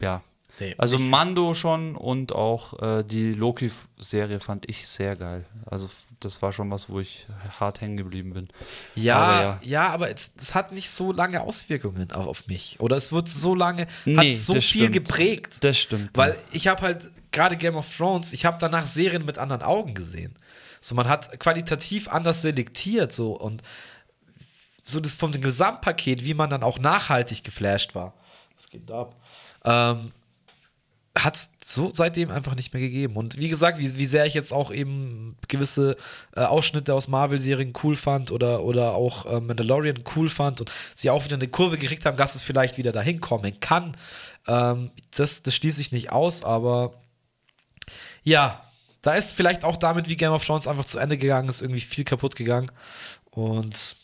ja. Nee, also Mando schon und auch äh, die Loki-Serie fand ich sehr geil. Also das war schon was, wo ich hart hängen geblieben bin. Ja, aber ja. ja, aber es, es, hat nicht so lange Auswirkungen auf mich. Oder es wird so lange, nee, hat so viel stimmt. geprägt. Das stimmt. Weil ich habe halt gerade Game of Thrones, ich habe danach Serien mit anderen Augen gesehen. So, man hat qualitativ anders selektiert, so und so das vom Gesamtpaket, wie man dann auch nachhaltig geflasht war. Was geht ab? Ähm, hat es so seitdem einfach nicht mehr gegeben. Und wie gesagt, wie, wie sehr ich jetzt auch eben gewisse äh, Ausschnitte aus Marvel-Serien cool fand oder, oder auch äh, Mandalorian cool fand und sie auch wieder eine Kurve gekriegt haben, dass es vielleicht wieder dahin kommen kann, ähm, das, das schließe ich nicht aus, aber ja, da ist vielleicht auch damit, wie Game of Thrones einfach zu Ende gegangen ist, irgendwie viel kaputt gegangen. Und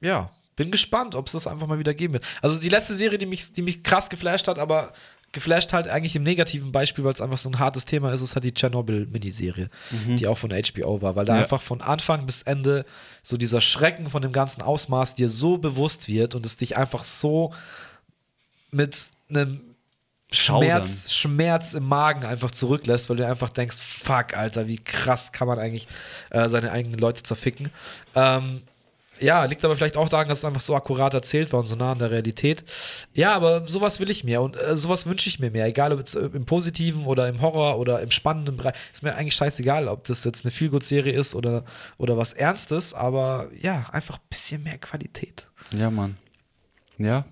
ja, bin gespannt, ob es das einfach mal wieder geben wird. Also die letzte Serie, die mich, die mich krass geflasht hat, aber geflasht halt eigentlich im negativen Beispiel, weil es einfach so ein hartes Thema ist, ist halt die Tschernobyl-Miniserie, mhm. die auch von HBO war, weil da ja. einfach von Anfang bis Ende so dieser Schrecken von dem ganzen Ausmaß dir so bewusst wird und es dich einfach so mit einem Schmerz, Schmerz im Magen einfach zurücklässt, weil du einfach denkst, fuck, Alter, wie krass kann man eigentlich äh, seine eigenen Leute zerficken. Ähm, ja, liegt aber vielleicht auch daran, dass es einfach so akkurat erzählt war und so nah an der Realität. Ja, aber sowas will ich mir und äh, sowas wünsche ich mir mehr. Egal ob es äh, im Positiven oder im Horror oder im spannenden Bereich. Ist mir eigentlich scheißegal, ob das jetzt eine Feelgood-Serie ist oder, oder was Ernstes, aber ja, einfach ein bisschen mehr Qualität. Ja, Mann. Ja.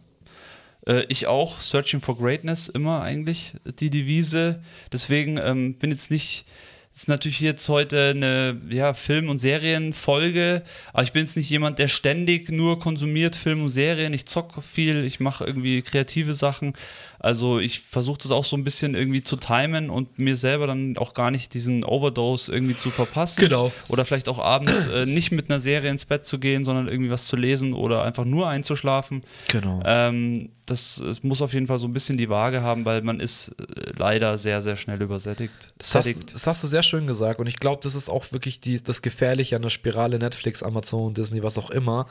Äh, ich auch. Searching for Greatness immer eigentlich die Devise. Deswegen ähm, bin jetzt nicht ist natürlich jetzt heute eine ja, Film- und Serienfolge, aber ich bin jetzt nicht jemand, der ständig nur konsumiert Film und Serien. Ich zocke viel, ich mache irgendwie kreative Sachen. Also ich versuche das auch so ein bisschen irgendwie zu timen und mir selber dann auch gar nicht diesen Overdose irgendwie zu verpassen. Genau. Oder vielleicht auch abends äh, nicht mit einer Serie ins Bett zu gehen, sondern irgendwie was zu lesen oder einfach nur einzuschlafen. Genau. Ähm, das, das, muss auf jeden Fall so ein bisschen die Waage haben, weil man ist äh, leider sehr, sehr schnell übersättigt. Das hast, das hast, du sehr schön gesagt und ich glaube, das ist auch wirklich die, das Gefährliche an der Spirale Netflix, Amazon, Disney, was auch immer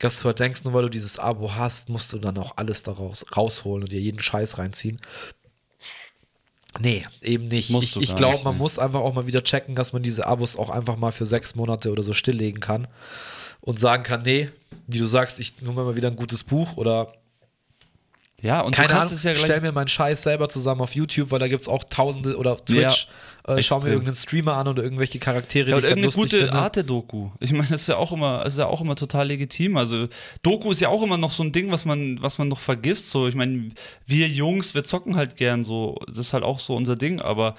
dass du halt denkst, nur weil du dieses Abo hast, musst du dann auch alles daraus rausholen und dir jeden Scheiß reinziehen. Nee, eben nicht. Musst ich, ich glaube, man ne? muss einfach auch mal wieder checken, dass man diese Abos auch einfach mal für sechs Monate oder so stilllegen kann und sagen kann, nee, wie du sagst, ich nehme mal wieder ein gutes Buch oder ja, und Keine du kannst Ahnung, es ja stell mir meinen Scheiß selber zusammen auf YouTube, weil da gibt es auch tausende oder auf Twitch. Ja, äh, schau mir irgendeinen Streamer an oder irgendwelche Charaktere, ja, die ich halt irgendeine gute Arte-Doku. Ich meine, das ist ja auch immer, ist ja auch immer total legitim. Also Doku ist ja auch immer noch so ein Ding, was man, was man noch vergisst. So, ich meine, wir Jungs, wir zocken halt gern so. Das ist halt auch so unser Ding, aber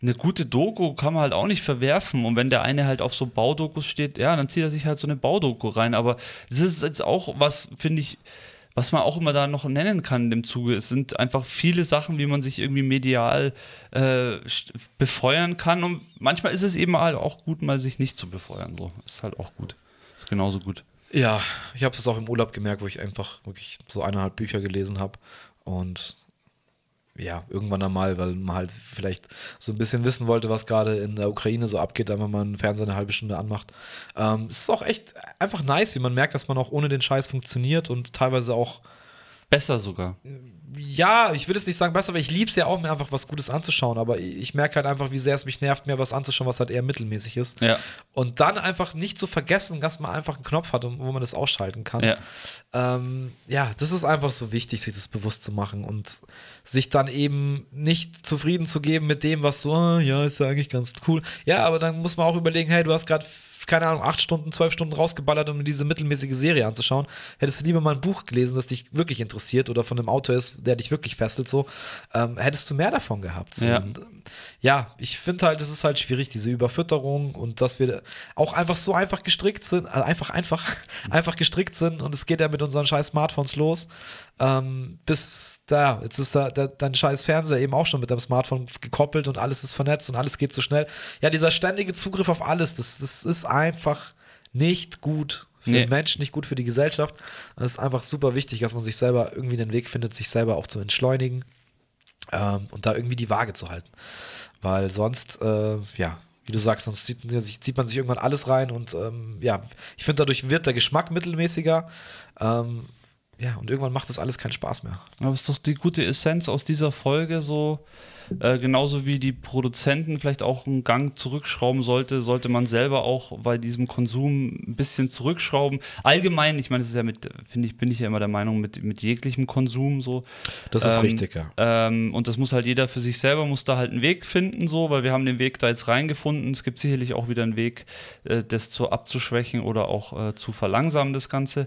eine gute Doku kann man halt auch nicht verwerfen. Und wenn der eine halt auf so Baudokus steht, ja, dann zieht er sich halt so eine Baudoku rein. Aber das ist jetzt auch was, finde ich was man auch immer da noch nennen kann dem Zuge. Es sind einfach viele Sachen, wie man sich irgendwie medial äh, befeuern kann. Und manchmal ist es eben halt auch gut, mal sich nicht zu befeuern. So ist halt auch gut. Ist genauso gut. Ja, ich habe es auch im Urlaub gemerkt, wo ich einfach wirklich so eineinhalb Bücher gelesen habe und ja, irgendwann einmal, weil man halt vielleicht so ein bisschen wissen wollte, was gerade in der Ukraine so abgeht, wenn man einen Fernseher eine halbe Stunde anmacht. Ähm, es ist auch echt einfach nice, wie man merkt, dass man auch ohne den Scheiß funktioniert und teilweise auch besser sogar ja, ich will es nicht sagen besser, weil ich liebe es ja auch, mir einfach was Gutes anzuschauen, aber ich merke halt einfach, wie sehr es mich nervt, mir was anzuschauen, was halt eher mittelmäßig ist. Ja. Und dann einfach nicht zu vergessen, dass man einfach einen Knopf hat, wo man das ausschalten kann. Ja. Ähm, ja, das ist einfach so wichtig, sich das bewusst zu machen und sich dann eben nicht zufrieden zu geben mit dem, was so, ah, ja, ist ja eigentlich ganz cool. Ja, aber dann muss man auch überlegen, hey, du hast gerade keine Ahnung, acht Stunden, zwölf Stunden rausgeballert, um diese mittelmäßige Serie anzuschauen. Hättest du lieber mal ein Buch gelesen, das dich wirklich interessiert oder von einem Autor ist, der dich wirklich fesselt, so, ähm, hättest du mehr davon gehabt. So. Ja. Und, ja, ich finde halt, es ist halt schwierig, diese Überfütterung und dass wir auch einfach so einfach gestrickt sind, also einfach, einfach, einfach gestrickt sind und es geht ja mit unseren scheiß Smartphones los. Ähm, bis da, jetzt ist da, da dein scheiß Fernseher eben auch schon mit deinem Smartphone gekoppelt und alles ist vernetzt und alles geht so schnell. Ja, dieser ständige Zugriff auf alles, das, das ist einfach nicht gut für nee. den Menschen, nicht gut für die Gesellschaft. Es ist einfach super wichtig, dass man sich selber irgendwie den Weg findet, sich selber auch zu entschleunigen ähm, und da irgendwie die Waage zu halten. Weil sonst, äh, ja, wie du sagst, sonst zieht, zieht, man sich irgendwann alles rein und ähm, ja, ich finde, dadurch wird der Geschmack mittelmäßiger. Ähm, ja, und irgendwann macht das alles keinen Spaß mehr. Aber ist doch die gute Essenz aus dieser Folge so, äh, genauso wie die Produzenten vielleicht auch einen Gang zurückschrauben sollte, sollte man selber auch bei diesem Konsum ein bisschen zurückschrauben. Allgemein, ich meine, das ist ja mit, finde ich, bin ich ja immer der Meinung, mit, mit jeglichem Konsum so. Das ist ähm, richtig, ja. Ähm, und das muss halt jeder für sich selber, muss da halt einen Weg finden, so, weil wir haben den Weg da jetzt reingefunden. Es gibt sicherlich auch wieder einen Weg, äh, das zu abzuschwächen oder auch äh, zu verlangsamen, das Ganze.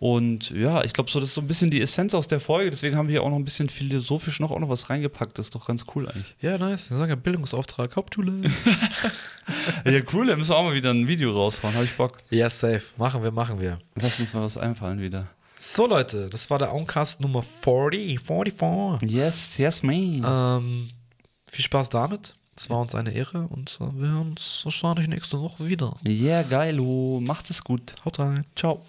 Und ja, ich glaube, so das ist so ein bisschen die Essenz aus der Folge. Deswegen haben wir hier auch noch ein bisschen philosophisch noch auch noch was reingepackt. Das ist doch ganz cool eigentlich. Ja, nice. Wir sagen ja Bildungsauftrag, Hauptschule. ja, cool. Da müssen wir auch mal wieder ein Video raushauen. Habe ich Bock. Ja, safe. Machen wir, machen wir. Lass uns mal was einfallen wieder. So, Leute, das war der Oncast Nummer 40. 44. Yes, yes, man. Ähm, viel Spaß damit. Es war uns eine Ehre und wir hören uns wahrscheinlich nächste Woche wieder. Ja, yeah, geilo. Macht es gut. Haut rein. Ciao.